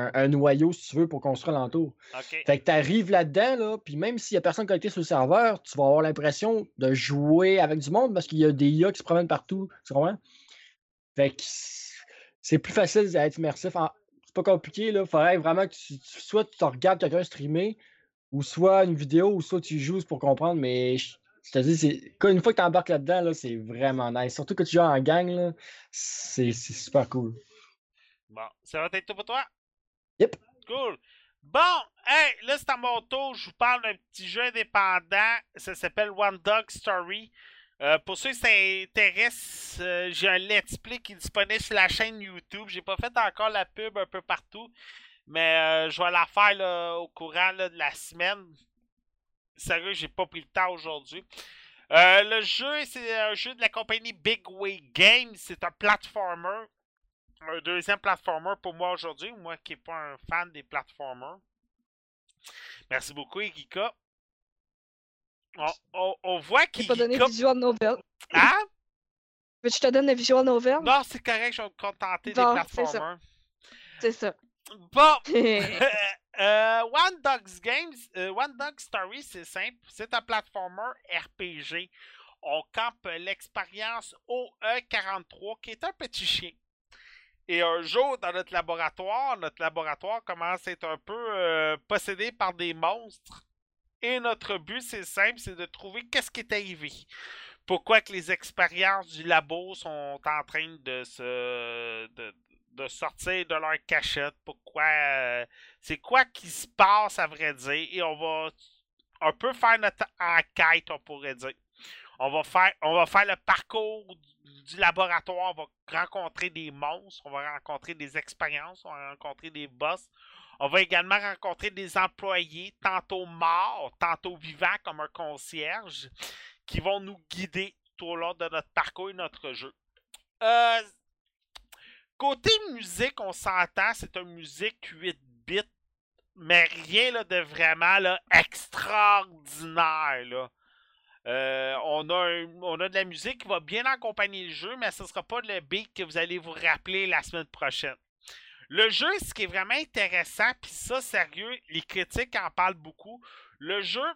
un- un noyau, si tu veux, pour construire l'entour. OK. Fait que tu arrives là-dedans, là, puis même s'il n'y a personne connecté sur le serveur, tu vas avoir l'impression de jouer avec du monde parce qu'il y a des IA qui se promènent partout. Tu comprends? Fait que c'est plus facile d'être immersif. En- pas compliqué, là. Faudrait vraiment que tu, tu- soit tu regardes quelqu'un streamer, ou soit une vidéo, ou soit tu joues pour comprendre, mais je je te dis, Une fois que tu embarques là-dedans, là, c'est vraiment nice. Surtout que tu joues en gang, là, c'est c'est super cool. Bon, ça va être tout pour toi? Yep. Cool. Bon, hey, là c'est à mon tour. Je vous parle d'un petit jeu indépendant. Ça s'appelle One Dog Story. Euh, pour ceux qui s'intéressent, euh, j'ai un let's play qui est disponible sur la chaîne YouTube. J'ai pas fait encore la pub un peu partout, mais euh, je vais la faire au courant de la semaine. Sérieux, j'ai pas pris le temps aujourd'hui. Le jeu, c'est un jeu de la compagnie Big Way Games. C'est un platformer. Un deuxième platformer pour moi aujourd'hui. Moi qui n'ai pas un fan des platformers. Merci beaucoup, Igika. On, on, on voit J'ai pas donné qu'Igika... visual novel. Hein? Que je te donne le visual novel? Non, c'est correct, je vais me contenter des Bon, c'est ça. platformers. C'est ça. Bon, <laughs> <laughs> euh, One Dog's Games, euh, One Dog Story, c'est simple. C'est un platformer RPG. On campe l'expérience OE43, qui est un petit chien. Et un jour, dans notre laboratoire, notre laboratoire commence à être un peu euh, possédé par des monstres. Et notre but, c'est simple, c'est de trouver qu'est-ce qui est arrivé. Pourquoi que les expériences du labo sont en train de se de, sortir de leur cachette? Pourquoi euh, c'est quoi qui se passe à vrai dire? Et on va un peu faire notre enquête, on pourrait dire. On va faire on va faire le parcours du laboratoire, on va rencontrer des monstres, on va rencontrer des expériences, on va rencontrer des boss. On va également rencontrer des employés, tantôt morts, tantôt vivants comme un concierge, qui vont nous guider tout au long de notre parcours et notre jeu. Euh, Côté musique, on s'entend, c'est une musique 8 bits mais rien là, de vraiment là, extraordinaire. Là. Euh, on, a on a de la musique qui va bien accompagner le jeu, mais ce ne sera pas le beat que vous allez vous rappeler la semaine prochaine. Le jeu, ce qui est vraiment intéressant, puis ça, sérieux, les critiques en parlent beaucoup. Le jeu,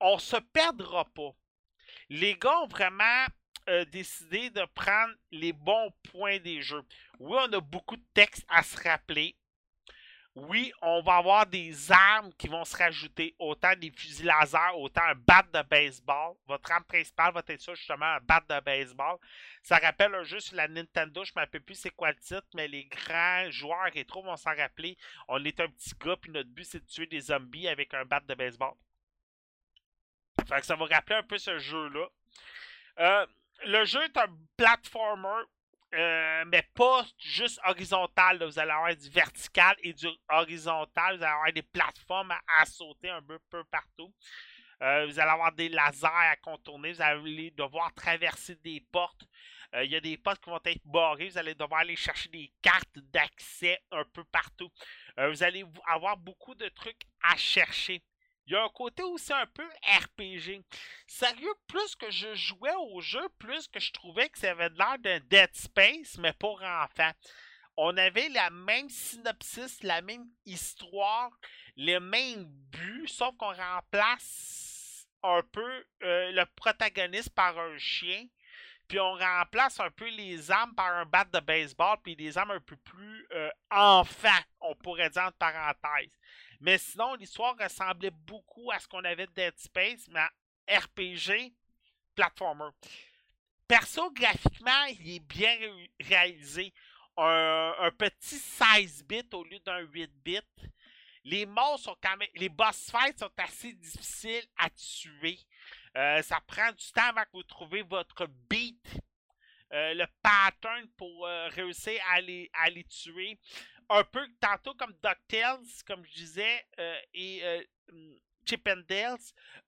on se perdra pas. Les gars ont vraiment euh, décidé de prendre les bons points des jeux. Oui, on a beaucoup de textes à se rappeler. Oui, on va avoir des armes qui vont se rajouter, autant des fusils laser, autant un bat de baseball. Votre arme principale va être ça, justement, un bat de baseball. Ça rappelle un jeu sur la Nintendo, je ne me rappelle plus c'est quoi le titre, mais les grands joueurs rétro vont s'en rappeler. On est un petit gars, puis notre but c'est de tuer des zombies avec un bat de baseball. Fait que ça va rappeler un peu ce jeu-là. Euh, le jeu est un platformer, euh, mais pas juste horizontal. Vous allez avoir du vertical et du horizontal. Vous allez avoir des plateformes à, à sauter un peu, partout. Euh, vous allez avoir des lasers à contourner. Vous allez devoir traverser des portes. Euh, Il y a des portes qui vont être barrées. Vous allez devoir aller chercher des cartes d'accès un peu partout. Vous allez avoir beaucoup de trucs à chercher. Il y a un côté aussi un peu RPG. Sérieux, plus que je jouais au jeu, plus que je trouvais que ça avait l'air d'un Dead Space, mais pour enfants. On avait la même synopsis, la même histoire, les mêmes buts, sauf qu'on remplace un peu euh, le protagoniste par un chien, puis on remplace un peu les armes par un bat de baseball, puis des armes un peu plus euh, enfants, on pourrait dire entre parenthèses. Mais sinon, l'histoire ressemblait beaucoup à ce qu'on avait de Dead Space, mais RPG, platformer. Perso, graphiquement, il est bien ré- réalisé. Un, un petit 16 bits au lieu d'un 8 bits. Les monstres sont quand même. Les boss fights sont assez difficiles à tuer. Euh, ça prend du temps avant que vous trouviez votre beat, euh, le pattern pour euh, réussir à les, à les tuer. Un peu tantôt comme DuckTales, comme je disais, euh, et euh, hum, Chip and Dales,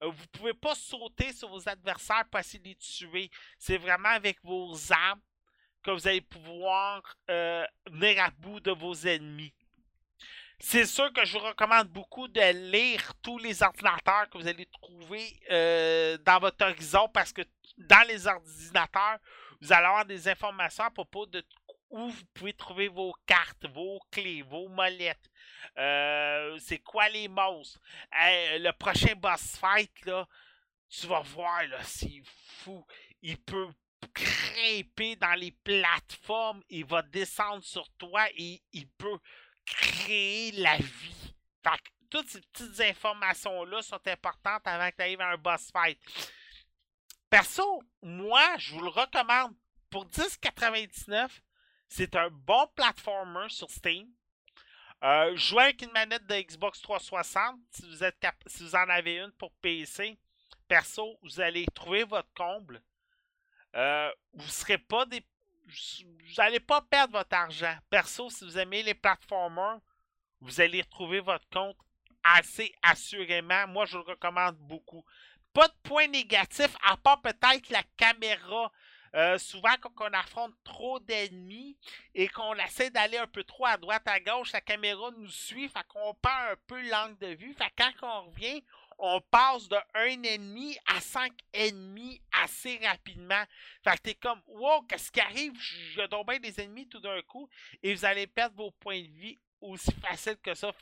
euh, vous pouvez pas sauter sur vos adversaires pour essayer de les tuer. C'est vraiment avec vos armes que vous allez pouvoir euh, venir à bout de vos ennemis. C'est sûr que je vous recommande beaucoup de lire tous les ordinateurs que vous allez trouver dans votre horizon parce que dans les ordinateurs, vous allez avoir des informations à propos de où vous pouvez trouver vos cartes, vos clés, vos molettes. Euh, c'est quoi les monstres? Le prochain boss fight, là, tu vas voir, là, c'est fou. Il peut grimper dans les plateformes, il va descendre sur toi et il peut créer la vie. Toutes ces petites informations-là sont importantes avant que tu arrives à un boss fight. Perso, moi, je vous le recommande. Pour 10,99, c'est un bon platformer sur Steam. Euh, avec une manette de Xbox 360 si vous, en avez une pour PC. Perso, vous allez trouver votre comble. Euh, vous serez pas. Vous n'allez pas perdre votre argent. Perso, si vous aimez les platformers, vous allez retrouver votre compte assez assurément. Moi, je le recommande beaucoup. Pas de point négatif, à part peut-être la caméra. Euh, souvent, quand on affronte trop d'ennemis et qu'on essaie d'aller un peu trop à droite, à gauche, la caméra nous suit, fait qu'on perd un peu l'angle de vue. Fait quand on revient, on passe de un ennemi à cinq ennemis assez rapidement. Fait que t'es comme, wow, qu'est-ce qui arrive? Je bien des ennemis tout d'un coup et vous allez perdre vos points de vie aussi facile que ça.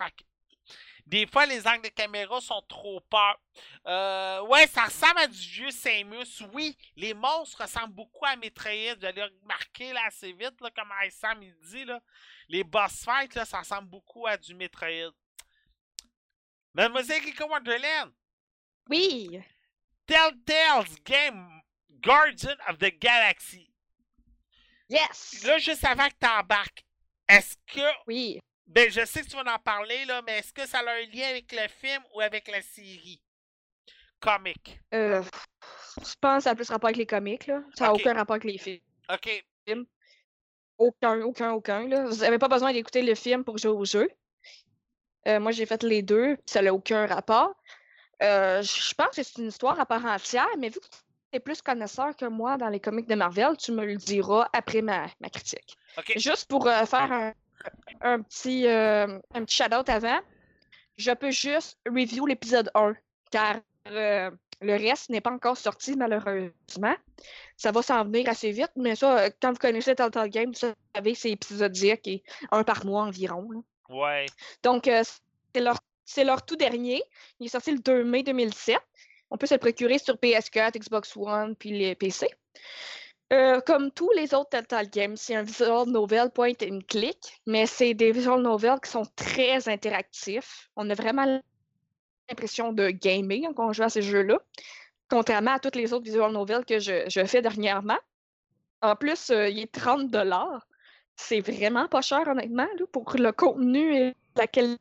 Des fois, les angles de caméra sont trop peurs. Euh, ouais, ça ressemble à du vieux Samus. Oui, les monstres ressemblent beaucoup à Metroid. Vous allez remarquer là assez vite, là, comme Sam il dit. Là. Les boss fights, là, ça ressemble beaucoup à du Metroid. Mademoiselle Kiko Wonderland, Oui. Telltale's Game Guardian of the Galaxy. Yes. Là, juste avant que tu embarques, est-ce que. Oui. Ben, je sais que tu vas en parler, là, mais est-ce que ça a un lien avec le film ou avec la série? Comic. Euh, je pense que ça a plus rapport avec les comics, là. Ça n'a aucun rapport avec les films. Ok. Aucun, aucun, aucun. Là. Vous n'avez pas besoin d'écouter le film pour jouer au jeu. Euh, moi, j'ai fait les deux, puis ça n'a aucun rapport. Euh, je pense que c'est une histoire à part entière, mais vu que tu es plus connaisseur que moi dans les comics de Marvel, tu me le diras après ma, ma critique. Ok. Juste pour euh, faire un, un petit, euh, un petit shout-out avant, je peux juste review l'épisode 1, car euh, le reste n'est pas encore sorti, malheureusement. Ça va s'en venir assez vite, mais ça, euh, quand vous connaissez Total Game, vous savez, c'est épisodique et un par mois environ. là. Ouais. Donc, euh, c'est leur, c'est leur tout dernier. Il est sorti le 2 mai 2007. On peut se le procurer sur PS4, Xbox One, puis les PC. Euh, comme tous les autres Telltale Games, c'est un visual novel point and click, mais c'est des visual novels qui sont très interactifs. On a vraiment l'impression de gamer quand on joue à ces jeux-là, contrairement à toutes les autres visual novels que je, fais dernièrement. En plus, euh, il est 30 C'est vraiment pas cher, honnêtement, pour le contenu et la qualité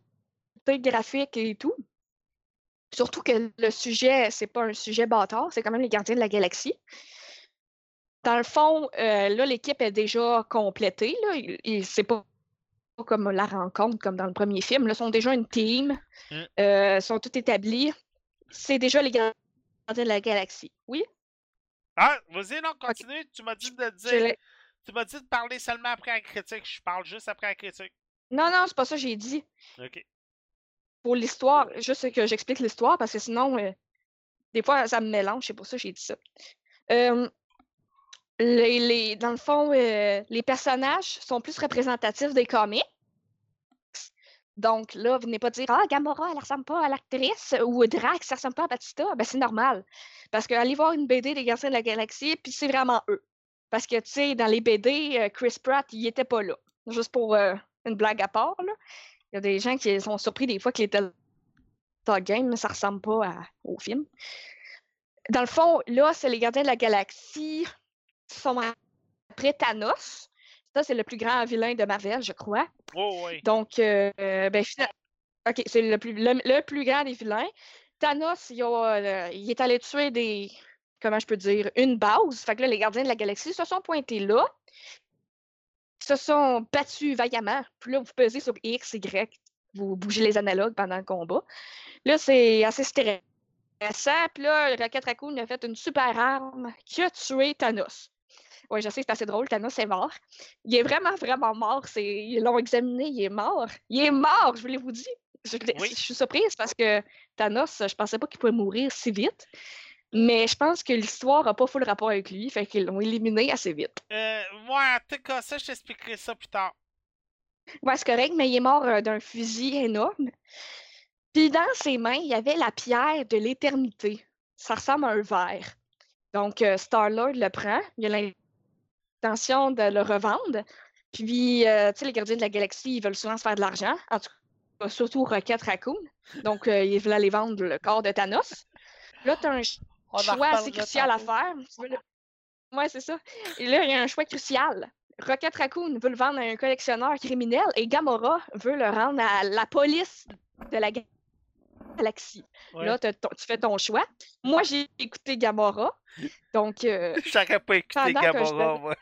graphique et tout. Surtout que le sujet, c'est pas un sujet bâtard, c'est quand même les gardiens de la galaxie. Dans le fond, euh, là, l'équipe est déjà complétée. Là. Il- il- C'est pas comme la rencontre, comme dans le premier film. Là, ils sont déjà une team. Mm. euh, sont tous établis. C'est déjà les gardiens de la galaxie. Oui? Ah, vas-y, non, continue. Tu m'as dit de dire. Tu m'as dit de parler seulement après la critique. Je parle juste après la critique. Non, non, c'est pas ça que j'ai dit. Ok. Pour l'histoire, juste que j'explique l'histoire, parce que sinon, euh, des fois, ça me mélange. C'est pour ça que j'ai dit ça. Euh, les, dans le fond, euh, les personnages sont plus représentatifs des comics. Donc là, venez pas dire Ah, Gamora, elle ressemble pas à l'actrice ou Drax, ça ressemble pas à Batista. Ben, c'est normal. Parce que allez voir une BD des Gardiens de la Galaxie, puis c'est vraiment eux. Parce que, tu sais, dans les BD, euh, Chris Pratt, il était pas là. Juste pour euh, une blague à part, là. Il y a des gens qui sont surpris des fois qu'il était Tag Game, mais ça ressemble pas au film. Dans le fond, là, c'est les Gardiens de la Galaxie sont après Thanos. Ça, c'est le plus grand vilain de Marvel, je crois. Oh, oui. Donc, euh, ben, fina- OK, c'est le plus, le, le plus grand des vilains. Thanos, il, a, euh, il est allé tuer des. Comment je peux dire? Une base. Fait que là, les gardiens de la galaxie se sont pointés là. Se sont battus vaillamment. Puis là, vous pesez sur X, Y. Vous bougez les analogues pendant le combat. Là, c'est assez stressant. Puis là, Rocket Raccoon a fait une super arme qui a tué Thanos. Oui, je sais, c'est assez drôle. Thanos est mort. Il est vraiment, vraiment mort. C'est... Ils l'ont examiné, il est mort. Il est mort, je voulais vous dire. Je, Oui. je suis surprise parce que Thanos, je pensais pas qu'il pouvait mourir si vite. Mais je pense que l'histoire n'a pas full rapport avec lui, fait qu'ils l'ont éliminé assez vite. Euh, ouais, en tout cas, ça, je t'expliquerai ça plus tard. Ouais, c'est correct, mais il est mort euh, d'un fusil énorme. Puis dans ses mains, il y avait la pierre de l'éternité. Ça ressemble à un verre. Donc, euh, Star-Lord le prend. Il a de le revendre. Puis, euh, tu sais, les gardiens de la galaxie, ils veulent souvent se faire de l'argent. En tout cas, surtout Rocket Raccoon. Donc, euh, ils veulent aller vendre le corps de Thanos. Là, tu as un ch- On en choix assez crucial à faire. Le- Ouais, c'est ça. Et là, il y a un choix crucial. Rocket Raccoon veut le vendre à un collectionneur criminel et Gamora veut le rendre à la police de la ga- galaxie. Ouais. Là, ton- tu fais ton choix. Moi, j'ai écouté Gamora. Donc, euh, <laughs> J'aurais pas écouté je Gamora, moi.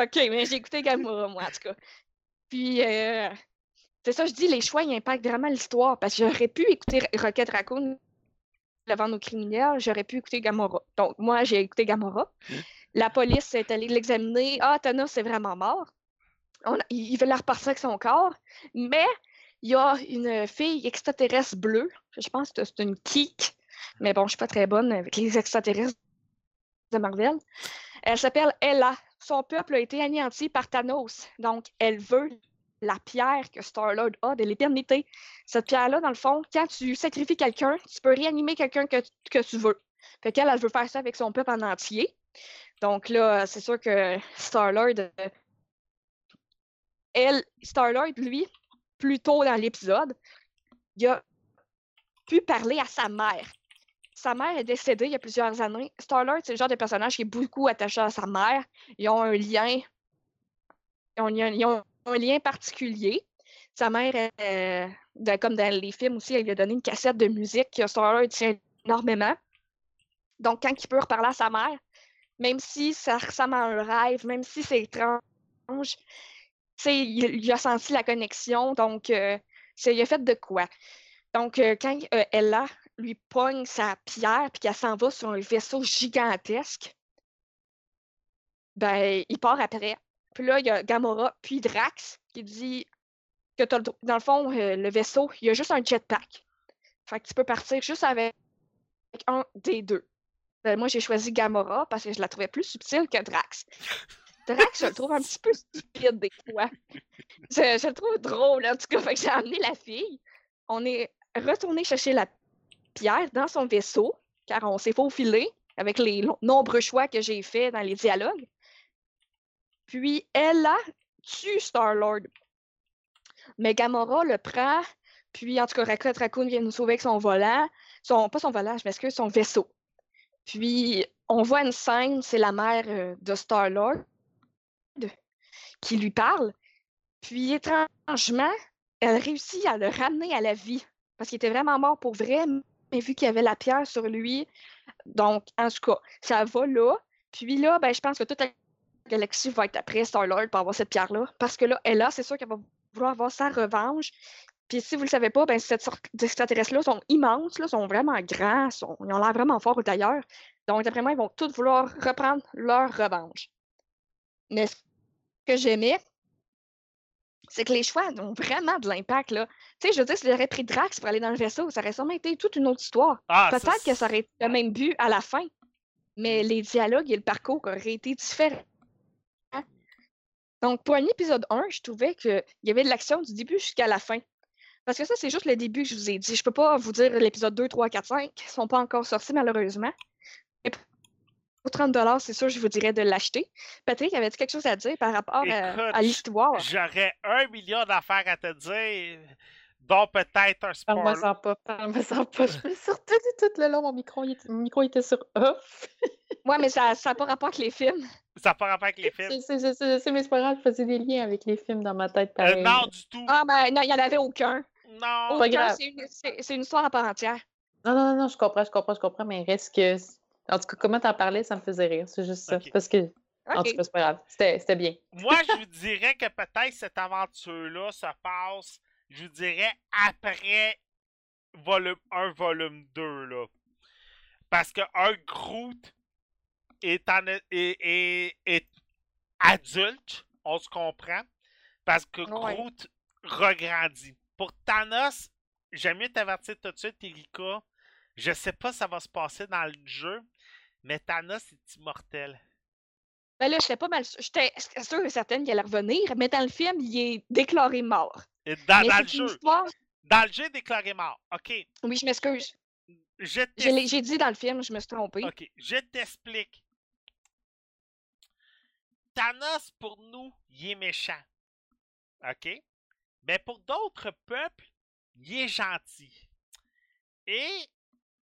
OK, mais j'ai écouté Gamora, moi, en tout cas. Puis, euh, c'est ça, je dis, les choix, ils impactent vraiment l'histoire. Parce que j'aurais pu écouter Ro- Rocket Raccoon le vendre aux criminels, j'aurais pu écouter Gamora. Donc, moi, j'ai écouté Gamora. Mm. La police est allée l'examiner. Ah, Thanos, c'est vraiment mort. On il il veut la repartir avec son corps. Mais il y a une fille extraterrestre bleue. Je pense que c'est une geek. Mais bon, je suis pas très bonne avec les extraterrestres de Marvel. Elle s'appelle Ella. Son peuple a été anéanti par Thanos. Donc, elle veut la pierre que Star-Lord a de l'éternité. Cette pierre-là, dans le fond, quand tu sacrifies quelqu'un, tu peux réanimer quelqu'un que, que tu veux. Fait qu'elle, elle veut faire ça avec son peuple en entier. Donc là, c'est sûr que Star-Lord, elle, Star-Lord, lui, plus tôt dans l'épisode, il a pu parler à sa mère. Sa mère est décédée il y a plusieurs années. Star-Lord, c'est le genre de personnage qui est beaucoup attaché à sa mère. Ils ont un lien. Ils ont, un lien particulier. Sa mère, euh, comme dans les films aussi, elle lui a donné une cassette de musique que Star-Lord tient énormément. Donc, quand il peut reparler à sa mère, même si ça ressemble à un rêve, même si c'est étrange, il, il a senti la connexion, donc euh, il a fait de quoi? Donc, euh, quand euh, Ella lui pogne sa pierre puis qu'elle s'en va sur un vaisseau gigantesque, ben, il part après. Puis là, il y a Gamora puis Drax qui dit que t'as le dans le fond, euh, le vaisseau, il y a juste un jetpack. Fait que tu peux partir juste avec un des deux. Ben, moi, j'ai choisi Gamora parce que je la trouvais plus subtile que Drax. Drax, je le trouve un petit peu stupide des fois. Je, je le trouve drôle, en tout cas. Fait que j'ai amené la fille. On est retourné chercher la pierre dans son vaisseau, car on s'est faufilé avec les nombreux choix que j'ai faits dans les dialogues. Puis elle a tue Star-Lord. Mais Gamora le prend, puis en tout cas, Rocket Raccoon vient nous sauver avec son volant. Son, pas son volant, je m'excuse, son vaisseau. Puis on voit une scène, c'est la mère euh, de Star-Lord qui lui parle. Puis étrangement, elle réussit à le ramener à la vie. Parce qu'il était vraiment mort pour vrai, mais vu qu'il y avait la pierre sur lui. Donc, en tout cas, ça va là. Puis là, ben, je pense que toute la galaxie va être après Star-Lord pour avoir cette pierre-là. Parce que là, elle a, c'est sûr qu'elle va vouloir avoir sa revanche. Puis si vous le savez pas, ben, cette sorte d'extraterrestres-là sont immenses, là, sont vraiment grands, ils ont l'air vraiment forts d'ailleurs. Donc, d'après moi, ils vont tous vouloir reprendre leur revanche. Mais ce que j'aimais, c'est que les choix ont vraiment de l'impact. là. Tu sais, je veux dire, si j'aurais pris Drax pour aller dans le vaisseau, ça aurait sûrement été toute une autre histoire. Ah, Peut-être que ça aurait été le même but à la fin, mais les dialogues et le parcours auraient été différents. Donc, pour un épisode 1, je trouvais qu'il y avait de l'action du début jusqu'à la fin. Parce que ça, c'est juste le début que je vous ai dit. Je peux pas vous dire l'épisode 2, 3, 4, 5. Ils sont pas encore sortis, malheureusement. Pour 30 c'est sûr, je vous dirais de l'acheter. Patrick, avait-tu quelque chose à dire par rapport à- Écoute, à l'histoire? J'aurais un million d'affaires à te dire, dont peut-être un Parle-moi spoiler. sans pas, parle-moi sans pas. Je me suis retenue tout le long, mon micro, il était, mon micro était sur off. <laughs> Ouais, mais ça n'a pas rapport avec les films. Ça n'a pas rapport avec les films. Je sais, je sais, je sais, mais c'est pas grave, je faisais des liens avec les films dans ma tête, Euh, pareil. non, du tout. Ah, ben non, il n'y en avait aucun. Non. Aucun, c'est une, une histoire à part entière. Non, non, non, non, je comprends, je comprends, je comprends, mais reste que... En tout cas, comment t'en parlais, ça me faisait rire, c'est juste ça. Parce que, en tout cas, c'est pas grave, c'était c'était bien. Moi, je vous dirais que peut-être cette aventure-là se passe, je vous dirais, après volume 1, volume 2, là. Parce que un Groot est, en- est, est- est adulte, on se comprend, parce que Ouais. Groot regrandit. Pour Thanos, j'aime mieux t'avertir tout de suite, Erika, je sais pas ça va se passer dans le jeu, mais Thanos est immortel. Ben là, j'étais pas mal. J'étais sûre et certaine qu'elle allait revenir, mais dans le film, il est déclaré mort. Et dans, dans le jeu, histoire. dans le jeu, déclaré mort. Ok, Oui, je m'excuse. J'ai dit dans le film, je me suis trompée. Ok, je t'explique. Thanos, pour nous, il est méchant. OK? Mais pour d'autres peuples, il est gentil. Et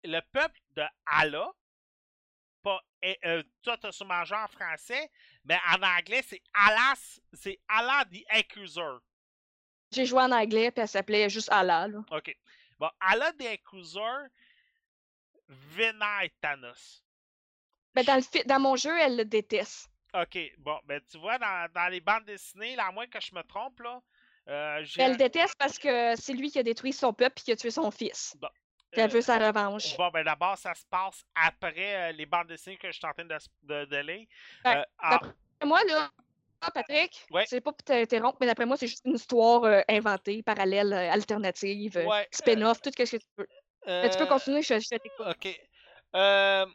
le peuple de Allah, pas, eh, euh, toi, t'as joué en français, mais en anglais, c'est Allah, c'est Allah the Accuser. J'ai joué en anglais, puis elle s'appelait juste Allah. Là. OK. Bon, Allah the Accuser vénère Thanos. Ben, dans, le dans mon jeu, elle le déteste. OK, bon, ben tu vois, dans, dans les bandes dessinées, là, à moins que je me trompe, là, euh. Elle le déteste parce que c'est lui qui a détruit son peuple et qui a tué son fils. Bon, Puis elle euh, veut sa revanche. Bon, ben d'abord, ça se passe après euh, les bandes dessinées que je suis en train de, de, de lire. Ben, Euh, moi, là, ah, Patrick, Ouais. c'est pas pour t'interrompre, mais d'après moi, c'est juste une histoire euh, inventée, parallèle, euh, alternative, euh, Ouais, spin-off, tout ce que tu veux. Mais tu peux euh, continuer, je, je t'écoute. OK. Euh,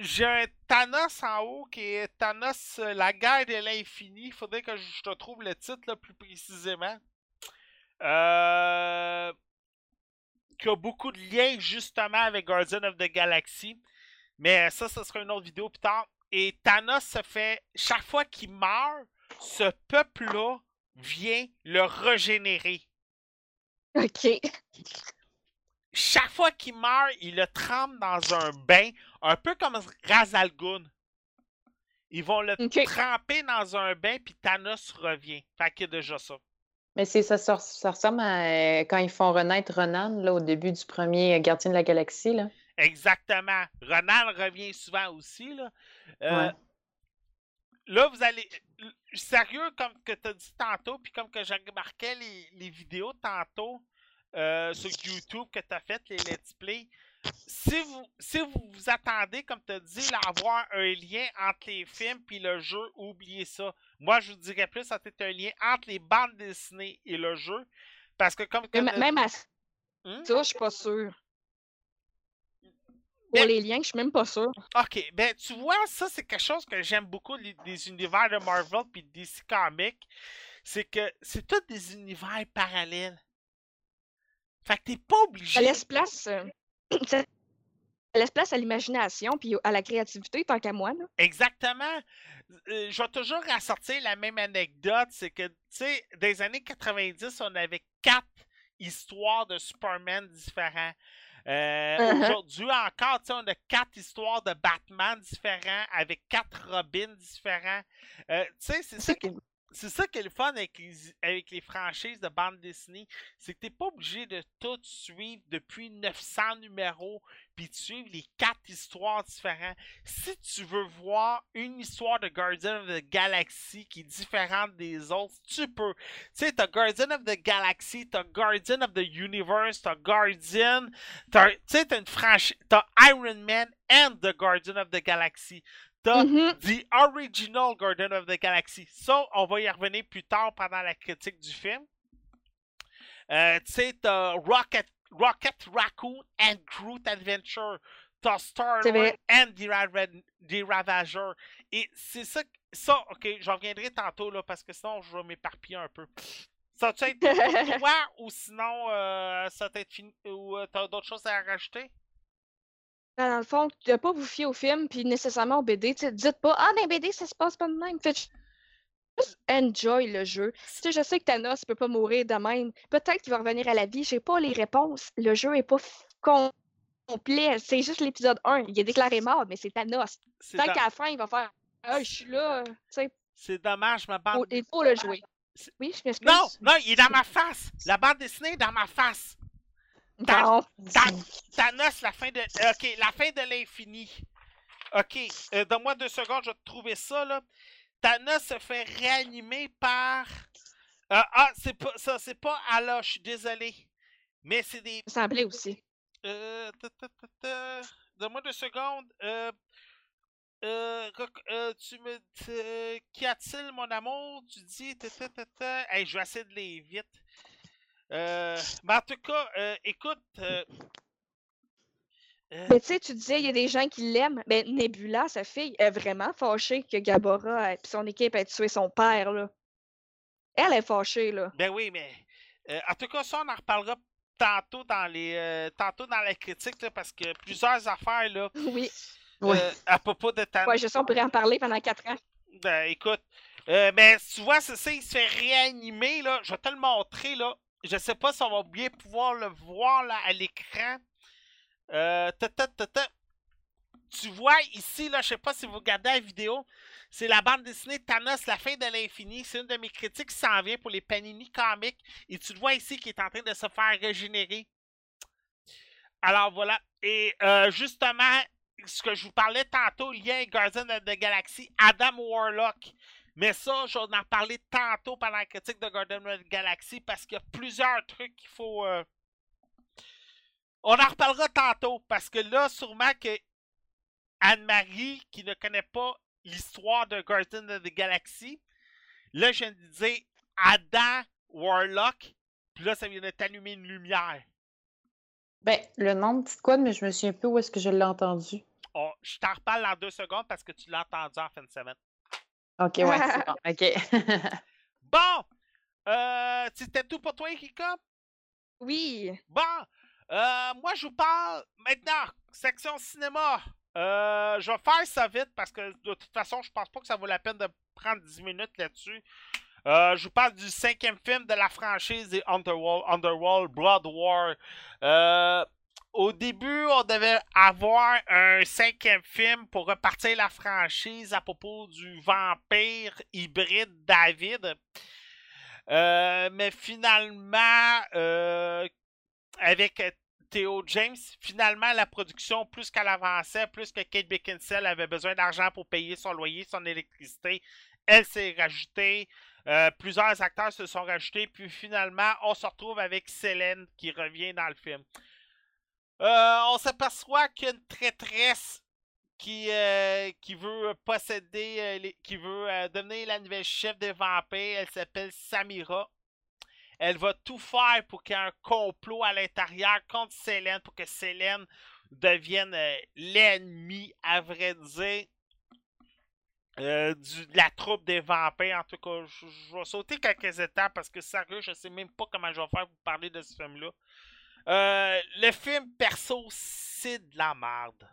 j'ai un Thanos en haut qui est Thanos, euh, la guerre de l'infini. Il faudrait que je te trouve le titre là, plus précisément. Qui a beaucoup de liens justement avec Guardian of the Galaxy. Mais ça, ce sera une autre vidéo plus tard. Et Thanos se fait. Chaque fois qu'il meurt, ce peuple-là vient le régénérer. OK. chaque fois qu'il meurt, il le trempe dans un bain, un peu comme Razal Ghul. Ils vont le tremper dans un bain, puis Thanos revient. Fait qu'il y a déjà ça. Mais c'est ça, ressemble à euh, quand ils font renaître Ronan, là, au début du premier euh, Gardien de la Galaxie, là. Exactement. Ronald revient souvent aussi. Là, Euh, Ouais. là vous allez. Sérieux, comme que tu as dit tantôt, puis comme que j'ai remarqué les, les vidéos tantôt euh, sur YouTube que tu as faites, les let's play, si vous, si vous vous attendez, comme tu as dit, à avoir un lien entre les films et le jeu, oubliez ça. Moi, je vous dirais plus, ça peut un lien entre les bandes dessinées et le jeu. Parce que comme. Mais comme m- même à ça, Hmm? je suis pas sûre. Pour Ben- les liens, je suis même pas sûre. Ok, ben tu vois, ça c'est quelque chose que j'aime beaucoup les- des univers de Marvel puis DC Comics. C'est que c'est tous des univers parallèles. Fait que t'es pas Ça obligé. laisse place, euh, <clears throat> ça laisse place à l'imagination puis à la créativité, tant qu'à moi. Là. Exactement. Euh, je vais toujours ressortir la même anecdote. C'est que, tu sais, des années 90, on avait quatre histoires de Superman différents. Euh, Uh-huh. Aujourd'hui encore, tu sais, on a quatre histoires de Batman différents avec quatre Robins différents. Euh, tu sais, c'est ça qui. C'est ça qui est le fun avec les, franchises de bande dessinée. C'est que t'es pas obligé de tout suivre depuis 900 numéros puis de suivre les quatre histoires différentes. Si tu veux voir une histoire de Guardian of the Galaxy qui est différente des autres, tu peux. Tu sais, t'as Guardian of the Galaxy, t'as Guardian of the Universe, t'as Guardian, t'as, t'as une franchise, Iron Man and the Guardian of the Galaxy. T'as Mhm. The Original Guardian of the Galaxy. Ça, on va y revenir plus tard pendant la critique du film. Euh, tu sais, t'as Rocket, Rocket Raccoon and Groot Adventure. T'as Star C'est Lord vrai. and the, Rava- the Ravager. Et c'est ça, ça, ok, j'en reviendrai tantôt, là, parce que sinon, je vais m'éparpiller un peu. Ça va être pour <laughs> toi ou sinon, euh, ça être fini, ou euh, t'as d'autres choses à rajouter? Ben, Dans le fond, de pas vous fier au film puis nécessairement au BD. Dites pas Ah, dans les BD, ça se passe pas de même. Faites juste enjoy le jeu. Tu sais, je sais que Thanos peut pas mourir de même. Peut-être qu'il va revenir à la vie. J'ai pas les réponses. Le jeu est pas complet. C'est juste l'épisode 1. Il est déclaré mort, mais c'est Thanos. Tant qu'à la fin, il va faire Ah, je suis là. C'est dommage, ma bande il faut le jouer. c'est- Oui, je m'excuse. Non, non, il est dans ma face. La bande dessinée est dans ma face. Thanos, la fin de. euh, Ok, la fin de l'infini. Ok, euh, donne-moi deux secondes, je vais te trouver ça, là. Thanos se fait réanimer par. Euh, ah, c'est pas ça, c'est pas Allah, je suis désolé. Mais c'est des. Ça me semblait aussi. Euh. Donne-moi deux secondes. Euh, euh, tu me Qu'y a-t-il, mon amour? Tu dis. ta, ta, ta, ta. Hey, je vais essayer de les vite. Euh, mais en tout cas, euh, écoute. euh, euh, Mais tu sais, tu disais, il y a des gens qui l'aiment. Mais Nebula, sa fille, est vraiment fâchée que Gabora et son équipe ait tué son père, là. Elle est fâchée, là. Ben oui, mais. euh, en tout cas, ça, on en reparlera tantôt dans les. euh, tantôt dans la critique, là, parce que plusieurs affaires, là. <laughs> Oui. Euh, à propos de Thanos. Ouais, je sais, on pourrait en parler pendant quatre ans. Ben, écoute, euh, ben, tu vois, c'est ça, il se fait réanimer, là. Je vais te le montrer, là. Je sais pas si on va bien pouvoir le voir, là, à l'écran. Euh. Tu vois ici, là, je sais pas si vous regardez la vidéo, c'est la bande dessinée Thanos, la fin de l'infini. C'est une de mes critiques qui s'en vient pour les Panini Comics. Et tu le vois ici qui est en train de se faire régénérer. Alors voilà. Et euh, justement, ce que je vous parlais tantôt, lien avec Guardian of the Galaxy, Adam Warlock. Mais ça, je vais en parler tantôt pendant la critique de of the Galaxy parce qu'il y a plusieurs trucs qu'il faut. euh, On en reparlera tantôt parce que là, sûrement que Anne-Marie, qui ne connaît pas l'histoire de Guardian of the Galaxy, là, je viens de dire Adam Warlock, puis là, ça vient de t'allumer une lumière. Ben, le nom me dit quoi, mais je me souviens plus où est-ce que je l'ai entendu. Oh, je t'en reparle dans deux secondes parce que tu l'as entendu en fin de semaine. Ok, ouais, c'est bon. <laughs> Ok. <laughs> Bon! Euh, c'était tout pour toi, Erika? Oui. Bon! Euh, moi, je vous parle maintenant, section cinéma. Euh, je vais faire ça vite parce que de toute façon, je pense pas que ça vaut la peine de prendre 10 minutes là-dessus. Euh, je vous parle du cinquième film de la franchise des Underworld, Underworld Blood War. Euh, au début, on devait avoir un cinquième film pour repartir la franchise à propos du vampire hybride David. Euh, mais finalement, euh, avec Theo James, finalement, la production, plus qu'elle avançait, plus que Kate Beckinsale avait besoin d'argent pour payer son loyer, son électricité, elle s'est rajoutée. Euh, plusieurs acteurs se sont rajoutés, puis finalement, on se retrouve avec Célène qui revient dans le film. Euh, on s'aperçoit qu'il y traîtresse qui, euh, qui veut posséder, euh, qui veut devenir la nouvelle chef des vampires. Elle s'appelle Samira. Elle va tout faire pour qu'il y ait un complot à l'intérieur contre Célène, pour que Célène devienne l'ennemi, à vrai dire, de la troupe des vampires. En tout cas, je, vais sauter quelques étapes parce que sérieux, je sais même pas comment je vais faire pour parler de ce film-là. Euh, le film, perso, c'est de la merde.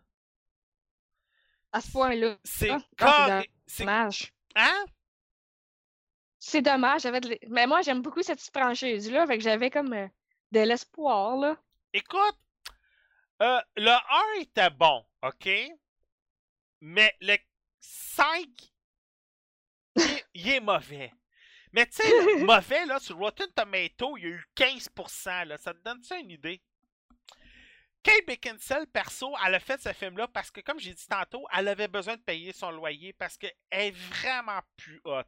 À ce point-là. C'est Ah, ah, c'est carré- c'est- Dommage. Hein? C'est dommage. J'avais de Mais moi, j'aime beaucoup cette franchise-là. Fait que j'avais comme euh, de l'espoir, là. Écoute, euh, le 1 était bon, ok? Mais le 5, il, est- il est mauvais. Mais tu sais, <laughs> mauvais, là, sur Rotten Tomato, il y a eu 15%, là. Ça te donne ça une idée? Kate Beckinsale, perso, elle a fait ce film-là parce que, comme j'ai dit tantôt, elle avait besoin de payer son loyer parce qu'elle est vraiment plus haute.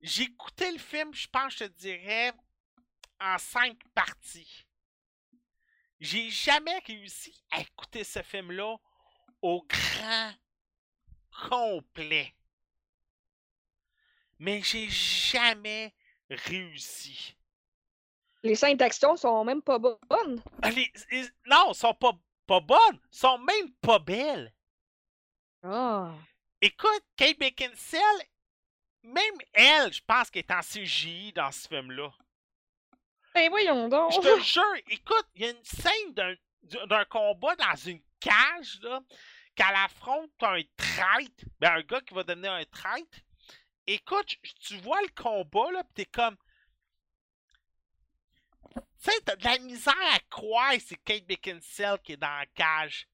J'ai écouté le film, je pense, je te dirais, en cinq parties. J'ai jamais réussi à écouter ce film-là au grand complet. Mais j'ai jamais réussi. Les scènes d'action sont même pas bonnes. Ah, les- les- non, elles sont pas, pas bonnes, elles sont même pas belles. Ah. Écoute, Kate Beckinsale, même elle, je pense qu'elle est en CGI dans ce film-là. Ben voyons donc. Je te jure, écoute, il y a une scène d'un, d'un combat dans une cage, là, qu'elle affronte un traître, ben un gars qui va devenir un traître. Écoute, tu vois le combat, là, pis t'es comme. Tu sais, t'as de la misère à croire que c'est Kate Beckinsale qui est dans la cage.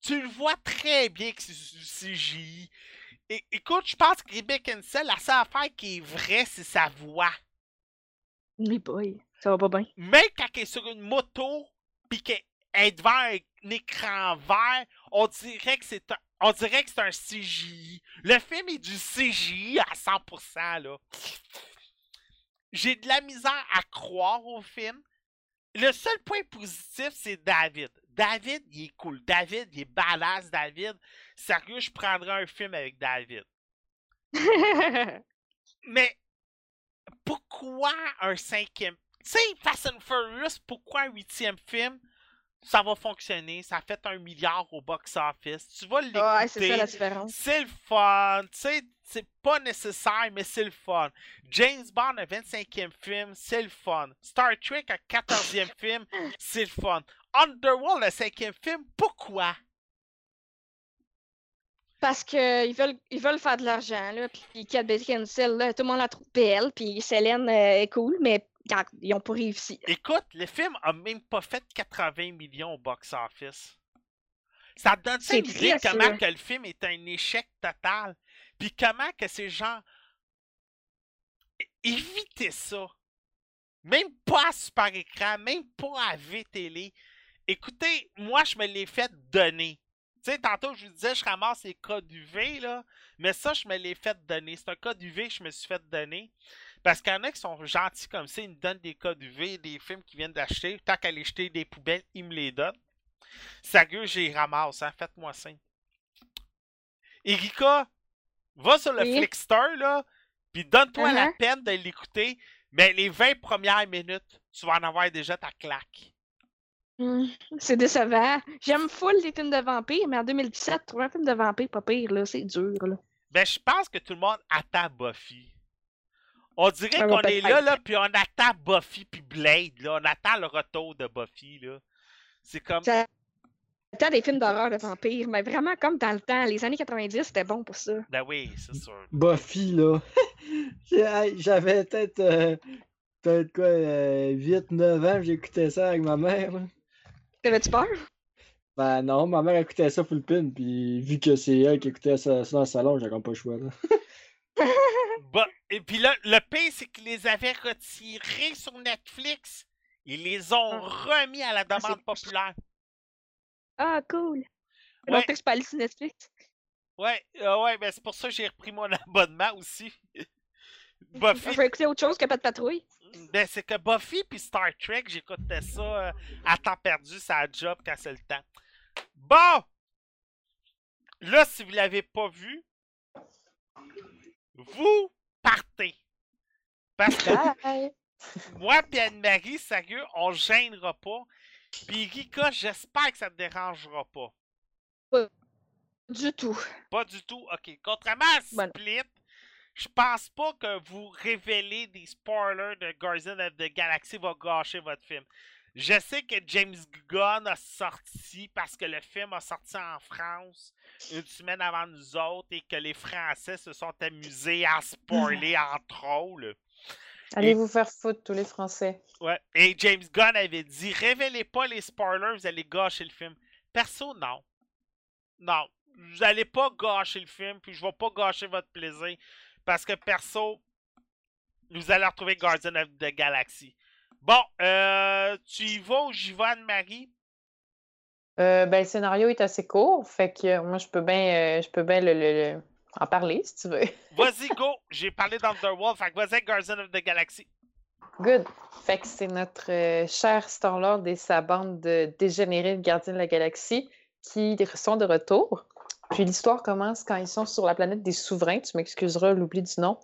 Tu le vois très bien que c'est du CGI. Et, écoute, je pense que Kate Beckinsale, la seule affaire qui est vraie, c'est sa voix. Mais boy, ça va pas bien. même quand elle est sur une moto, puis qu'elle est devant un écran vert, on dirait que c'est un, on dirait que c'est un CGI. Le film est du CGI à 100%, là. J'ai de la misère à croire au film. Le seul point positif, c'est David. David, il est cool. David, il est badass, David. Sérieux, je prendrais un film avec David. <laughs> Mais pourquoi un cinquième? Tu sais, Fast and Furious, pourquoi un huitième film? Ça va fonctionner. Ça a fait un milliard au box-office. Tu vas l'écouter. ouais, c'est ça la différence. C'est le fun. Tu sais, c'est pas nécessaire, mais c'est le fun. James Bond, un 25e film, c'est le fun. Star Trek, un 14e <coughs> film, c'est le fun. Underworld, le 5e film, pourquoi? Parce qu'ils veulent, ils veulent faire de l'argent, là. Puis là, tout le monde la trouve belle. Puis Célène euh, est cool, mais regarde, ils ont pas réussi. Écoute, le film a même pas fait 80 millions au box-office. Ça te donne une idée comment que le film est un échec total. Puis comment que ces gens... É- Évitez ça. Même pas à super écran, même pas à VTL. Écoutez, moi, je me l'ai fait donner. Tu sais, tantôt, je vous disais, je ramasse les codes UV, là. Mais ça, je me l'ai fait donner. C'est un code UV que je me suis fait donner. Parce qu'il y en a qui sont gentils comme ça, ils me donnent des codes UV, des films qu'ils viennent d'acheter. Tant qu'à les jeter des poubelles, ils me les donnent. Sérieux, j'y ramasse, hein. Faites-moi ça. Erika, va sur le Oui. Flickster, là, puis donne-toi la Uh-huh. peine de l'écouter. Mais les 20 premières minutes, tu vas en avoir déjà ta claque. Hmm, c'est décevant. J'aime full les films de vampires, mais en 2017, trouver un film de vampire pas pire, là, c'est dur, là. Ben, je pense que tout le monde attend Buffy. On dirait Ah, qu'on ouais, est là, là, puis on attend Buffy puis Blade, là. On attend le retour de Buffy, là. C'est comme... T'as des films d'horreur de vampires, mais vraiment comme dans le temps, les années 90, c'était bon pour ça. Ben oui, c'est sûr. Buffy, là. <laughs> J'avais peut-être euh, peut-être quoi, 8-9 ans, j'écoutais ça avec ma mère. là. T'avais-tu peur? Ben non, ma mère écoutait ça full pin, puis vu que c'est elle qui écoutait ça, ça dans le salon, j'ai comme pas le choix. Là. <laughs> Bah, et puis là, le pire, c'est qu'ils les avaient retirés sur Netflix. Ils les ont remis à la Ah, demande populaire. Ah, cool. Ouais. Que je aller sur Netflix. Ouais, euh, ouais, ben c'est pour ça que j'ai repris mon <laughs> abonnement aussi. Je <laughs> Buffy, vais écouter autre chose que pas de patrouille. Ben, c'est que Buffy puis Star Trek, j'écoutais ça euh, à temps perdu, ça a job quand c'est le temps. Bon! Là, si vous l'avez pas vu, vous partez. Parce que Bye. moi et Anne-Marie, sérieux, on gênera pas. Puis Rika, j'espère que ça te dérangera pas. Du tout. Pas du tout? OK. Contrairement à. Split, je pense pas que vous révélez des spoilers de Guardians of the Galaxy va gâcher votre film. Je sais que James Gunn a sorti parce que le film a sorti en France une semaine avant nous autres et que les Français se sont amusés à spoiler <laughs> en troll. Allez vous faire foutre, tous les Français? Ouais. Et James Gunn avait dit révélez pas les spoilers, vous allez gâcher le film. Perso, non. Non. Vous allez pas gâcher le film, puis je vais pas gâcher votre plaisir. Parce que perso, vous allez retrouver Guardian of the Galaxy. Bon, euh, tu y vas ou j'y vais, Anne-Marie? Euh, ben, le scénario est assez court, fait que euh, moi, je peux bien euh, je peux bien le, le- le- en parler, si tu veux. <laughs> Vas-y, go! J'ai parlé d'Underworld, fait que vas-y, Guardian of the Galaxy. Good. Fait que c'est notre euh, cher Star-Lord et sa bande de dégénérés de gardiens de la galaxie qui sont de retour. Puis l'histoire commence quand ils sont sur la planète des souverains. Tu m'excuseras l'oubli du nom.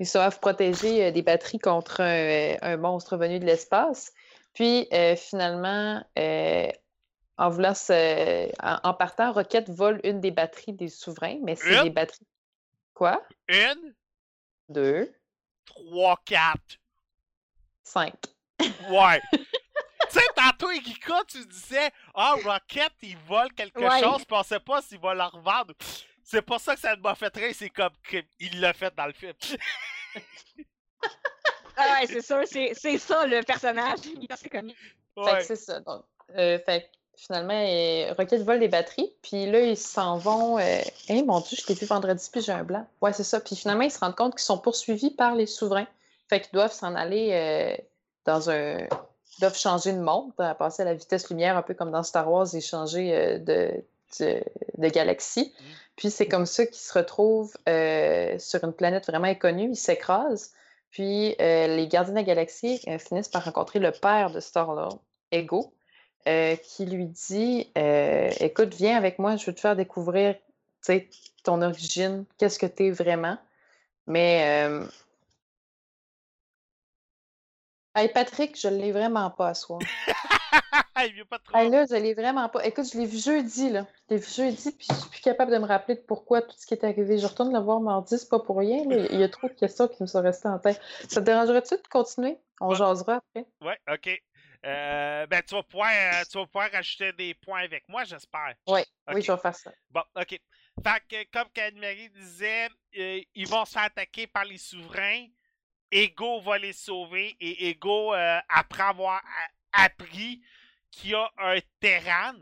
Ils doivent protéger euh, des batteries contre un, un monstre venu de l'espace. Puis euh, finalement, euh, en voulant se- en, en partant, Rocket vole une des batteries des souverains, mais c'est des batteries. Quoi? Une, Deux, trois, quatre. cinq. Ouais. <laughs> tu sais, tantôt, Erika, tu disais, ah, Rocket, il vole quelque Ouais. chose, on sait pas s'il va la revendre. C'est pas ça que ça m'a fait rire, c'est comme. Il l'a fait dans le film. Ah ouais, c'est sûr, c'est c'est ça le personnage. Il est assez connu. Fait Ouais. que c'est ça. Donc, euh, fait que finalement, euh, Rocket vole des batteries, puis là, ils s'en vont. Euh... Hey, mon Dieu, je t'ai vu vendredi, puis j'ai un blanc. Ouais, c'est ça. Puis finalement, ils se rendent compte qu'ils sont poursuivis par les souverains. Fait qu'ils doivent s'en aller euh, dans un. Ils doivent changer de monde, à passer à la vitesse lumière, un peu comme dans Star Wars, et changer euh, de, de, de galaxie. Mm. Puis c'est comme ça qu'ils se retrouvent euh, sur une planète vraiment inconnue. Ils s'écrasent. Puis euh, les gardiens de la galaxie euh, finissent par rencontrer le père de Star-Lord, Ego, qui lui dit Écoute, viens avec moi, je veux te faire découvrir ton origine, qu'est-ce que tu es vraiment. Mais. Hey, Patrick, je ne l'ai vraiment pas à soir. <laughs> il vient pas trop. Là, je l'ai vraiment pas. Écoute, je l'ai vu jeudi, là. Je l'ai vu jeudi, puis je suis plus capable de me rappeler de pourquoi tout ce qui est arrivé. Je retourne le voir mardi, c'est pas pour rien. là. Il y a trop de questions qui me sont restées en tête. Ça te dérangerait-tu de continuer? On jasera après. Ouais, ok. Euh, ben, tu vas, pouvoir, euh, tu vas pouvoir rajouter des points avec moi, j'espère. Oui, oui, je vais faire ça. Bon, ok. Fait que, comme Anne-Marie disait, euh, ils vont se faire attaquer par les souverains. Ego va les sauver et Ego, euh, après avoir appris qu'il y a un Terran,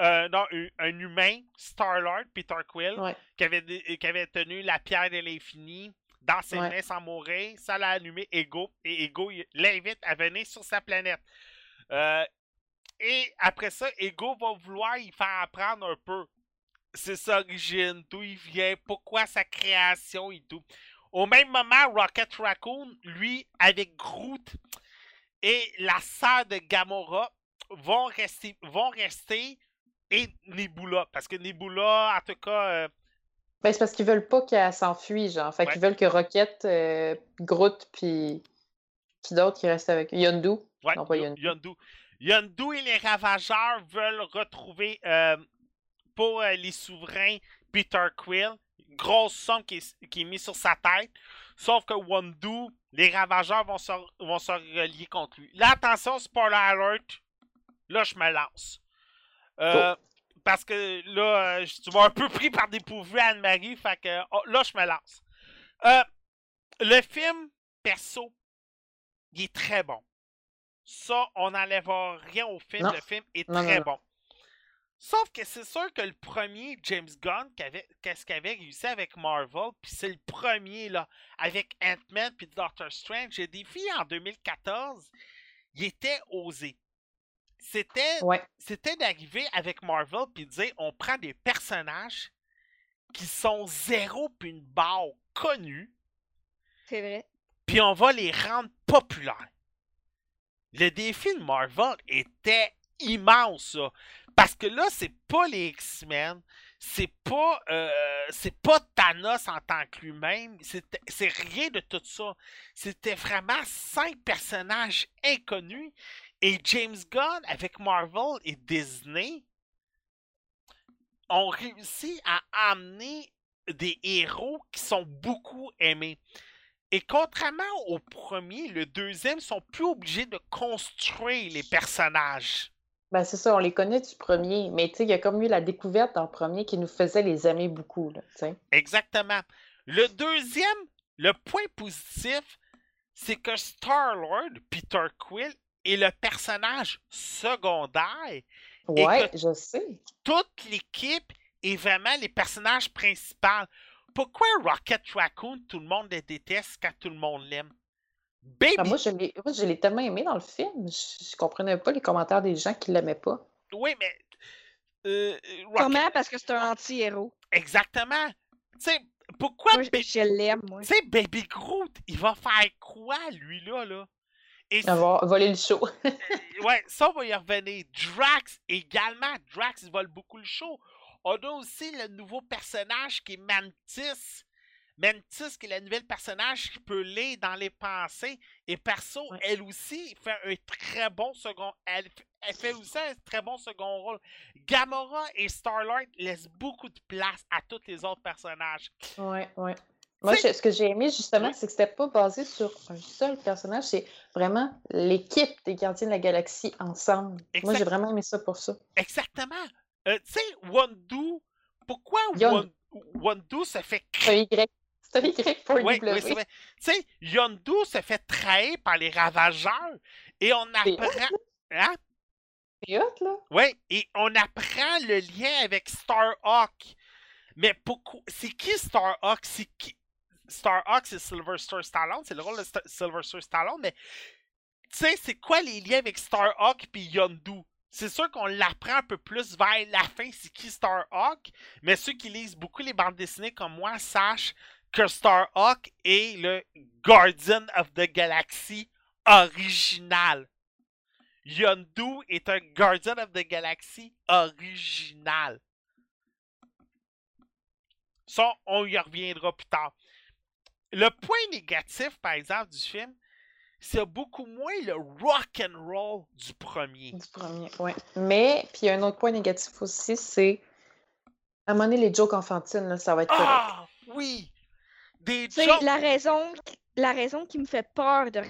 euh, non, un, humain, Star-Lord, Peter Quill, Ouais. qui, avait, dé- qui avait tenu la pierre de l'infini dans ses Ouais. mains sans mourir, ça l'a allumé Ego et Ego l'invite à venir sur sa planète. Euh, et après ça, Ego va vouloir y faire apprendre un peu c'est sa origine, d'où il vient, pourquoi sa création et tout. Au même moment, Rocket Raccoon, lui, avec Groot et la sœur de Gamora, vont rester, vont rester et Nebula. Parce que Nebula, en tout cas, euh, Ben, c'est parce qu'ils veulent pas qu'elle s'enfuit, genre. Fait Ouais. qu'ils veulent que Rocket, euh, Groot, puis qui d'autre qui reste avec Yondu. Ouais, Non, pas Yo- Yondu. Yondu. Yondu et les Ravageurs veulent retrouver euh, pour les souverains Peter Quill. Grosse somme qui est, qui est mise sur sa tête. Sauf que Wondu, les Ravageurs vont se, vont se relier contre lui. Là, attention, spoiler alert. Là, je me lance. Euh, Parce que là, euh, tu m'as un peu pris par dépourvu, Anne-Marie. Fait que oh, là, je me lance. Euh, le film, perso, il est très bon. Ça, on n'enlève rien au film. Non. Le film est non, très non. bon. Sauf que c'est sûr que le premier James Gunn, qu'avait- qu'est-ce qu'il avait réussi avec Marvel, puis c'est le premier là, avec Ant-Man puis Doctor Strange, le défi en 2014, il était osé. C'était Ouais. c'était d'arriver avec Marvel puis de dire on prend des personnages qui sont zéro puis une barre connue, C'est vrai. puis on va les rendre populaires. Le défi de Marvel était immense, ça. Parce que là, c'est pas les X-Men, c'est pas, euh, c'est pas Thanos en tant que lui-même, c'est rien de tout ça. C'était vraiment cinq personnages inconnus et James Gunn avec Marvel et Disney ont réussi à amener des héros qui sont beaucoup aimés. Et contrairement au premier, le deuxième sont plus obligés de construire les personnages. Ben, c'est ça, on les connaît du premier, mais tu sais, il y a comme eu la découverte le premier qui nous faisait les aimer beaucoup, là. Exactement. Le deuxième, le point positif, c'est que Star-Lord, Peter Quill, est le personnage secondaire. Ouais, je sais. Toute l'équipe est vraiment les personnages principaux. Pourquoi Rocket Raccoon, tout le monde le déteste quand tout le monde l'aime? Baby, Ben, moi, je l'ai moi, je l'ai tellement aimé dans le film, je, je comprenais pas les commentaires des gens qui l'aimaient pas. oui, mais... euh, Rocket- Comment? Parce que c'est un anti-héros. Exactement. Tu sais, pourquoi... Moi, je, Ba- je l'aime, moi. Tu sais, Baby Groot, il va faire quoi, lui-là, là? Et Avoir volé le show. <laughs> Ouais, ça, on va y revenir. Drax également. Drax, il vole beaucoup le show. On a aussi le nouveau personnage qui est Mantis. Mantis, qui est le nouvel personnage qui peut lire dans les pensées. Et perso, Ouais. elle aussi fait un très bon second. Elle, elle fait aussi un très bon second rôle. Gamora et Starlord laissent beaucoup de place à tous les autres personnages. Ouais, ouais. Moi, je- ce que j'ai aimé justement, c'est que c'était pas basé sur un seul personnage, c'est vraiment l'équipe des Gardiens de la Galaxie ensemble. Moi, j'ai vraiment aimé ça pour ça. Exactement. Euh, tu sais, Wandu, pourquoi Yon- Wandu se fait Y. Pour le Oui, W. oui, c'est vrai. Tu sais, Yondu se fait trahir par les ravageurs et on apprend. Hein? Là. Oui, et on apprend le lien avec Starhawk. Mais pourquoi. C'est qui Starhawk? C'est qui. Starhawk, c'est Sylvester Stallone, c'est le rôle de Sta- Sylvester Stallone, mais tu sais, c'est quoi les liens avec Starhawk et Yondu? C'est sûr qu'on l'apprend un peu plus vers la fin, c'est qui Starhawk, mais ceux qui lisent beaucoup les bandes dessinées comme moi sachent que Starhawk est le Guardian of the Galaxy original. Yondu est un Guardian of the Galaxy original. Ça, on y reviendra plus tard. Le point négatif, par exemple, du film, c'est beaucoup moins le rock and roll du premier. Du premier, ouais. Mais, puis un autre point négatif aussi, c'est à un moment donné, les jokes enfantines, là, ça va être correct. Ah oui, des jokes, la raison, la raison qui me fait peur de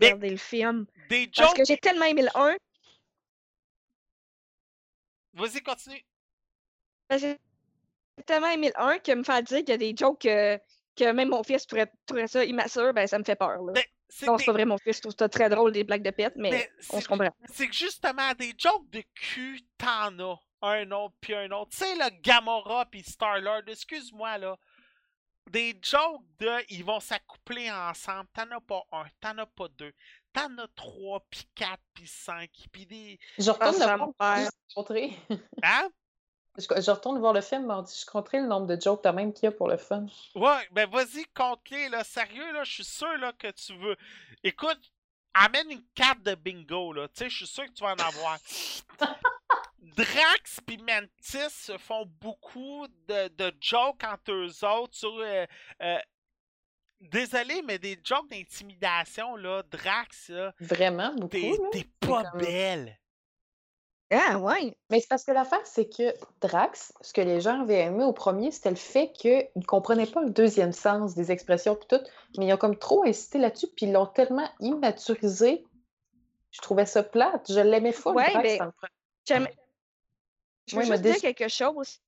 regarder le film. des Parce jokes. que j'ai tellement aimé le 1, Vas-y, continue. parce j'ai tellement aimé le 1 que me faire dire qu'il y a des jokes que, que même mon fils pourrait trouver ça immature, ben ça me fait peur. Là. C'est des- pas vrai, mon fils trouve ça très drôle, des blagues de pète, mais, on se comprend. c'est que justement des jokes de cul, t'en as un autre puis un autre. Tu sais, le Gamora puis Star-Lord, excuse-moi là. Des jokes de ils vont s'accoupler ensemble. T'en as pas un, t'en as pas deux. T'en as trois, puis quatre, puis cinq, puis des. Je retourne le me voir, perd. je compterai. <laughs> Hein? Je, je retourne voir le film, mardi, je compterai le nombre de jokes quand même qu'il y a pour le fun. Ouais, ben vas-y, compte-les, là. Sérieux, là, je suis sûr là, que tu veux. Écoute, amène une carte de bingo, là. Tu sais, je suis sûr que tu vas en avoir. <laughs> Drax puis Mantis se font beaucoup de, de jokes entre eux autres sur. euh, euh, désolé, mais des jokes d'intimidation, là. Drax, là. Vraiment, beaucoup. T'es là. t'es pas comme- belle. Ah ouais! Mais c'est parce que l'affaire, c'est que Drax, ce que les gens avaient aimé au premier, c'était le fait qu'ils ne comprenaient pas le deuxième sens des expressions puis tout, mais ils ont comme trop insisté là-dessus, puis ils l'ont tellement immaturisé. Je trouvais ça plate. Je l'aimais full, Ouais, Drax, mais- dans le premier. Je veux juste dire quelque chose?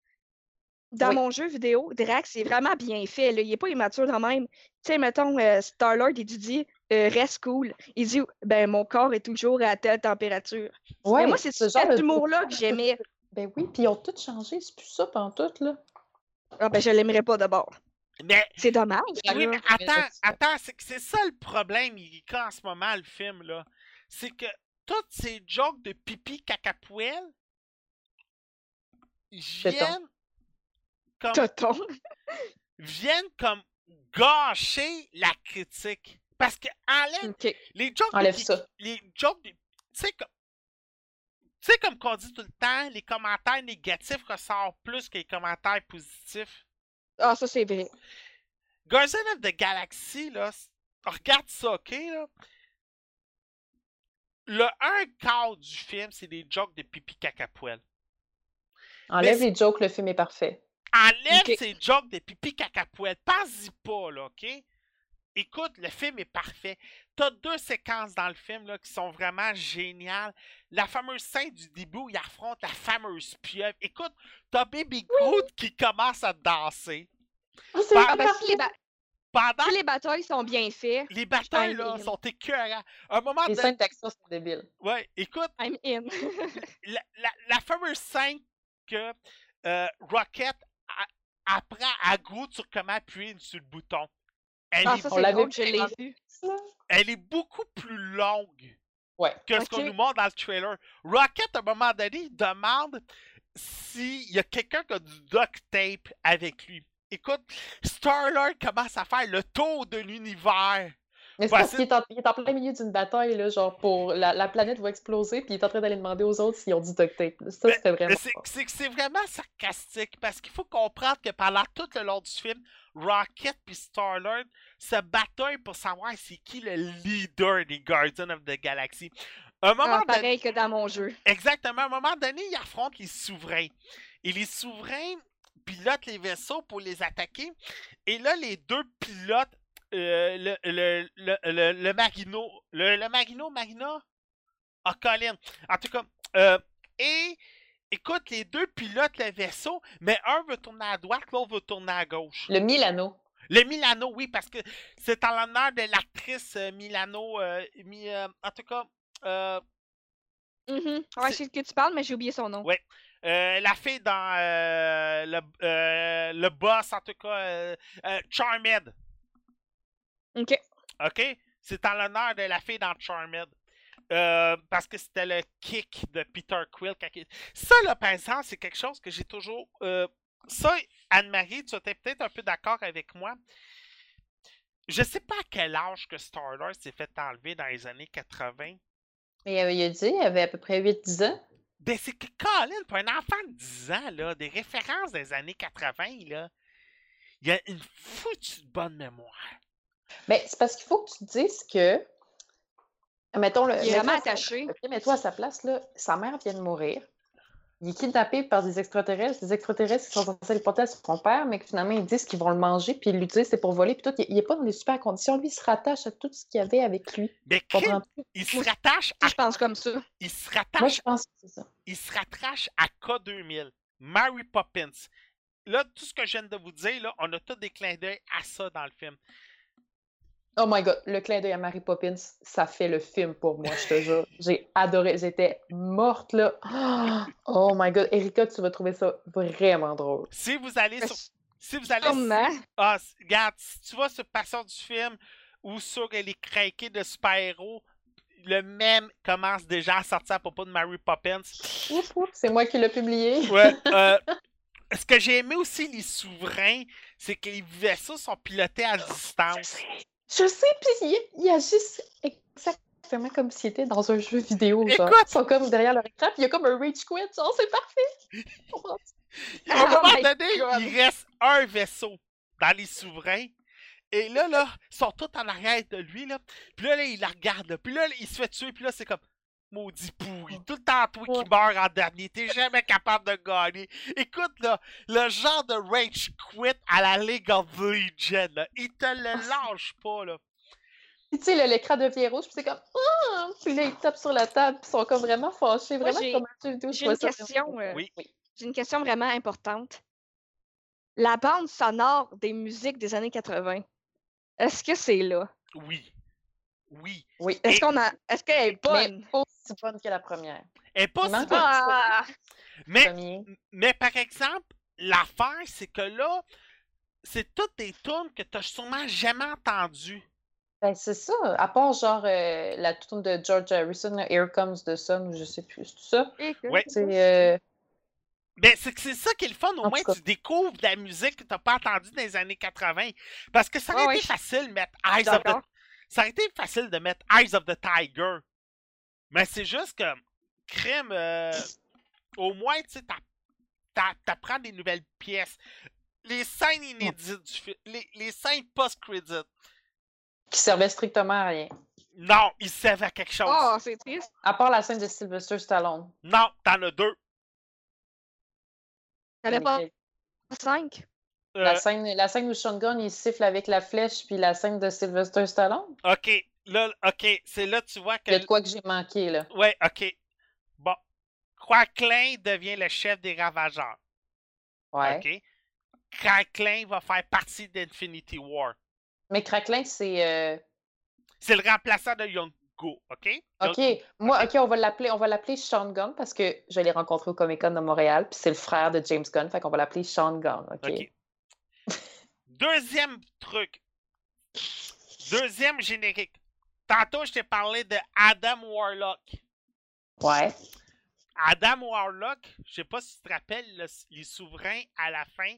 Dans Oui. mon jeu vidéo, Drax est vraiment bien fait. Là. Il n'est pas immature de même. Tu sais, mettons, euh, Star-Lord, il lui dit euh, Reste cool. Il dit Ben, mon corps est toujours à telle température. Ouais, Mais moi, c'est ce cet de- humour-là que j'aimais. <laughs> Ben oui, puis ils ont tout changé, c'est plus ça pendant tout, là. Ah, ben, je l'aimerais pas d'abord. Mais C'est dommage. Oui, mais attends, c'est- attends, c'est que c'est ça le problème, Erika, en ce moment, le film, là. C'est que toutes ces jokes de pipi caca-poêle Téton. Viennent comme, Toton. <laughs> viennent comme gâcher la critique. Parce que enlève les jokes. Enlève Pipi- ça. Les jokes. Tu sais, comme. Tu sais, comme qu'on dit tout le temps, les commentaires négatifs ressortent plus que les commentaires positifs. Ah, ça, c'est vrai. Guardian of the Galaxy, là, regarde ça, ok, là. Le un quart du film, c'est des jokes de pipi caca poêle. Enlève les jokes, le film est parfait. Enlève ces jokes de pipi caca poêle. Pas-y pas, là, ok? Écoute, le film est parfait. T'as deux séquences dans le film là, qui sont vraiment géniales. La fameuse scène du début où il affronte la fameuse pieuvre. Écoute, t'as Baby Groot qui commence à danser. Ah, Bah, Ah, ben, si les, ba- Pendant les batailles sont bien faites, les batailles là, sont écœurants. À un moment Les donné- scènes d'action sont débiles. Ouais, écoute, I'm in. <laughs> la, la- la fameuse scène que euh, Rocket a- apprend à Groot sur comment appuyer sur le bouton. Elle, ah, est, ça, je elle est beaucoup plus longue Ouais. que ce qu'on nous montre dans le trailer. Rocket, à un moment donné, il demande s'il y a quelqu'un qui a du duct tape avec lui. Écoute, Star-Lord commence à faire le tour de l'univers. Mais c'est parce qu'il est, en- il est en plein milieu d'une bataille, là, genre pour la, la planète va exploser, puis il est en train d'aller demander aux autres s'ils ont du duct tape. Ça, c'était vraiment. C'est- fort. c'est c'est vraiment sarcastique parce qu'il faut comprendre que pendant tout le long du film, Rocket puis Star-Lord se bataillent pour savoir c'est qui le leader des Guardians of the Galaxy. Un moment Ah, donné, pareil que dans mon jeu. exactement, à un moment donné, ils affrontent les souverains. Et les souverains pilotent les vaisseaux pour les attaquer. Et là, les deux pilotes, le, le, le, le, le Marino, le, le Marino, Marina? Ah, Colin. En tout cas, euh, et écoute, les deux pilotent le vaisseau, mais un veut tourner à droite, l'autre veut tourner à gauche. Le Milano. Le Milano, oui, parce que c'est en l'honneur de l'actrice euh, Milano. euh, Mi- euh, en tout cas, euh, Mhm. Ouais, C'est- je sais de que tu parles, mais j'ai oublié son nom. Ouais. euh, la fille dans euh, le, euh, le boss, en tout cas, euh, euh, Charmed. Ok? C'est en l'honneur de la fille dans Charmed. Euh, parce que c'était le kick de Peter Quill. Ça, là, par exemple, c'est quelque chose que j'ai toujours. euh, Ça, Anne-Marie, tu étais peut-être un peu d'accord avec moi. Je sais pas à quel âge que Star-Lord s'est fait enlever dans les années 80. Mais euh, il a dit, il avait à peu près 8-10 ans. Ben, c'est que Colin, pour un enfant de 10 ans, là, des références des années 80, là, il a une foutue bonne mémoire. Mais c'est parce qu'il faut que tu te dises que. Mettons, le, Il est vraiment à sa- attaché. ok, Mets-toi à sa place, là. Sa mère vient de mourir. Il est kidnappé par des extraterrestres. Des extraterrestres qui sont censés le porter à son père, mais que finalement, ils disent qu'ils vont le manger, puis ils l'utilisent, c'est pour voler, puis tout. Il n'est pas dans des super conditions. Lui, il se rattache à tout ce qu'il y avait avec lui. Mais il se rattache à, Je pense comme ça. il se Moi, rattache je pense que c'est ça. il se rattache à K2000, Mary Poppins. Là, tout ce que je viens de vous dire, là, on a tous des clins d'œil à ça dans le film. Oh my god, le clin d'œil à Mary Poppins, ça fait le film pour moi, je te jure. <laughs> J'ai adoré, j'étais morte là. <gasps> Oh my god, Erika, tu vas trouver ça vraiment drôle. Si vous allez sur. Si vous allez. Sûrement. Ah, regarde, si tu vas sur Passion du film ou sur les craqués de super-héros, le même commence déjà à sortir à propos de Mary Poppins. Ouf, ouf, c'est moi qui l'ai publié. Ouais. <laughs> euh, ce que j'ai aimé aussi, les souverains, c'est que les vaisseaux sont pilotés à distance. Je sais, puis il, il agisse exactement comme s'il était dans un jeu vidéo. Genre. Écoute! Ils sont comme derrière leur écran, puis il y a comme un rage quit. Genre, c'est parfait. <laughs> À un Oh moment my donné, il reste un vaisseau dans les souverains. Et là, là, ils sont tous en arrière de lui, là. Puis là, là, il la regarde, là. Puis là, là, il se fait tuer, puis là, c'est comme... Maudit pourri. Tout le temps, toi qui meurs en dernier. T'es jamais capable de gagner. Écoute, là, le genre de rage quit à la League of Legends, là. Il te le Ah, lâche pas, là. Puis tu sais, là, l'écran devient rouge, puis c'est comme. Ah! Puis là, ils tapent sur la table, puis ils sont comme vraiment fâchés. Vraiment j'ai- comme un jeu vidéo. je J'ai une question. euh, Oui. J'ai une question vraiment importante. La bande sonore des musiques des années 80, est-ce que c'est là? Oui. Oui. Oui. Est-ce Et- qu'on a. Est-ce qu'elle est Mais bonne? Aussi bonne que la première. Elle est pas si bonne. Ah! Mais Premier. Mais par exemple, l'affaire, c'est que là, c'est toutes des tunes que tu sûrement jamais entendues. Ben, c'est ça. À part genre euh, la tune de George Harrison, là, Here Comes the Sun, ou je sais plus, c'est tout ça. Ouais. C'est. euh, Ben, c'est que c'est ça qui est le fun. Au En moins, tu découvres de la musique que t'as pas entendue dans les années 80. Parce que ça aurait Ouais, été ouais, facile de mettre Eyes of the... Ça aurait été facile de mettre Eyes of the Tiger. Mais c'est juste que, crème, euh, au moins, tu sais, t'a- t'a- t'apprends des nouvelles pièces. Les scènes inédites du film, les, les scènes post-credit, Qui servait strictement à rien. non, ils servent à quelque chose. Oh, c'est triste. À part la scène de Sylvester Stallone. Non, t'en as deux. T'avais pas Mais- 5. Euh, La, scène, la scène où Sean Gunn il siffle avec la flèche, puis la scène de Sylvester Stallone? ok, là, ok, c'est là tu vois que. Il y a de quoi que j'ai manqué, là. Ouais, ok. Bon. Cracklin devient le chef des ravageurs. Ouais. Ok. Cracklin va faire partie d'Infinity War. Mais Cracklin, c'est. euh, C'est le remplaçant de Young Go, ok? OK. Moi, OK, on va l'appeler, on va l'appeler Sean Gunn parce que je l'ai rencontré au Comic Con de Montréal, puis c'est le frère de James Gunn, fait qu'on va l'appeler Sean Gunn. OK? Ok. Deuxième truc. Deuxième générique. Tantôt, je t'ai parlé de Adam Warlock. Ouais. Adam Warlock, je sais pas si tu te rappelles, le- les souverains à la fin,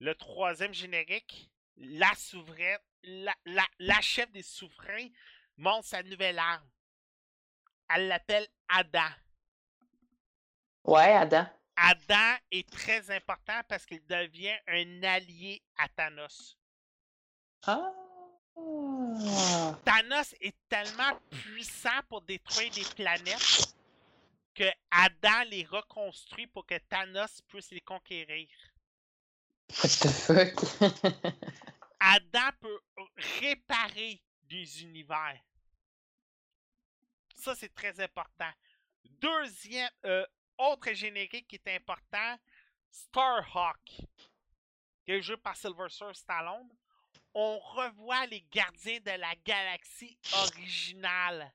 le troisième générique, la souveraine, la, la, la chef des souverains monte sa nouvelle arme. Elle l'appelle Ada. Ouais, Adam. Adam est très important parce qu'il devient un allié à Thanos. Ah. Thanos est tellement puissant pour détruire des planètes que Adam les reconstruit pour que Thanos puisse les conquérir. What the fuck? <laughs> Adam peut réparer des univers. Ça, c'est très important. Deuxième, euh, autre générique qui est important, Starhawk, qui est joué par Sylvester Stallone. On revoit les gardiens de la galaxie originale.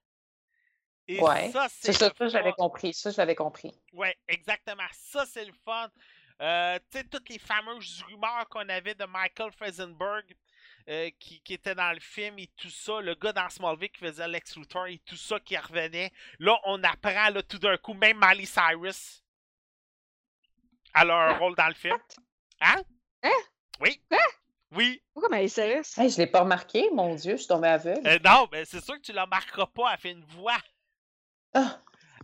Et Ouais, ça, C'est ça, ça, j'avais compris. Ça, je l'avais compris. Ouais, exactement. Ça, c'est le fun. Euh, tu sais, toutes les fameuses rumeurs qu'on avait de Michael Feisenberg euh, qui, qui était dans le film et tout ça, le gars dans Smallville qui faisait Lex Luthor et tout ça qui revenait. Là, on apprend là, tout d'un coup, même Miley Cyrus a leur rôle dans le film. Hein? Hein? Oui. Oui. Pourquoi mais sérieux? Hey, je l'ai pas remarqué, mon Dieu, je suis tombée aveugle. Euh, non, mais c'est sûr que tu la marqueras pas. Elle fait une voix. Ah,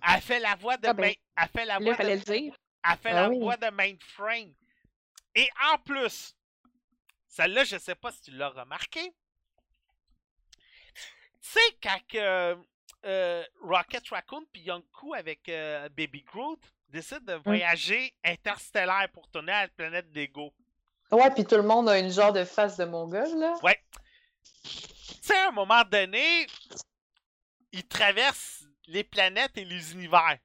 Elle fait la voix de Ah ben, main- Elle fait la voix de le dire. Elle fait Ah la oui. voix de mainframe. Et en plus, celle-là, je sais pas si tu l'as remarqué. Tu sais, quand euh, Rocket Raccoon puis Yonkou avec euh, Baby Groot décident de voyager interstellaire pour tourner à la planète d'Ego. Ouais, puis tout le monde a une genre de face de mongol, là. Ouais. Tu sais, à un moment donné, ils traversent les planètes et les univers.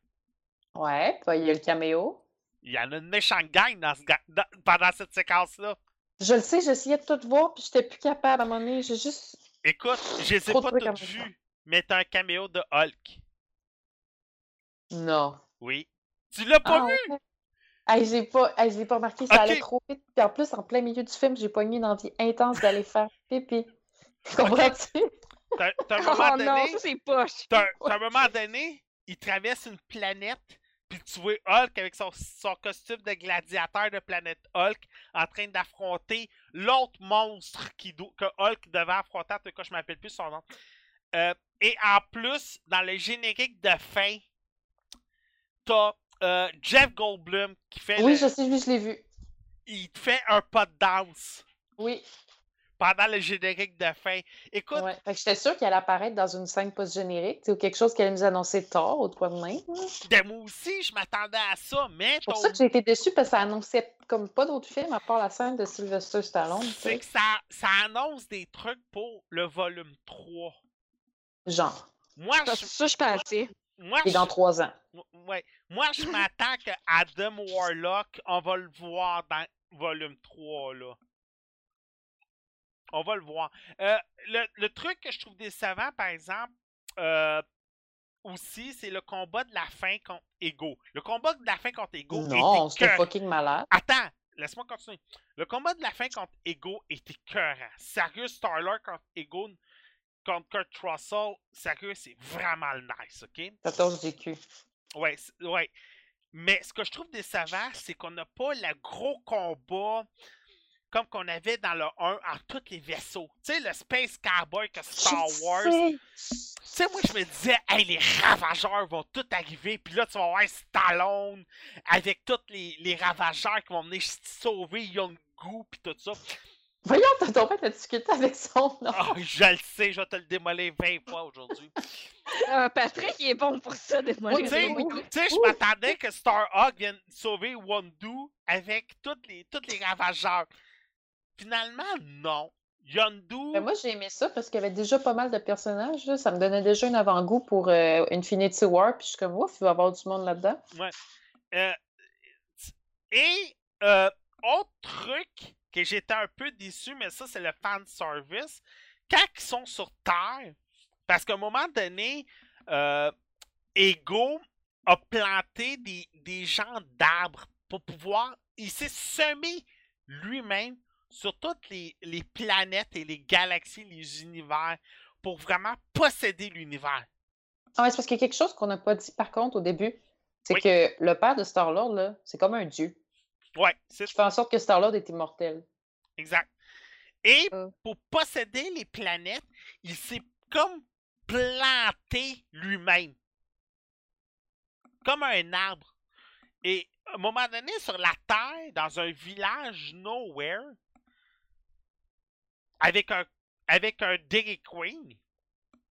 Ouais, puis il y a le caméo. Il y en a une méchante gang dans ce dans- pendant cette séquence-là. Je le sais, j'essayais de tout voir, puis j'étais plus capable à un moment donné. J'ai juste. Écoute, je les ai pas toutes vues, mais t'as un caméo de Hulk. Non. Oui. Tu l'as pas Ah, vu? Hey, j'ai pas, hey, j'ai pas remarqué, ça allait trop vite. Puis en plus, en plein milieu du film, j'ai pogné une envie intense d'aller faire pipi. <laughs> Comprends-tu? T'as t'as un <laughs> Oh moment non, donné, ça c'est poche. t'as <laughs> t'as un moment donné, il traverse une planète, puis tu vois Hulk avec son, son costume de gladiateur de planète Hulk en train d'affronter l'autre monstre qui do- que Hulk devait affronter, en tout cas, je m'appelle plus son nom. Euh, et en plus, dans le générique de fin, t'as euh, Jeff Goldblum qui fait Oui, le- je sais, je l'ai vu. il te fait un pas de danse Oui. pendant le générique de fin. Écoute, Ouais. Fait que j'étais sûre qu'elle allait apparaître dans une scène post-générique, ou quelque chose qu'elle allait nous annoncer tard, point de là. de moi aussi, je m'attendais à ça, mais C'est pour ton- ça que j'ai été déçue, parce que ça annonçait comme pas d'autres films à part la scène de Sylvester Stallone, tu c'est sais. que ça, ça annonce des trucs pour le volume 3. Genre. Moi, Ça, je, ça, je pensais. Moi, Et dans je- trois ans. ouais, moi, je m'attends que Adam Warlock, on va le voir dans volume 3, là. On va le voir. Euh, le, le truc que je trouve décevant, par exemple, euh, aussi, c'est le combat de la fin contre Ego. Le combat de la fin contre Ego Non, était c'était fucking malade. Attends, laisse-moi continuer. Le combat de la fin contre Ego était écœurant. Sérieux, Starlord contre Ego, contre Kurt Russell, sérieux, c'est vraiment le nice, ok? 14 GQ. Ouais, ouais. Mais ce que je trouve décevant, c'est qu'on n'a pas le gros combat comme qu'on avait dans le 1 en tous les vaisseaux. Tu sais, le Space Cowboy que Star Je Wars. Tu sais, moi, je me disais, hey, les ravageurs vont tous arriver, puis là, tu vas voir Stallone avec tous les, les ravageurs qui vont venir sauver Young Goo, puis tout ça. Voyons, t'as tombé la difficulté avec son nom. Ah, je le sais, je vais te le démolir 20 fois aujourd'hui. Euh, Patrick, il est bon pour ça, démolir Tu sais, je m'attendais que Starhawk vienne sauver Wondu avec tous les, tous les ravageurs. Finalement, non. Yondu. Mais moi, j'ai aimé ça parce qu'il y avait déjà pas mal de personnages. là. Ça me donnait déjà un avant-goût pour euh, Infinity War. Puis je suis comme, ouf, il va y avoir du monde là-dedans. Euh, et euh, autre truc que j'étais un peu déçu, mais ça c'est le fan service. Quand ils sont sur Terre, parce qu'à un moment donné, euh, Ego a planté des, des gens d'arbres pour pouvoir. Il s'est semé lui-même sur toutes les, les planètes et les galaxies, les univers, pour vraiment posséder l'univers. Ah, ouais, c'est parce qu'il y a quelque chose qu'on n'a pas dit par contre au début. C'est Oui. que le père de Star-Lord, c'est comme un dieu. Ouais, c'est Qui fait en sorte que Star-Lord est immortel. Exact. Et Euh. pour posséder les planètes, il s'est comme planté lui-même. Comme un arbre. Et à un moment donné, sur la Terre, dans un village nowhere, avec un, avec un Dairy Queen,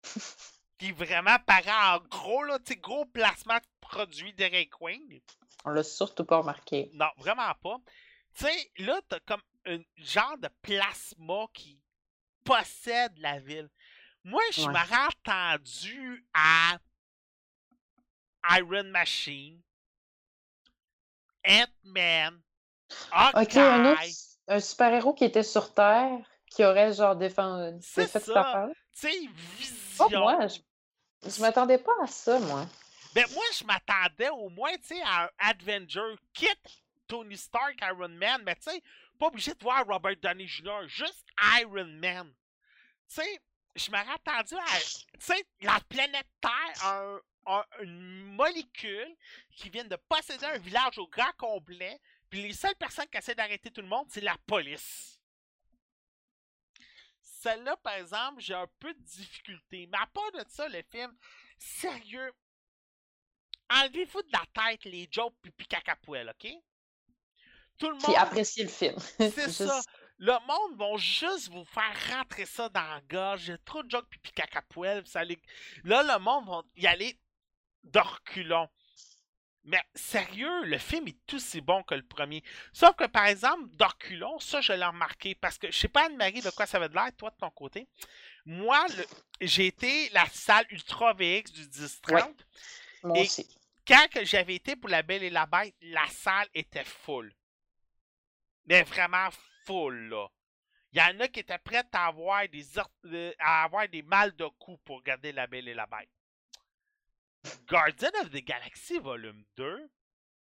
<laughs> qui vraiment paraît en gros, là, gros placement de produits Dairy Queen. On l'a surtout pas remarqué. Non, vraiment pas. Tu sais, là, t'as comme un genre de plasma qui possède la ville. Moi, je Ouais. m'aurais attendu à Iron Machine, Ant-Man, Ok, un autre un super-héros qui était sur Terre, qui aurait genre défendu C'est ça. tu sais, Oh, Vision. moi, je, je m'attendais pas à ça, moi. Ben, moi, je m'attendais au moins, tu sais, à un Avenger, quitte Tony Stark, Iron Man, mais tu sais, pas obligé de voir Robert Downey Jr., juste Iron Man. Tu sais, je m'aurais attendu à, tu sais, la planète Terre, un- une molécule qui vient de posséder un village au grand complet, puis les seules personnes qui essaient d'arrêter tout le monde, c'est la police. Celle-là, par exemple, j'ai un peu de difficulté. Mais à part de ça, le film, sérieux, enlevez-vous de la tête les jokes pipi cacapoel, ok? Tout le monde, Puis apprécier le film. <laughs> c'est Juste- ça. Le monde va juste vous faire rentrer ça dans la gorge. J'ai trop de jokes pipi cacapoel. les- Là, le monde va y aller de reculons. Mais sérieux, le film est aussi bon que le premier. Sauf que, par exemple, d'Orculon, ça, je l'ai remarqué. Parce que, je sais pas, Anne-Marie, de quoi ça va de l'air, toi, de ton côté. Moi, le- j'ai été la salle Ultra VX du 10-30. Moi Et- aussi. Quand que j'avais été pour La Belle et la Bête, la salle était full. Mais vraiment full, là. Il y en a qui étaient prêts à avoir des, à avoir des mal de cou pour regarder La Belle et la Bête. Guardian of the Galaxy Volume 2,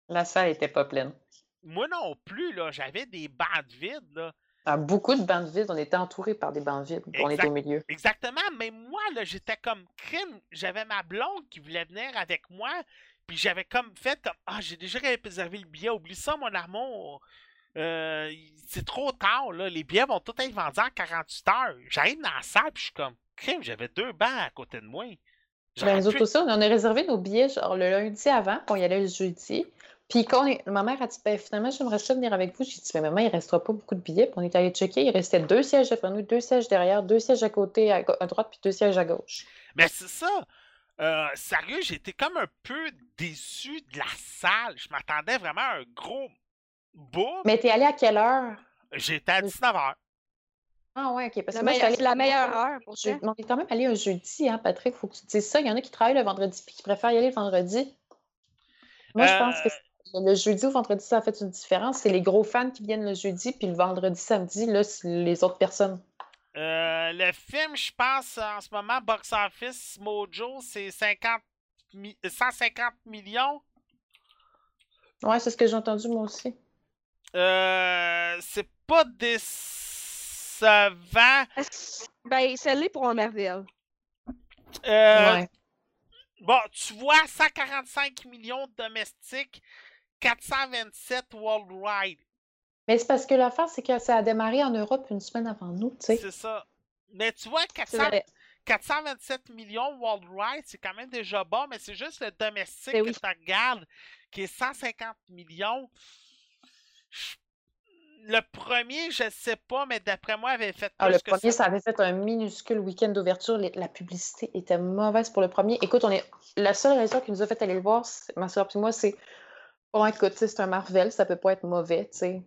La salle était pas pleine. moi non plus, là, j'avais des bandes vides, là. Beaucoup de bandes vides. On était entourés par des bandes vides. On était au milieu. Exactement, mais moi, là, j'étais comme crime. J'avais ma blonde qui voulait venir avec moi, puis j'avais comme fait comme Ah, j'ai déjà réservé le billet, oublie ça, mon amour. Euh, c'est trop tard, là. Les billets vont tous être vendus en 48 heures. J'arrive dans la salle, puis je suis comme crime, j'avais deux bancs à côté de moi. Ben, nous autres aussi, on a réservé nos billets genre le lundi avant, qu'on y allait le jeudi. Puis quand est- ma mère a dit, ben, finalement, j'aimerais ça venir avec vous. J'ai dit, mais maman, il ne restera pas beaucoup de billets. Puis on est allé checker, il restait deux sièges devant nous, deux sièges derrière, deux sièges à côté, à, droite, puis deux sièges à gauche. Mais c'est ça. Euh, sérieux, j'étais comme un peu déçu de la salle. Je m'attendais vraiment à un gros boom. Mais t'es allé à quelle heure? J'étais à 19h. Ah ouais, ok. Parce que moi, C'est la meilleure heure pour Je- ça. On est quand même allé un jeudi, hein, Patrick, faut que tu te dises ça. Il y en a qui travaillent le vendredi puis qui préfèrent y aller le vendredi. Moi, je pense que Euh, le jeudi ou vendredi, ça a fait une différence. C'est les gros fans qui viennent le jeudi, puis le vendredi, samedi, là, c'est les autres personnes. Euh, le film, je pense, en ce moment, Box Office Mojo, c'est 50 mi- 150 millions. Ouais, c'est ce que j'ai entendu moi aussi. Euh, c'est pas décevant. Ben, c'est l'est pour un Marvel. Euh, Ouais. Bon, tu vois, 145 millions de domestiques, 427 worldwide. Mais c'est parce que l'affaire, c'est que ça a démarré en Europe une semaine avant nous, tu sais. C'est ça. Mais tu vois, C'est 400 vrai. 427 millions worldwide, c'est quand même déjà bon, mais c'est juste le domestique Ben que oui. tu regardes, qui est 150 millions. Le premier, je sais pas, mais d'après moi, avait fait plus Ah, le que premier, ça. ça avait fait un minuscule week-end d'ouverture. La publicité était mauvaise pour le premier. Écoute, on est... la seule raison qui nous a fait aller le voir, ma soeur et moi, c'est bon, écoute, c'est un Marvel, ça peut pas être mauvais, tu sais.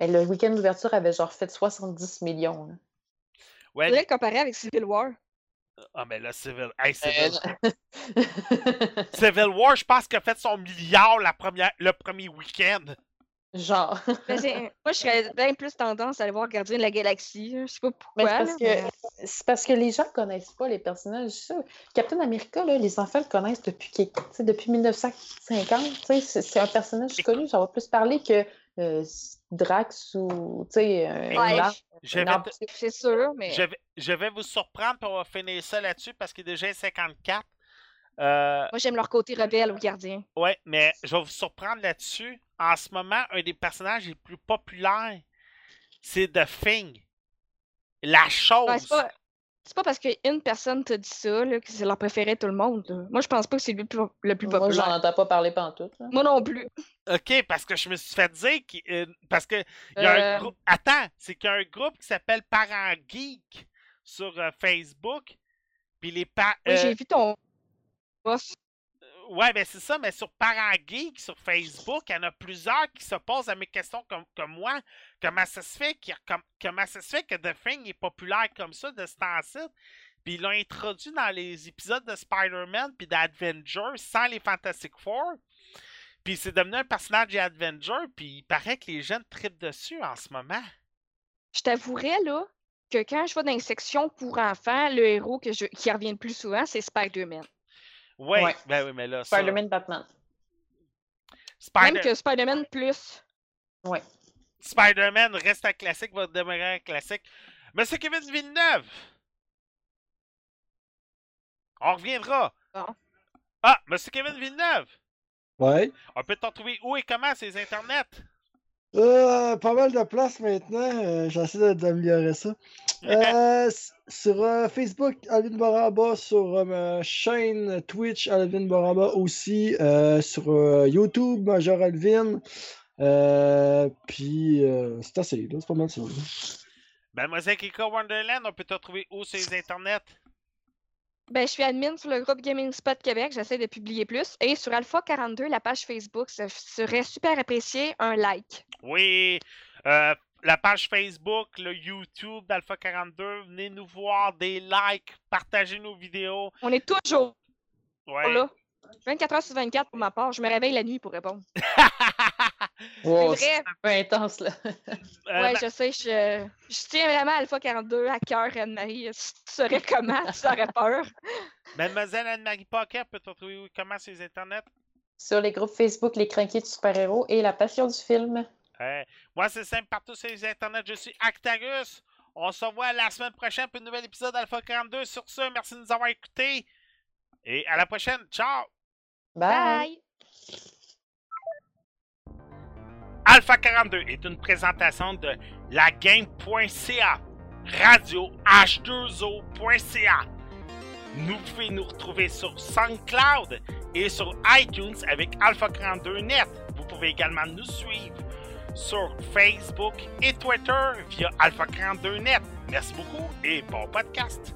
Et le week-end d'ouverture avait genre fait 70 millions. là. Ouais, le comparer avec Civil War. ah, mais là, Civil, hey, Euh, Civil, <laughs> Civil War, je pense qu'il a fait son milliard la première, le premier week-end. Genre. <laughs> Mais moi, je serais bien plus tendance à aller voir Gardien de la Galaxie. Je sais pas pourquoi. c'est parce, mais- que, c'est parce que les gens connaissent pas les personnages. Ça. Captain America, là, les enfants le connaissent depuis, depuis 1950. tu sais, C'est un personnage connu. Ça va plus parler que euh, Drax ou Ouais, vais, C'est sûr, mais. je vais- je vais vous surprendre, puis on va finir ça là-dessus, parce qu'il est déjà 54. Euh, Moi, j'aime leur côté rebelle au gardien. Ouais, mais je vais vous surprendre là-dessus. En ce moment, un des personnages les plus populaires, c'est The Thing. La chose. Ouais, c'est pas... c'est pas parce qu'une personne t'a dit ça là, que c'est leur préféré tout le monde. là. Moi, je pense pas que c'est le plus, le plus Moi, j'en populaire. entends pas parler pantoute. là. Moi non plus. Ok, parce que je me suis fait dire qu'il- euh, parce que il y a un Euh, groupe. Attends, c'est qu'il y a un groupe qui s'appelle Parents Geek sur euh, Facebook. Puis les pa- oui, euh, j'ai vu ton post. Ouais, ben c'est ça, mais sur Parents Geek, sur Facebook, il y en a plusieurs qui se posent à mes questions comme, comme moi. Comment ça se fait qu'il comme- comment ça se fait que The Thing est populaire comme ça de ce temps-ci? Puis ils l'ont introduit dans les épisodes de Spider-Man puis d'Avengers sans les Fantastic Four. Puis c'est devenu un personnage d'Avengers, puis il paraît que les jeunes tripent dessus en ce moment. Je t'avouerais là que quand je vais dans une section pour enfants, le héros que je... qui revient le plus souvent, c'est Spider-Man. Ouais, Ouais. ben oui, mais là, ça, Spider-Man, Batman. Spider- Même que Spider-Man plus. Ouais. Spider-Man reste un classique, va demeurer un classique. C'est Kevin Villeneuve! On reviendra. Bon. Ah, Monsieur Kevin Villeneuve! Ouais. On peut t'en trouver où et comment ces internets? Euh, pas mal de place maintenant. euh, J'essaie d'améliorer ça. Euh, sur euh, Facebook, Alvin Baraba. Sur euh, ma chaîne Twitch, Alvin Baraba aussi. euh, sur euh, YouTube, Major Alvin. Euh, puis, euh, c'est assez. C'est pas mal ça. Mademoiselle Kika Wonderland, on peut te trouver où sur les internets? Ben, je suis admin sur le groupe Gaming Spot Québec, j'essaie de publier plus. Et sur Alpha 42, la page Facebook, ça serait super apprécié un like. Oui, euh, la page Facebook, le YouTube d'Alpha 42, venez nous voir, des likes, partagez nos vidéos. On est toujours Ouais. là. 24 heures sur 24 pour ma part. Je me réveille la nuit pour répondre. <laughs> Wow, C'est un peu intense, là. Euh, ouais, ma- je sais, je, je tiens vraiment à Alpha 42 à cœur, Anne-Marie. Si tu saurais comment, tu aurais peur. <laughs> Mademoiselle Anne-Marie Paquet, peut te trouver où et comment sur les internets? Sur les groupes Facebook, Les Crinqués du super-héros et La Passion du film. Euh, moi, c'est simple, partout sur les internets, je suis Actarus. On se revoit la semaine prochaine pour un nouvel épisode d'Alpha 42. Sur ce, merci de nous avoir écoutés. Et à la prochaine. Ciao! Bye! Bye! Alpha 42 est une présentation de lagame.ca, radio h2o.ca. Nous pouvez nous retrouver sur SoundCloud et sur iTunes avec Alpha 42 Net. Vous pouvez également nous suivre sur Facebook et Twitter via Alpha 42 Net. Merci beaucoup et bon podcast.